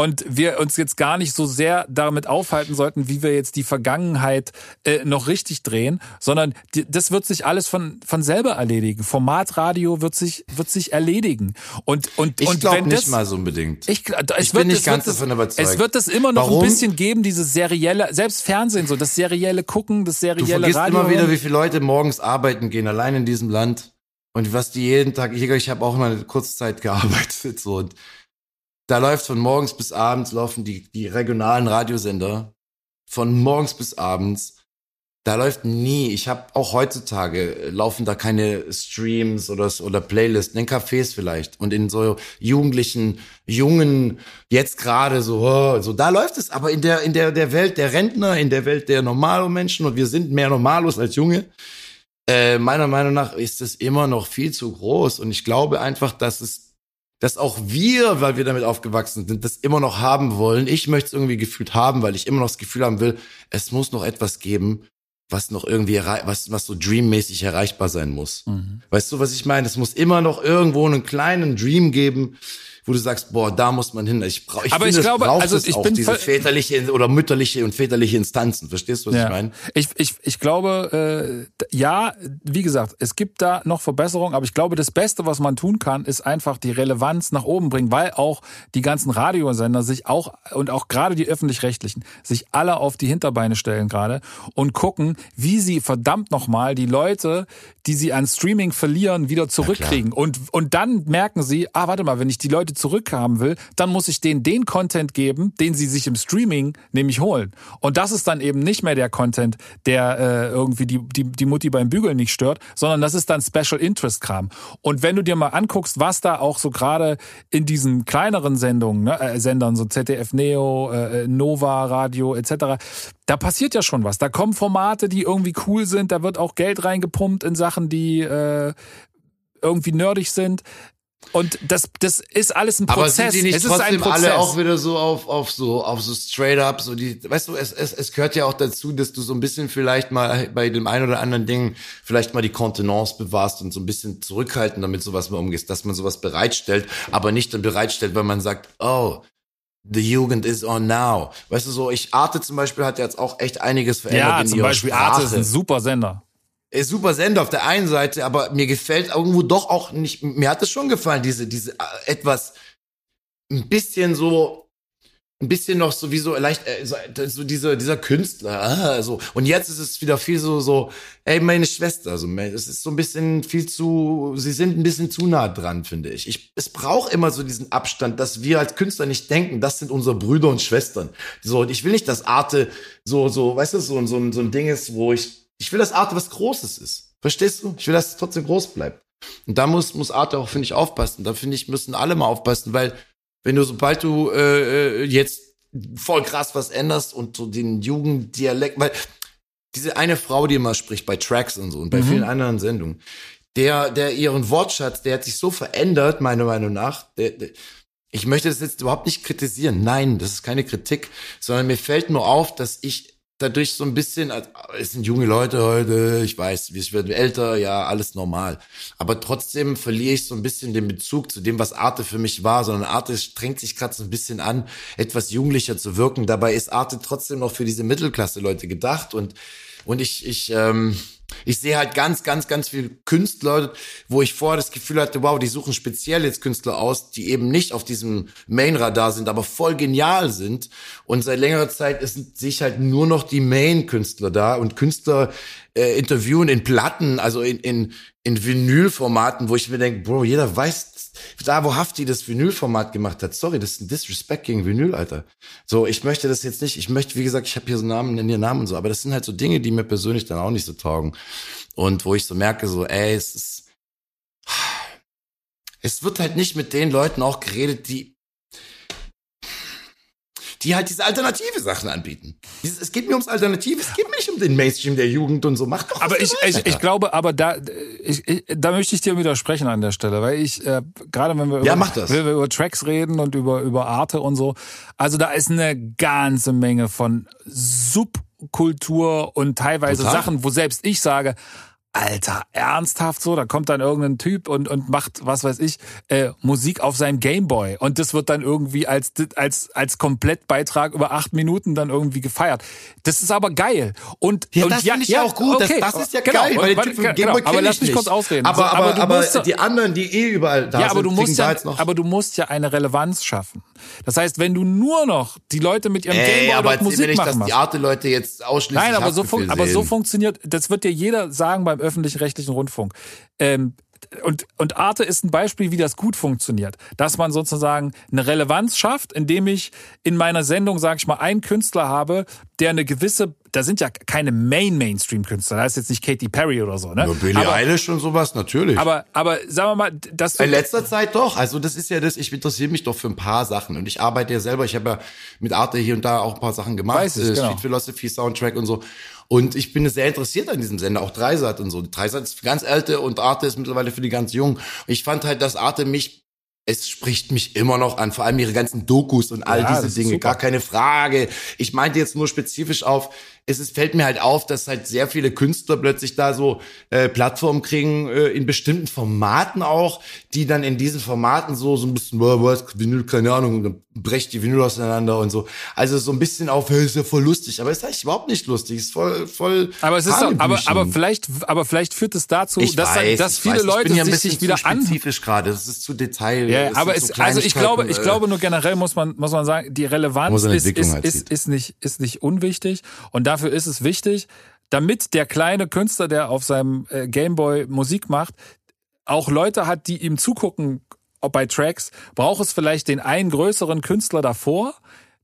Und wir uns jetzt gar nicht so sehr damit aufhalten sollten, wie wir jetzt die Vergangenheit äh, noch richtig drehen, sondern die, das wird sich alles von, von selber erledigen. Formatradio wird sich, wird sich erledigen. Und, und, Ich und glaube wenn nicht das, mal so unbedingt. ich, Ich wird, bin nicht ganz davon überzeugt. Es wird es immer noch Warum? ein bisschen geben, dieses serielle, selbst Fernsehen so, das serielle Gucken, das Du serielle vergisst Radio. immer wieder, wie viele Leute morgens arbeiten gehen, allein in diesem Land. Und was die jeden Tag, ich, ich habe auch mal eine kurze Zeit gearbeitet, so, und da läuft von morgens bis abends, laufen die, die regionalen Radiosender von morgens bis abends. Da läuft nie, ich habe auch heutzutage, äh, laufen da keine Streams oder, oder Playlisten, in Cafés vielleicht. Und in so jugendlichen, jungen, jetzt gerade so, oh, so, da läuft es, aber in der, in der, der Welt der Rentner, in der Welt der normalen Menschen und wir sind mehr Normalos als Junge, äh, meiner Meinung nach ist es immer noch viel zu groß. Und ich glaube einfach, dass es dass auch wir, weil wir damit aufgewachsen sind, das immer noch haben wollen. Ich möchte es irgendwie gefühlt haben, weil ich immer noch das Gefühl haben will, es muss noch etwas geben, was noch irgendwie was was so dreammäßig erreichbar sein muss. Mhm. Weißt du, was ich meine? Es muss immer noch irgendwo einen kleinen Dream geben, wo du sagst, boah, da muss man hin. Ich brauche ich Aber finde, ich glaube, also ich auch bin diese väterliche oder mütterliche und väterliche Instanzen. Verstehst du, was ich meine? Ich, ich, ich glaube, äh, ja, wie gesagt, es gibt da noch Verbesserungen, aber ich glaube, das Beste, was man tun kann, ist einfach die Relevanz nach oben bringen, weil auch die ganzen Radiosender sich auch und auch gerade die öffentlich-rechtlichen sich alle auf die Hinterbeine stellen gerade und gucken, wie sie verdammt nochmal die Leute, die sie an Streaming verlieren, wieder zurückkriegen. Und, und dann merken sie, ah, warte mal, wenn ich die Leute zurückhaben will, dann muss ich denen den Content geben, den sie sich im Streaming nämlich holen. Und das ist dann eben nicht mehr der Content, der äh, irgendwie die, die, die Mutti beim Bügeln nicht stört, sondern das ist dann Special Interest Kram. Und wenn du dir mal anguckst, was da auch so gerade in diesen kleineren Sendungen, ne, äh, Sendern, so ZDF Neo, äh, Nova Radio etc., da passiert ja schon was. Da kommen Formate, die irgendwie cool sind, da wird auch Geld reingepumpt in Sachen, die äh, irgendwie nerdig sind. Und das, das ist alles ein Prozess. Aber sind die nicht es ist ein trotzdem Prozess. alle auch wieder so auf, auf so, auf so straight up, so die, weißt du, es, es, es gehört ja auch dazu, dass du so ein bisschen vielleicht mal bei dem einen oder anderen Ding vielleicht mal die Kontenance bewahrst und so ein bisschen zurückhalten, damit sowas mal umgehst, dass man sowas bereitstellt, aber nicht dann bereitstellt, weil man sagt, oh, the Jugend is on now. Weißt du, so, ich, Arte zum Beispiel hat jetzt auch echt einiges verändert ja, in zum Beispiel Sprache Arte ist ein super Sender. Ist super Sender auf der einen Seite, aber mir gefällt irgendwo doch auch nicht, mir hat es schon gefallen, diese, diese äh, etwas, ein bisschen so, ein bisschen noch sowieso leicht äh, so, so dieser dieser Künstler ah, so. Und jetzt ist es wieder viel so so ey meine Schwester also es ist so ein bisschen viel zu sie sind ein bisschen zu nah dran finde ich. Ich es braucht immer so diesen Abstand dass wir als Künstler nicht denken das sind unsere Brüder und Schwestern. So und ich will nicht dass Arte so so weißt du so so so ein Ding ist wo ich ich will dass Arte was Großes ist verstehst du ich will dass es trotzdem groß bleibt und da muss muss Arte auch finde ich aufpassen da finde ich müssen alle mal aufpassen weil wenn du, sobald du äh, äh, jetzt voll krass was änderst und so den Jugenddialekt, weil diese eine Frau, die immer spricht bei Tracks und so und bei mhm. vielen anderen Sendungen, der, der ihren Wortschatz, der hat sich so verändert, meiner Meinung nach. Der, der, ich möchte das jetzt überhaupt nicht kritisieren. Nein, das ist keine Kritik, sondern mir fällt nur auf, dass ich dadurch so ein bisschen, es sind junge Leute heute, ich weiß, wir werden älter, ja, alles normal. Aber trotzdem verliere ich so ein bisschen den Bezug zu dem, was Arte für mich war, sondern Arte strengt sich gerade so ein bisschen an, etwas jugendlicher zu wirken. Dabei ist Arte trotzdem noch für diese Mittelklasse-Leute gedacht und, und ich, ich, ähm, ich sehe halt ganz, ganz, ganz viele Künstler, wo ich vorher das Gefühl hatte, wow, die suchen speziell jetzt Künstler aus, die eben nicht auf diesem Main-Radar sind, aber voll genial sind. Und seit längerer Zeit ist, sehe ich halt nur noch die Main-Künstler da und Künstler äh, interviewen in Platten, also in, in, in Vinylformaten, wo ich mir denke, Bro, jeder weiß, da wo Hafti das Vinylformat gemacht hat, sorry, das ist ein Disrespect gegen Vinyl, Alter. So, ich möchte das jetzt nicht, ich möchte, wie gesagt, ich habe hier so Namen, nenne hier Namen und so, aber das sind halt so Dinge, die mir persönlich dann auch nicht so taugen. Und wo ich so merke, so, ey, es ist, es wird halt nicht mit den Leuten auch geredet, die die halt diese alternative Sachen anbieten. Es geht mir ums Alternative, es geht mir nicht um den Mainstream der Jugend und so. Macht doch Aber ich, ich, ich glaube, aber da, ich, ich, da möchte ich dir widersprechen an der Stelle, weil ich, äh, gerade wenn wir, ja, über, wenn wir über Tracks reden und über, über Arte und so, also da ist eine ganze Menge von Subkultur und teilweise Total. Sachen, wo selbst ich sage, Alter, ernsthaft so? Da kommt dann irgendein Typ und, und macht, was weiß ich, äh, Musik auf seinem Gameboy. Und das wird dann irgendwie als, als, als Komplettbeitrag über acht Minuten dann irgendwie gefeiert. Das ist aber geil. Und, ja, und das ja, finde ich ja auch gut. Okay. Das, das ist ja genau, geil, weil der Typ genau, Aber lass mich kurz ausreden. Aber, aber, aber, aber die anderen, die eh überall da ja, aber sind, du musst ja, aber du musst ja eine Relevanz schaffen. Das heißt, wenn du nur noch die Leute mit ihrem Ey, Gameboy aber Musik machen dass die Arte-Leute jetzt ausschließlich Nein, aber so, aber so funktioniert, das wird dir jeder sagen beim öffentlich-rechtlichen Rundfunk. Ähm, und, und Arte ist ein Beispiel, wie das gut funktioniert. Dass man sozusagen eine Relevanz schafft, indem ich in meiner Sendung, sage ich mal, einen Künstler habe, der eine gewisse, da sind ja keine Main-Mainstream-Künstler, da ist jetzt nicht Katy Perry oder so, ne? Nur Billie aber, Eilish und sowas, natürlich. Aber, aber sagen wir mal, dass du In letzter Zeit doch, also das ist ja das, ich interessiere mich doch für ein paar Sachen und ich arbeite ja selber, ich habe ja mit Arte hier und da auch ein paar Sachen gemacht, Weiß ich, äh, genau. Street Philosophy, Soundtrack und so. Und ich bin sehr interessiert an diesem Sender, auch Dreisat und so. Dreisat ist für ganz alte und Arte ist mittlerweile für die ganz jungen. Ich fand halt, dass Arte mich es spricht mich immer noch an, vor allem ihre ganzen Dokus und all ja, diese Dinge, gar keine Frage. Ich meinte jetzt nur spezifisch auf es ist, fällt mir halt auf, dass halt sehr viele Künstler plötzlich da so äh, Plattformen kriegen, äh, in bestimmten Formaten auch, die dann in diesen Formaten so, so ein bisschen, was, Vinyl, keine Ahnung, dann brecht die Vinyl auseinander und so. Also so ein bisschen auf, hey, ist ja voll lustig, aber ist eigentlich überhaupt nicht lustig, ist voll, voll. Aber es ist doch, aber, aber vielleicht, aber vielleicht führt es dazu, ich dass, weiß, dass viele weiß. Leute ja sich, sich wieder an. spezifisch gerade, das ist zu Detail. Ja, aber es, so also ich glaube, ich äh, glaube nur generell muss man, muss man sagen, die Relevanz ist, ist, halt ist, ist nicht, ist nicht unwichtig und dafür ist es wichtig, damit der kleine Künstler, der auf seinem äh, Gameboy Musik macht, auch Leute hat, die ihm zugucken bei Tracks, braucht es vielleicht den einen größeren Künstler davor,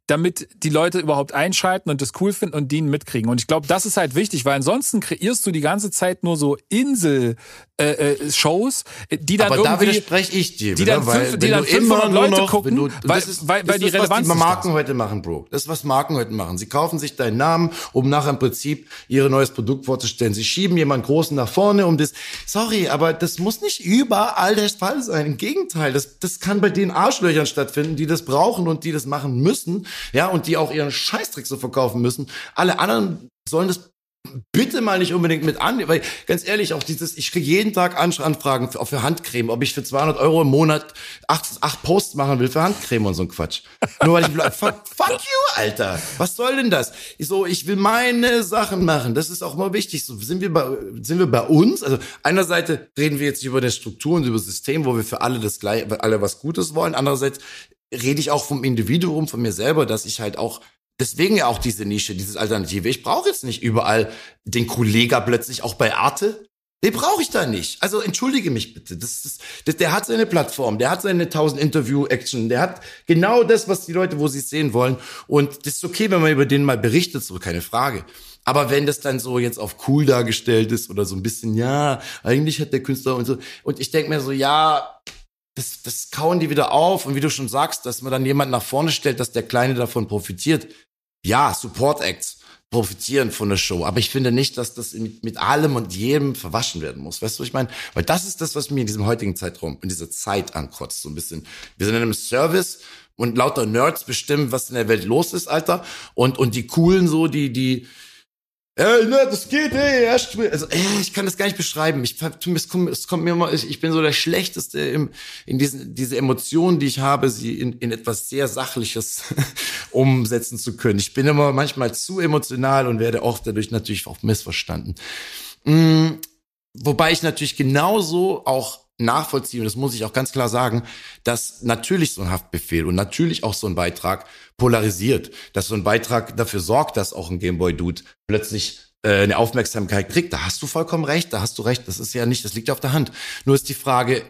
damit die Leute überhaupt einschalten und das cool finden und den mitkriegen. Und ich glaube, das ist halt wichtig, weil ansonsten kreierst du die ganze Zeit nur so Insel äh, äh, Shows, die dann Aber irgendwie, da widerspreche ich dir, die dann, fünf, die dann 500 Leute noch, gucken, du, weil, das ist, weil, weil das die Relevanz was die Marken heute machen, Bro. Das ist was Marken heute machen. Sie kaufen sich deinen Namen, um nachher im Prinzip ihr neues Produkt vorzustellen. Sie schieben jemanden großen nach vorne, um das. Sorry, aber das muss nicht überall der Fall sein. Im Gegenteil, das das kann bei den Arschlöchern stattfinden, die das brauchen und die das machen müssen, ja, und die auch ihren Scheißtrick so verkaufen müssen. Alle anderen sollen das bitte mal nicht unbedingt mit an, weil ganz ehrlich, auch dieses, ich kriege jeden Tag Anfragen für, für Handcreme, ob ich für 200 Euro im Monat acht, acht Posts machen will für Handcreme und so ein Quatsch. Nur weil ich, <laughs> fuck, fuck you, Alter. Was soll denn das? Ich so, ich will meine Sachen machen. Das ist auch mal wichtig. So, sind wir bei, sind wir bei uns? Also, einerseits reden wir jetzt über eine Struktur und über das System, wo wir für alle das gleiche, alle was Gutes wollen. Andererseits rede ich auch vom Individuum, von mir selber, dass ich halt auch deswegen ja auch diese Nische, dieses Alternative. Ich brauche jetzt nicht überall den Kollega plötzlich auch bei Arte. Den brauche ich da nicht. Also entschuldige mich bitte. Das ist, das, der hat seine Plattform, der hat seine 1000 Interview-Action, der hat genau das, was die Leute, wo sie es sehen wollen. Und das ist okay, wenn man über den mal berichtet, so keine Frage. Aber wenn das dann so jetzt auf cool dargestellt ist oder so ein bisschen, ja, eigentlich hat der Künstler und so. Und ich denke mir so, ja, das, das kauen die wieder auf. Und wie du schon sagst, dass man dann jemand nach vorne stellt, dass der Kleine davon profitiert. Ja, Support Acts profitieren von der Show. Aber ich finde nicht, dass das mit, allem und jedem verwaschen werden muss. Weißt du, was ich meine? Weil das ist das, was mir in diesem heutigen Zeitraum, in dieser Zeit ankotzt. So ein bisschen. Wir sind in einem Service und lauter Nerds bestimmen, was in der Welt los ist, Alter. Und, und die coolen so, die, die, Ey, ne, das geht, ey, also, ey, ich kann das gar nicht beschreiben. Ich, es kommt, es kommt mir immer, ich, ich bin so der Schlechteste im, in diesen, diese Emotionen, die ich habe, sie in, in etwas sehr Sachliches <laughs> umsetzen zu können. Ich bin immer manchmal zu emotional und werde auch dadurch natürlich auch missverstanden. Mhm, wobei ich natürlich genauso auch nachvollziehen, und das muss ich auch ganz klar sagen, dass natürlich so ein Haftbefehl und natürlich auch so ein Beitrag polarisiert, dass so ein Beitrag dafür sorgt, dass auch ein Gameboy-Dude plötzlich äh, eine Aufmerksamkeit kriegt. Da hast du vollkommen recht, da hast du recht. Das ist ja nicht, das liegt ja auf der Hand. Nur ist die Frage,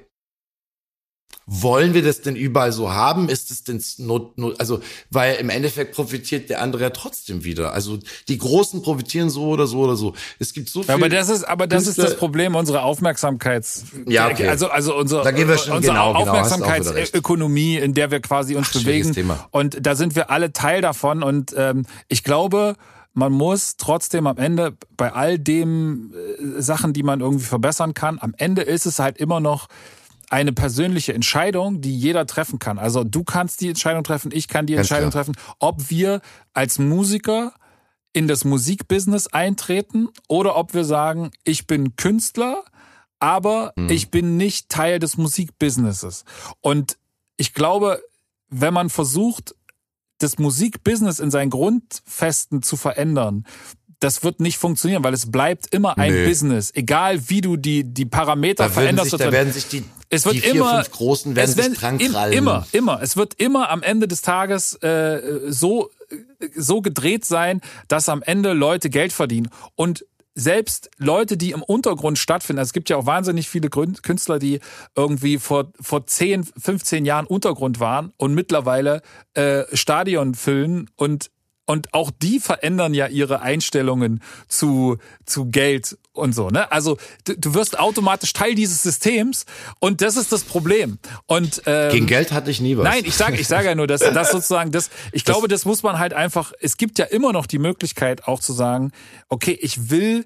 wollen wir das denn überall so haben? Ist es denn not, not, also, weil im Endeffekt profitiert der andere ja trotzdem wieder. Also, die Großen profitieren so oder so oder so. Es gibt so viel. aber das ist, aber das Künstler ist das Problem unserer Aufmerksamkeits, ja, okay. also, also unsere, da gehen wir schon, unsere genau, genau Aufmerksamkeitsökonomie, in der wir quasi uns Ach, bewegen. Thema. Und da sind wir alle Teil davon. Und ähm, ich glaube, man muss trotzdem am Ende bei all dem äh, Sachen, die man irgendwie verbessern kann, am Ende ist es halt immer noch eine persönliche Entscheidung, die jeder treffen kann. Also du kannst die Entscheidung treffen, ich kann die Ganz Entscheidung klar. treffen, ob wir als Musiker in das Musikbusiness eintreten oder ob wir sagen, ich bin Künstler, aber mhm. ich bin nicht Teil des Musikbusinesses. Und ich glaube, wenn man versucht, das Musikbusiness in seinen Grundfesten zu verändern, das wird nicht funktionieren, weil es bleibt immer ein nee. Business. Egal wie du die, die Parameter da veränderst. Sich, da werden sich die, es wird die vier, immer, fünf Großen werden sich dran krallen. Immer, immer. Es wird immer am Ende des Tages äh, so, so gedreht sein, dass am Ende Leute Geld verdienen. Und selbst Leute, die im Untergrund stattfinden, also es gibt ja auch wahnsinnig viele Künstler, die irgendwie vor, vor 10, 15 Jahren Untergrund waren und mittlerweile äh, Stadion füllen und und auch die verändern ja ihre Einstellungen zu, zu Geld und so, ne? Also du, du wirst automatisch Teil dieses Systems und das ist das Problem. Und ähm, gegen Geld hatte ich nie was. Nein, ich sage, ich sage ja nur, dass das sozusagen das. Ich das, glaube, das muss man halt einfach. Es gibt ja immer noch die Möglichkeit, auch zu sagen, okay, ich will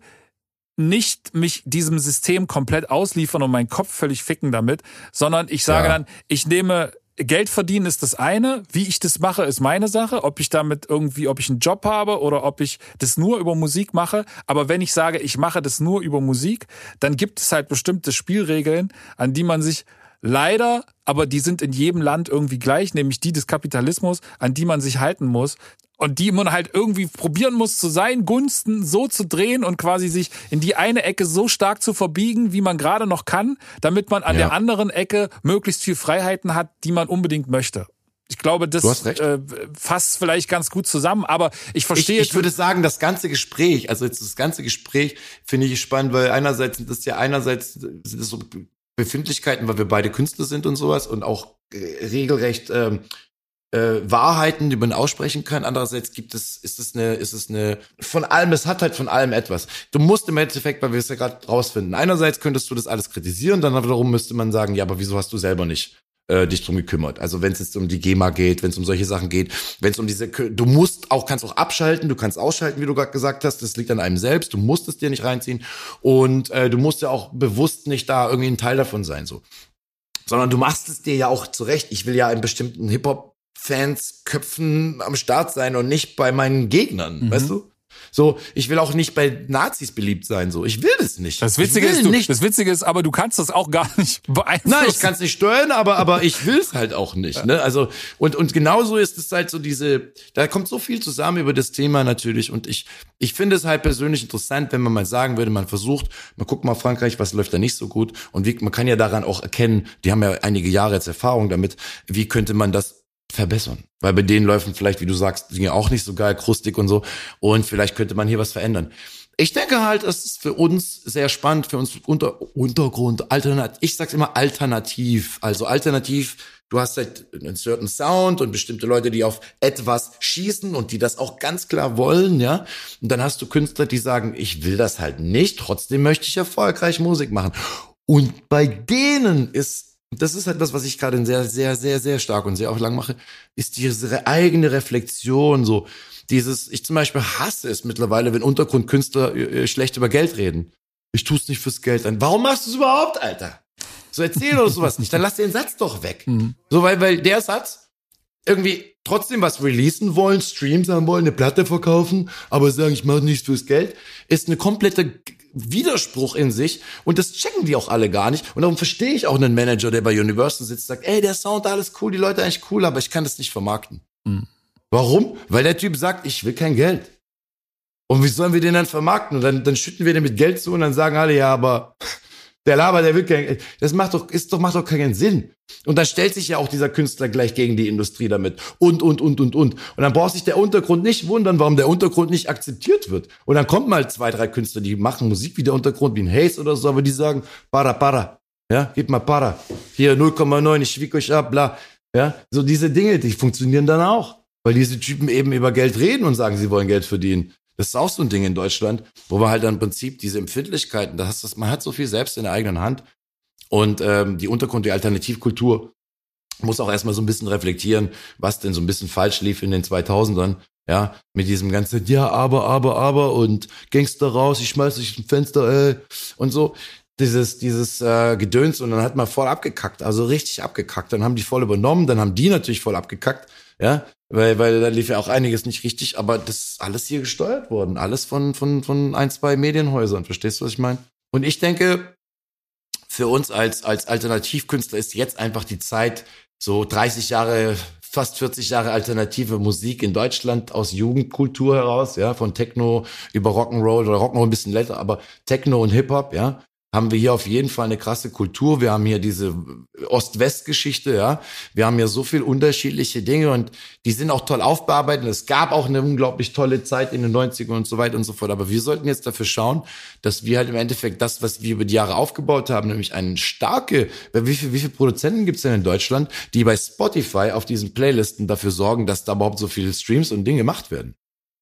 nicht mich diesem System komplett ausliefern und meinen Kopf völlig ficken damit, sondern ich sage ja. dann, ich nehme Geld verdienen ist das eine. Wie ich das mache, ist meine Sache. Ob ich damit irgendwie, ob ich einen Job habe oder ob ich das nur über Musik mache. Aber wenn ich sage, ich mache das nur über Musik, dann gibt es halt bestimmte Spielregeln, an die man sich leider, aber die sind in jedem Land irgendwie gleich, nämlich die des Kapitalismus, an die man sich halten muss und die man halt irgendwie probieren muss, zu seinen Gunsten so zu drehen und quasi sich in die eine Ecke so stark zu verbiegen, wie man gerade noch kann, damit man an ja. der anderen Ecke möglichst viel Freiheiten hat, die man unbedingt möchte. Ich glaube, das äh, fasst vielleicht ganz gut zusammen, aber ich verstehe. Ich, ich würde sagen, das ganze Gespräch, also jetzt das ganze Gespräch finde ich spannend, weil einerseits sind das ja einerseits sind das so Befindlichkeiten, weil wir beide Künstler sind und sowas und auch äh, regelrecht ähm, äh, Wahrheiten, die man aussprechen kann. Andererseits gibt es, ist es eine, ist es eine, von allem, es hat halt von allem etwas. Du musst im Endeffekt, weil wir es ja gerade rausfinden, einerseits könntest du das alles kritisieren, dann wiederum müsste man sagen, ja, aber wieso hast du selber nicht äh, dich drum gekümmert? Also wenn es jetzt um die GEMA geht, wenn es um solche Sachen geht, wenn es um diese, du musst auch, kannst auch abschalten, du kannst ausschalten, wie du gerade gesagt hast, das liegt an einem selbst, du musst es dir nicht reinziehen und äh, du musst ja auch bewusst nicht da irgendwie ein Teil davon sein, so sondern du machst es dir ja auch zurecht. Ich will ja einen bestimmten Hip-Hop Fans Köpfen am Start sein und nicht bei meinen Gegnern, mhm. weißt du? So, ich will auch nicht bei Nazis beliebt sein, so. Ich will das nicht. Das Witzige ist, du, nicht. das Witzige ist, aber du kannst das auch gar nicht <laughs> beeinflussen. Nein, ich kann es nicht steuern, aber, aber ich will es halt auch nicht, ne? Also, und, und genauso ist es halt so diese, da kommt so viel zusammen über das Thema natürlich und ich, ich finde es halt persönlich interessant, wenn man mal sagen würde, man versucht, man guckt mal Frankreich, was läuft da nicht so gut und wie, man kann ja daran auch erkennen, die haben ja einige Jahre jetzt Erfahrung damit, wie könnte man das verbessern. Weil bei denen laufen vielleicht, wie du sagst, Dinge auch nicht so geil, krustig und so. Und vielleicht könnte man hier was verändern. Ich denke halt, es ist für uns sehr spannend, für uns unter, Untergrund, alternativ. Ich sag's immer alternativ. Also alternativ, du hast halt einen certain Sound und bestimmte Leute, die auf etwas schießen und die das auch ganz klar wollen, ja. Und dann hast du Künstler, die sagen, ich will das halt nicht, trotzdem möchte ich erfolgreich Musik machen. Und bei denen ist das ist halt das, was ich gerade sehr, sehr, sehr, sehr stark und sehr auch lang mache, ist diese eigene Reflexion, so dieses, ich zum Beispiel hasse es mittlerweile, wenn Untergrundkünstler äh, schlecht über Geld reden. Ich tue es nicht fürs Geld an. Warum machst du es überhaupt, Alter? So erzähl oder sowas nicht. Dann lass den Satz doch weg. Mhm. So, weil, weil der Satz irgendwie trotzdem was releasen wollen, Streams haben wollen, eine Platte verkaufen, aber sagen, ich mache nichts fürs Geld, ist eine komplette Widerspruch in sich und das checken die auch alle gar nicht und darum verstehe ich auch einen Manager, der bei Universal sitzt, sagt, ey, der Sound, alles cool, die Leute eigentlich cool, aber ich kann das nicht vermarkten. Mhm. Warum? Weil der Typ sagt, ich will kein Geld. Und wie sollen wir den dann vermarkten? Und dann, dann schütten wir den mit Geld zu und dann sagen alle, ja, aber der Laber, der will kein. Das macht doch, ist doch, macht doch keinen Sinn. Und da stellt sich ja auch dieser Künstler gleich gegen die Industrie damit. Und, und, und, und, und. Und dann braucht sich der Untergrund nicht wundern, warum der Untergrund nicht akzeptiert wird. Und dann kommt mal zwei, drei Künstler, die machen Musik wie der Untergrund, wie ein Haze oder so, aber die sagen, para, para. Ja, gib mal para. Hier 0,9, ich schwieg euch ab, bla. Ja, so diese Dinge, die funktionieren dann auch. Weil diese Typen eben über Geld reden und sagen, sie wollen Geld verdienen. Das ist auch so ein Ding in Deutschland, wo wir halt dann im Prinzip diese Empfindlichkeiten, das ist, man hat so viel selbst in der eigenen Hand. Und ähm, die Untergrund, die Alternativkultur muss auch erstmal so ein bisschen reflektieren, was denn so ein bisschen falsch lief in den 2000ern. Ja, mit diesem ganzen, ja, aber, aber, aber und Gangster raus, ich schmeiß dich ein Fenster, ey, und so. Dieses, dieses äh, Gedöns und dann hat man voll abgekackt, also richtig abgekackt. Dann haben die voll übernommen, dann haben die natürlich voll abgekackt. Ja, weil, weil da lief ja auch einiges nicht richtig, aber das ist alles hier gesteuert worden. Alles von, von, von ein, zwei Medienhäusern. Verstehst du, was ich meine? Und ich denke, für uns als, als Alternativkünstler ist jetzt einfach die Zeit, so 30 Jahre, fast 40 Jahre alternative Musik in Deutschland aus Jugendkultur heraus, ja, von Techno über Rock'n'Roll oder Rock'n'Roll ein bisschen älter, aber Techno und Hip-Hop, ja, haben wir hier auf jeden Fall eine krasse Kultur. Wir haben hier diese Ost-West-Geschichte, ja. Wir haben hier so viel unterschiedliche Dinge und die sind auch toll aufbearbeitet. Es gab auch eine unglaublich tolle Zeit in den 90ern und so weiter und so fort. Aber wir sollten jetzt dafür schauen, dass wir halt im Endeffekt das, was wir über die Jahre aufgebaut haben, nämlich eine starke, wie viele, wie viele Produzenten gibt es denn in Deutschland, die bei Spotify auf diesen Playlisten dafür sorgen, dass da überhaupt so viele Streams und Dinge gemacht werden?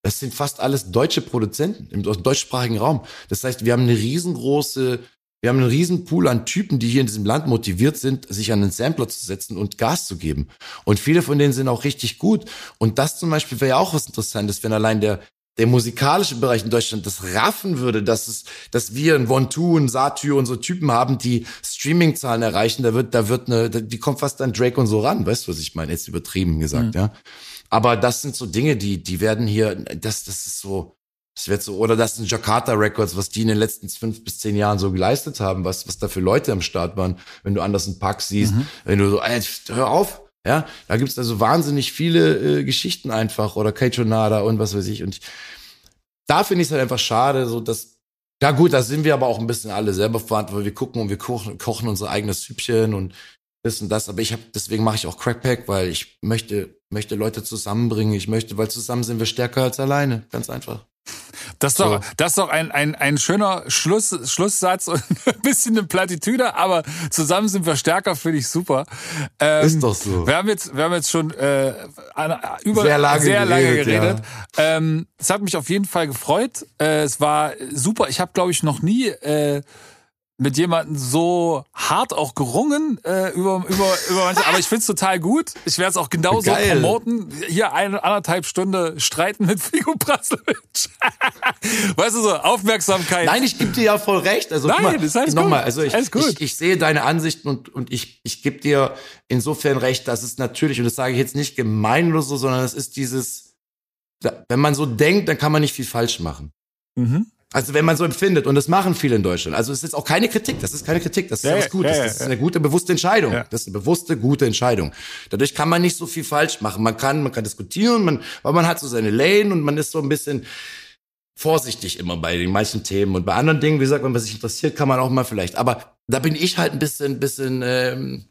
Das sind fast alles deutsche Produzenten im deutschsprachigen Raum. Das heißt, wir haben eine riesengroße wir haben einen riesen Pool an Typen, die hier in diesem Land motiviert sind, sich an den Sampler zu setzen und Gas zu geben. Und viele von denen sind auch richtig gut. Und das zum Beispiel wäre ja auch was Interessantes, wenn allein der, der musikalische Bereich in Deutschland das raffen würde, dass es, dass wir ein One-Two, ein Satyr und so Typen haben, die Streaming-Zahlen erreichen, da wird, da wird eine, die kommt fast an Drake und so ran, weißt du, was ich meine? Jetzt übertrieben gesagt, mhm. ja. Aber das sind so Dinge, die, die werden hier, das, das ist so, das wird so, oder das sind Jakarta Records, was die in den letzten fünf bis zehn Jahren so geleistet haben, was, was da für Leute am Start waren, wenn du Anderson Pack siehst, mhm. wenn du so, ey, hör auf, ja, da gibt's also wahnsinnig viele äh, Geschichten einfach oder Keichonada und was weiß ich. Und da finde ich es halt einfach schade, so dass, ja gut, da sind wir aber auch ein bisschen alle selber verantwortlich, weil wir gucken und wir kochen, kochen unser eigenes Süppchen und das und das. Aber ich habe, deswegen mache ich auch Crackpack, weil ich möchte, möchte Leute zusammenbringen. Ich möchte, weil zusammen sind wir stärker als alleine. Ganz einfach. Das ist doch, das ist doch ein, ein, ein schöner Schluss, Schlusssatz und <laughs> ein bisschen eine Plattitüde, aber zusammen sind wir stärker, finde ich super. Ähm, ist doch so. Wir haben jetzt, wir haben jetzt schon äh, über sehr lange sehr lange geredet. geredet. Ja. Ähm, es hat mich auf jeden Fall gefreut. Äh, es war super. Ich habe, glaube ich, noch nie äh, mit jemandem so hart auch gerungen äh, über über über manche, aber ich find's total gut. Ich werde es auch genauso Geil. promoten. Hier eine anderthalb Stunde streiten mit Figo Prasovic. <laughs> weißt du so Aufmerksamkeit. Nein, ich gebe dir ja voll recht. Also Nein, mal, ist alles nochmal, also ich. Ich, ich sehe deine Ansichten und und ich ich gebe dir insofern recht, dass es natürlich und das sage ich jetzt nicht gemein oder so, sondern es ist dieses wenn man so denkt, dann kann man nicht viel falsch machen. Mhm. Also wenn man so empfindet, und das machen viele in Deutschland. Also es ist auch keine Kritik, das ist keine Kritik, das ist ja, was Gutes. Ja, ja, das ist eine gute, bewusste Entscheidung. Das ist eine bewusste, gute Entscheidung. Dadurch kann man nicht so viel falsch machen. Man kann, man kann diskutieren, man, weil man hat so seine Lane und man ist so ein bisschen vorsichtig immer bei den meisten Themen. Und bei anderen Dingen, wie gesagt, wenn man sich interessiert, kann man auch mal vielleicht. Aber da bin ich halt ein bisschen, bisschen, ähm,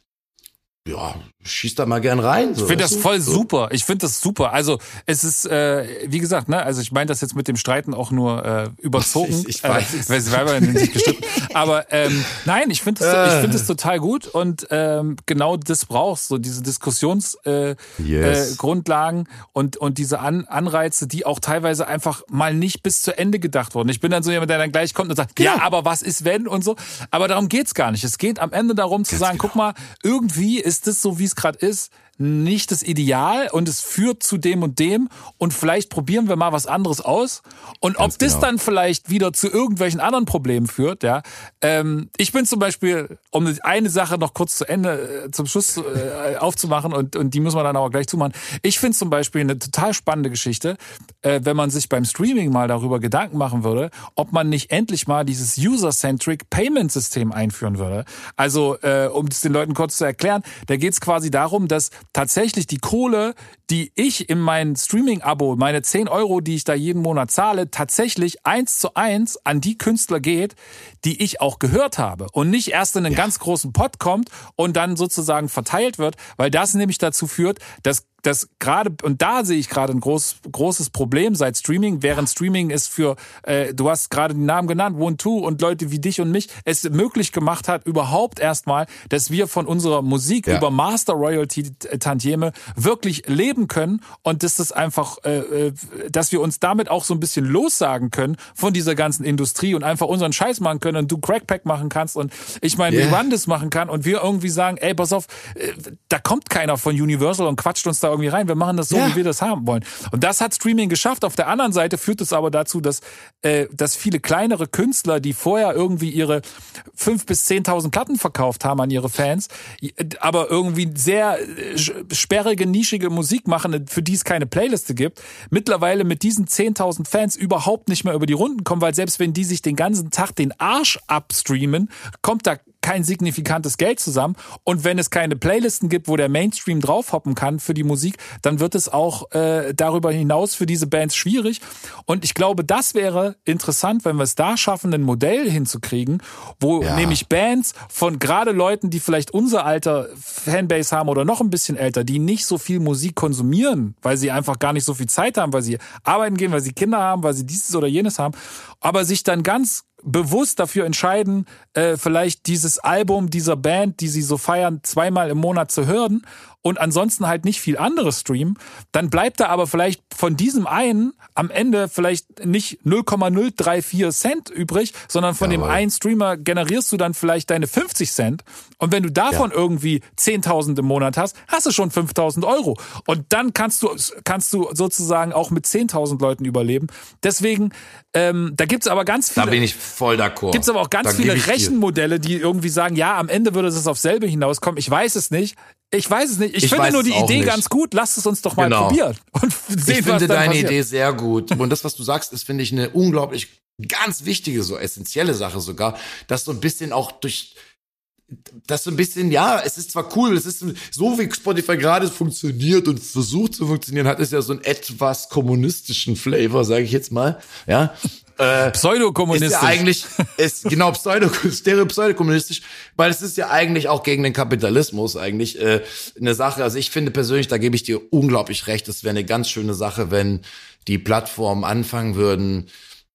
ja, schieß da mal gern rein. So, ich finde das voll so. super. Ich finde das super. Also es ist, äh, wie gesagt, ne, also ich meine das jetzt mit dem Streiten auch nur äh, überzogen. Ich, ich weiß. Äh, weil sie waren sich gestritten. Aber ähm, nein, ich finde das, ich finde es total gut und ähm, genau das brauchst so diese Diskussionsgrundlagen äh, yes. äh, Grundlagen und und diese An Anreize, die auch teilweise einfach mal nicht bis zu Ende gedacht wurden. Ich bin dann so jemand, der dann gleich kommt und sagt, ja, ja aber was ist wenn und so. Aber darum geht's gar nicht. Es geht am Ende darum zu Ganz sagen, genau. guck mal, irgendwie ist es so, wie es gerade ist nicht das Ideal und es führt zu dem und dem und vielleicht probieren wir mal was anderes aus und Ganz ob das genau. dann vielleicht wieder zu irgendwelchen anderen Problemen führt, ja. Ähm, ich bin zum Beispiel, um eine Sache noch kurz zu Ende, äh, zum Schluss äh, aufzumachen und, und die muss man dann aber gleich zumachen. Ich finde zum Beispiel eine total spannende Geschichte, äh, wenn man sich beim Streaming mal darüber Gedanken machen würde, ob man nicht endlich mal dieses User-Centric Payment-System einführen würde. Also, äh, um es den Leuten kurz zu erklären, da geht es quasi darum, dass tatsächlich die Kohle, die ich in mein Streaming-Abo, meine 10 Euro, die ich da jeden Monat zahle, tatsächlich eins zu eins an die Künstler geht, die ich auch gehört habe und nicht erst in einen ja. ganz großen Pot kommt und dann sozusagen verteilt wird, weil das nämlich dazu führt, dass dass gerade, und da sehe ich gerade ein groß, großes Problem seit Streaming, während Streaming ist für, äh, du hast gerade den Namen genannt, One Two und Leute wie dich und mich, es möglich gemacht hat, überhaupt erstmal, dass wir von unserer Musik ja. über Master Royalty Tantieme wirklich leben können und dass das einfach, äh, äh, dass wir uns damit auch so ein bisschen lossagen können von dieser ganzen Industrie und einfach unseren Scheiß machen können und du Crackpack machen kannst und ich meine, yeah. Run machen kann und wir irgendwie sagen, ey, pass auf, äh, da kommt keiner von Universal und quatscht uns da irgendwie rein. Wir machen das so, ja. wie wir das haben wollen. Und das hat Streaming geschafft. Auf der anderen Seite führt es aber dazu, dass, äh, dass viele kleinere Künstler, die vorher irgendwie ihre fünf bis zehntausend Platten verkauft haben an ihre Fans, aber irgendwie sehr äh, sperrige, nischige Musik machen, für die es keine Playliste gibt, mittlerweile mit diesen zehntausend Fans überhaupt nicht mehr über die Runden kommen, weil selbst wenn die sich den ganzen Tag den Arsch abstreamen, kommt da kein signifikantes Geld zusammen. Und wenn es keine Playlisten gibt, wo der Mainstream draufhoppen kann für die Musik, dann wird es auch äh, darüber hinaus für diese Bands schwierig. Und ich glaube, das wäre interessant, wenn wir es da schaffen, ein Modell hinzukriegen, wo ja. nämlich Bands von gerade Leuten, die vielleicht unser alter Fanbase haben oder noch ein bisschen älter, die nicht so viel Musik konsumieren, weil sie einfach gar nicht so viel Zeit haben, weil sie arbeiten gehen, weil sie Kinder haben, weil sie dieses oder jenes haben, aber sich dann ganz bewusst dafür entscheiden, äh, vielleicht dieses Album dieser Band, die sie so feiern, zweimal im Monat zu hören und ansonsten halt nicht viel anderes streamen, dann bleibt da aber vielleicht von diesem einen am Ende vielleicht nicht 0,034 Cent übrig, sondern von Jawohl. dem einen Streamer generierst du dann vielleicht deine 50 Cent. Und wenn du davon ja. irgendwie 10.000 im Monat hast, hast du schon 5.000 Euro. Und dann kannst du, kannst du sozusagen auch mit 10.000 Leuten überleben. Deswegen, ähm, da gibt's aber ganz viele. Da bin ich voll d'accord. Gibt's aber auch ganz da viele Rechenmodelle, die irgendwie sagen, ja, am Ende würde es auf selbe hinauskommen. Ich weiß es nicht. Ich weiß es nicht. Ich, ich finde nur die Idee nicht. ganz gut. Lass es uns doch mal genau. probieren. Und sehen, ich finde deine passiert. Idee sehr gut. Und das, was du sagst, ist, finde ich, eine unglaublich ganz wichtige, so essentielle Sache sogar, dass so ein bisschen auch durch das so ein bisschen, ja, es ist zwar cool, es ist so wie Spotify gerade funktioniert und versucht zu funktionieren, hat es ja so einen etwas kommunistischen Flavor, sage ich jetzt mal, ja. Äh, Pseudokommunistisch. Ist ja eigentlich, ist, genau, pseudo, pseudokommunistisch, weil es ist ja eigentlich auch gegen den Kapitalismus eigentlich äh, eine Sache. Also ich finde persönlich, da gebe ich dir unglaublich recht, es wäre eine ganz schöne Sache, wenn die Plattformen anfangen würden,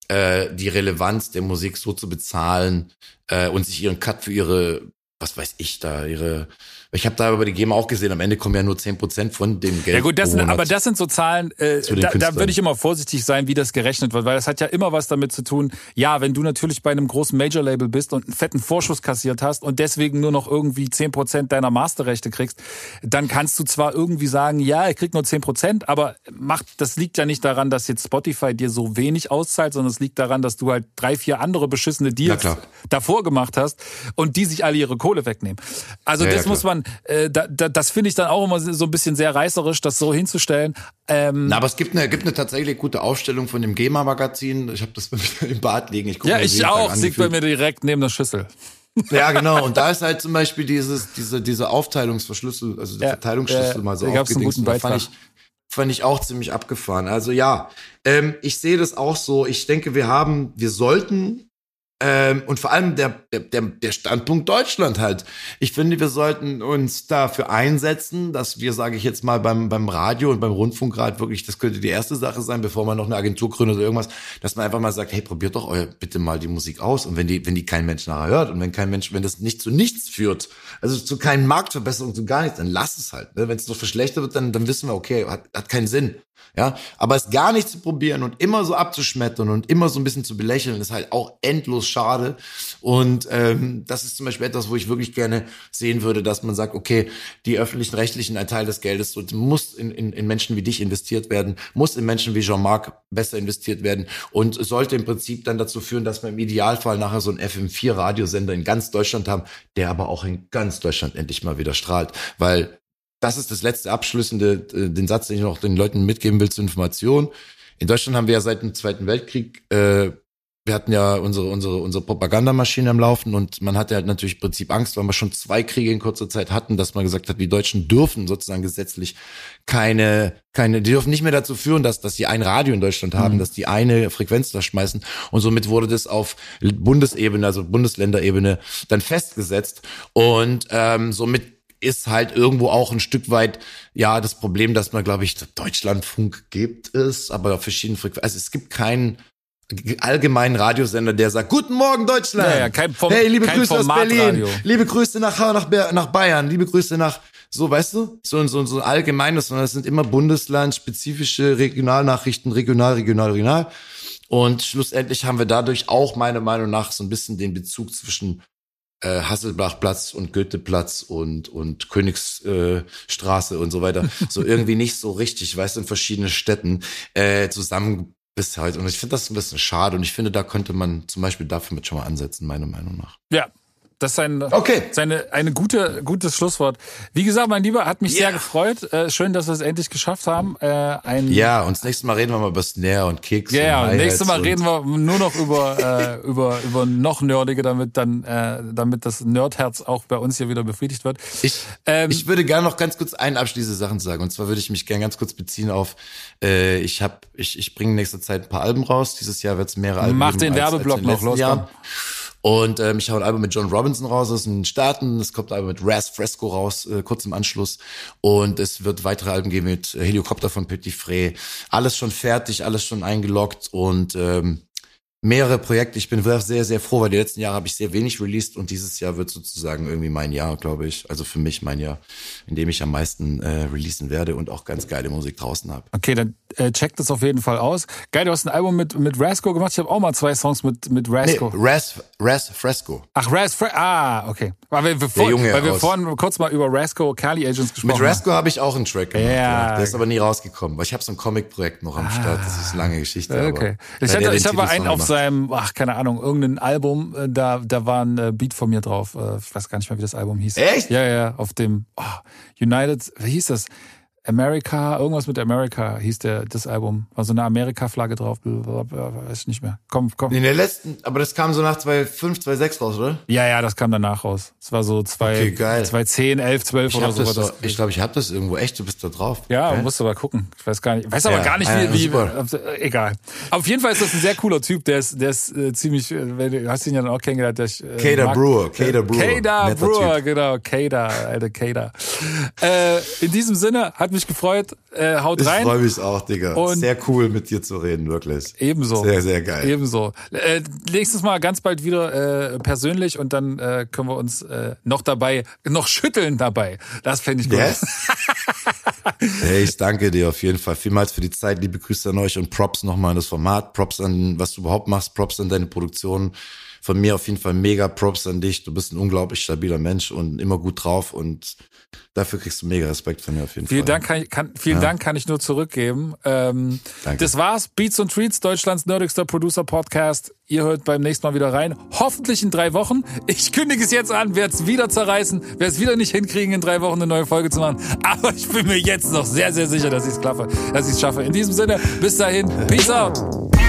äh, die Relevanz der Musik so zu bezahlen äh, und sich ihren Cut für ihre, was weiß ich da, ihre ich habe da über die GEMA auch gesehen, am Ende kommen ja nur zehn Prozent von dem Geld. Ja gut, das sind, aber das sind so Zahlen, äh, da, da würde ich immer vorsichtig sein, wie das gerechnet wird, weil das hat ja immer was damit zu tun, ja, wenn du natürlich bei einem großen Major-Label bist und einen fetten Vorschuss kassiert hast und deswegen nur noch irgendwie zehn Prozent deiner Masterrechte kriegst, dann kannst du zwar irgendwie sagen, ja, ich krieg nur zehn Prozent, aber macht, das liegt ja nicht daran, dass jetzt Spotify dir so wenig auszahlt, sondern es liegt daran, dass du halt drei, vier andere beschissene Deals davor gemacht hast und die sich alle ihre Kohle wegnehmen. Also ja, das ja, muss man, äh, da, da, das finde ich dann auch immer so ein bisschen sehr reißerisch, das so hinzustellen. Ähm, Na, aber es gibt eine, gibt eine tatsächlich gute Aufstellung von dem GEMA-Magazin. Ich habe das <laughs> im Bad liegen. Ich ja, ich auch. Liegt bei mir direkt neben der Schüssel. <laughs> ja, genau. Und da ist halt zum Beispiel dieses, diese, diese Aufteilungsverschlüssel, also der ja, Verteilungsschlüssel äh, mal so aufgedingst. Da fand ich, fand ich auch ziemlich abgefahren. Also ja, ähm, ich sehe das auch so. Ich denke, wir haben, wir sollten ähm, und vor allem der, der, der Standpunkt Deutschland halt. Ich finde, wir sollten uns dafür einsetzen, dass wir, sage ich jetzt mal, beim, beim Radio und beim Rundfunkrat wirklich, das könnte die erste Sache sein, bevor man noch eine Agentur gründet oder irgendwas, dass man einfach mal sagt, hey, probiert doch euer, bitte mal die Musik aus. Und wenn die, wenn die kein Mensch nachher hört und wenn kein Mensch, wenn das nicht zu nichts führt, also zu keinen Marktverbesserungen, zu gar nichts, dann lass es halt. Ne? Wenn es noch verschlechtert wird, dann, dann wissen wir, okay, hat, hat keinen Sinn. Ja, aber es gar nicht zu probieren und immer so abzuschmettern und immer so ein bisschen zu belächeln, ist halt auch endlos schade. Und ähm, das ist zum Beispiel etwas, wo ich wirklich gerne sehen würde, dass man sagt, okay, die öffentlichen Rechtlichen, ein Teil des Geldes muss in, in, in Menschen wie dich investiert werden, muss in Menschen wie Jean-Marc besser investiert werden und sollte im Prinzip dann dazu führen, dass wir im Idealfall nachher so einen FM4-Radiosender in ganz Deutschland haben, der aber auch in ganz Deutschland endlich mal wieder strahlt. Weil das ist das letzte abschließende, äh, den Satz, den ich noch den Leuten mitgeben will zur Information. In Deutschland haben wir ja seit dem Zweiten Weltkrieg, äh, wir hatten ja unsere, unsere, unsere Propagandamaschine am Laufen und man hatte halt natürlich im Prinzip Angst, weil wir schon zwei Kriege in kurzer Zeit hatten, dass man gesagt hat, die Deutschen dürfen sozusagen gesetzlich keine, keine, die dürfen nicht mehr dazu führen, dass, dass die ein Radio in Deutschland haben, mhm. dass die eine Frequenz da schmeißen. Und somit wurde das auf Bundesebene, also Bundesländerebene dann festgesetzt. Und ähm, somit ist halt irgendwo auch ein Stück weit ja das Problem, dass man, glaube ich, Deutschlandfunk gibt es, aber auf verschiedenen Frequenzen. Also es gibt keinen allgemeinen Radiosender, der sagt, guten Morgen Deutschland. Ja, ja, kein Form, hey, liebe Grüße aus Berlin. Liebe Grüße nach, nach, nach Bayern. Liebe Grüße nach, so, weißt du? So, so, so allgemeines, sondern es sind immer bundeslandspezifische Regionalnachrichten, regional, regional, regional. Und schlussendlich haben wir dadurch auch meiner Meinung nach so ein bisschen den Bezug zwischen äh, Hasselbachplatz und Goetheplatz und und Königsstraße äh, und so weiter so <laughs> irgendwie nicht so richtig, weißt du, in verschiedenen Städten äh, zusammen bis heute. Und ich finde das ein bisschen schade und ich finde, da könnte man zum Beispiel dafür mit schon mal ansetzen, meiner Meinung nach. Ja, das ist ein, okay. seine, eine gute, gutes Schlusswort. Wie gesagt, mein Lieber, hat mich yeah. sehr gefreut. Äh, schön, dass wir es endlich geschafft haben. Äh, ein ja, und das nächste Mal reden wir mal über Snare und Kicks. Ja, yeah, und nächstes Mal reden wir nur noch über, äh, <laughs> über, über noch nerdige, damit dann, äh, damit das Nerdherz auch bei uns hier wieder befriedigt wird. Ich, ähm, ich würde gerne noch ganz kurz einen abschließende Sachen sagen. Und zwar würde ich mich gerne ganz kurz beziehen auf, äh, ich habe, ich, ich bringe nächste Zeit ein paar Alben raus. Dieses Jahr wird es mehrere Alben Mach den Werbeblock noch, los. Und ähm, ich hau ein Album mit John Robinson raus aus den Staaten. Es kommt ein Album mit Raz Fresco raus, äh, kurz im Anschluss. Und es wird weitere Alben geben mit Helikopter von Petit Frey. Alles schon fertig, alles schon eingeloggt und ähm, mehrere Projekte. Ich bin sehr, sehr froh, weil die letzten Jahre habe ich sehr wenig released und dieses Jahr wird sozusagen irgendwie mein Jahr, glaube ich. Also für mich mein Jahr, in dem ich am meisten äh, releasen werde und auch ganz geile Musik draußen habe. Okay, dann äh, checkt das auf jeden Fall aus. Geil, du hast ein Album mit, mit Rasco gemacht. Ich habe auch mal zwei Songs mit, mit Rasco. Nee, Ras, Ras Fresco. Ach, Ras Fresco. Ah, okay. Weil wir, wir, vor, weil wir vorhin kurz mal über Rasco Cali Agents gesprochen haben. Mit Rasco habe ich auch einen Track gemacht. Ja. Der ist aber nie rausgekommen, weil ich habe so ein Comic-Projekt noch am ah, Start. Das ist eine lange Geschichte. Okay. Aber, ich hatte, ich habe einen auf seinem, ach, keine Ahnung, irgendein Album, äh, da, da war ein äh, Beat von mir drauf. Äh, ich weiß gar nicht mehr, wie das Album hieß. Echt? Ja, ja, auf dem oh, United, wie hieß das? America, irgendwas mit America hieß der, das Album. War so eine Amerika-Flagge drauf, weiß ich nicht mehr. Komm, komm. In der letzten, aber das kam so nach 2005, 2006 raus, oder? Ja, ja, das kam danach raus. Es war so zwei, okay, geil. 2010, 11, 12 ich oder so. Doch, ich glaube, ich habe das irgendwo. Echt, du bist da drauf. Ja, okay. musst du aber gucken. Ich weiß gar nicht, weiß aber ja, gar nicht, wie, ja, wie äh, egal. Auf jeden Fall ist das ein sehr cooler Typ, der ist, der ist äh, ziemlich, äh, du hast ihn ja dann auch kennengelernt. Der, äh, Kader Brewer, Kader Brewer. Kader Brewer, genau, Kader, alter Kader. Äh, in diesem Sinne, hat mich gefreut. Äh, haut rein. Ich freue mich auch, Digga. Und sehr cool, mit dir zu reden, wirklich. Ebenso. Sehr, sehr geil. Ebenso. Äh, nächstes Mal ganz bald wieder äh, persönlich und dann äh, können wir uns äh, noch dabei, noch schütteln dabei. Das fände ich gut. Yes. <laughs> hey, ich danke dir auf jeden Fall. Vielmals für die Zeit. Liebe Grüße an euch und Props nochmal an das Format. Props an, was du überhaupt machst. Props an deine Produktion. Von mir auf jeden Fall mega Props an dich. Du bist ein unglaublich stabiler Mensch und immer gut drauf und dafür kriegst du mega Respekt von mir auf jeden vielen Fall. Dank kann, ich, kann, vielen ja. Dank kann ich nur zurückgeben. Ähm, Danke. Das war's. Beats und Treats, Deutschlands nerdigster Producer Podcast. Ihr hört beim nächsten Mal wieder rein. Hoffentlich in drei Wochen. Ich kündige es jetzt an, werde es wieder zerreißen, werde es wieder nicht hinkriegen, in drei Wochen eine neue Folge zu machen. Aber ich bin mir jetzt noch sehr, sehr sicher, dass ich es schaffe. Dass ich es schaffe. In diesem Sinne, bis dahin, peace out.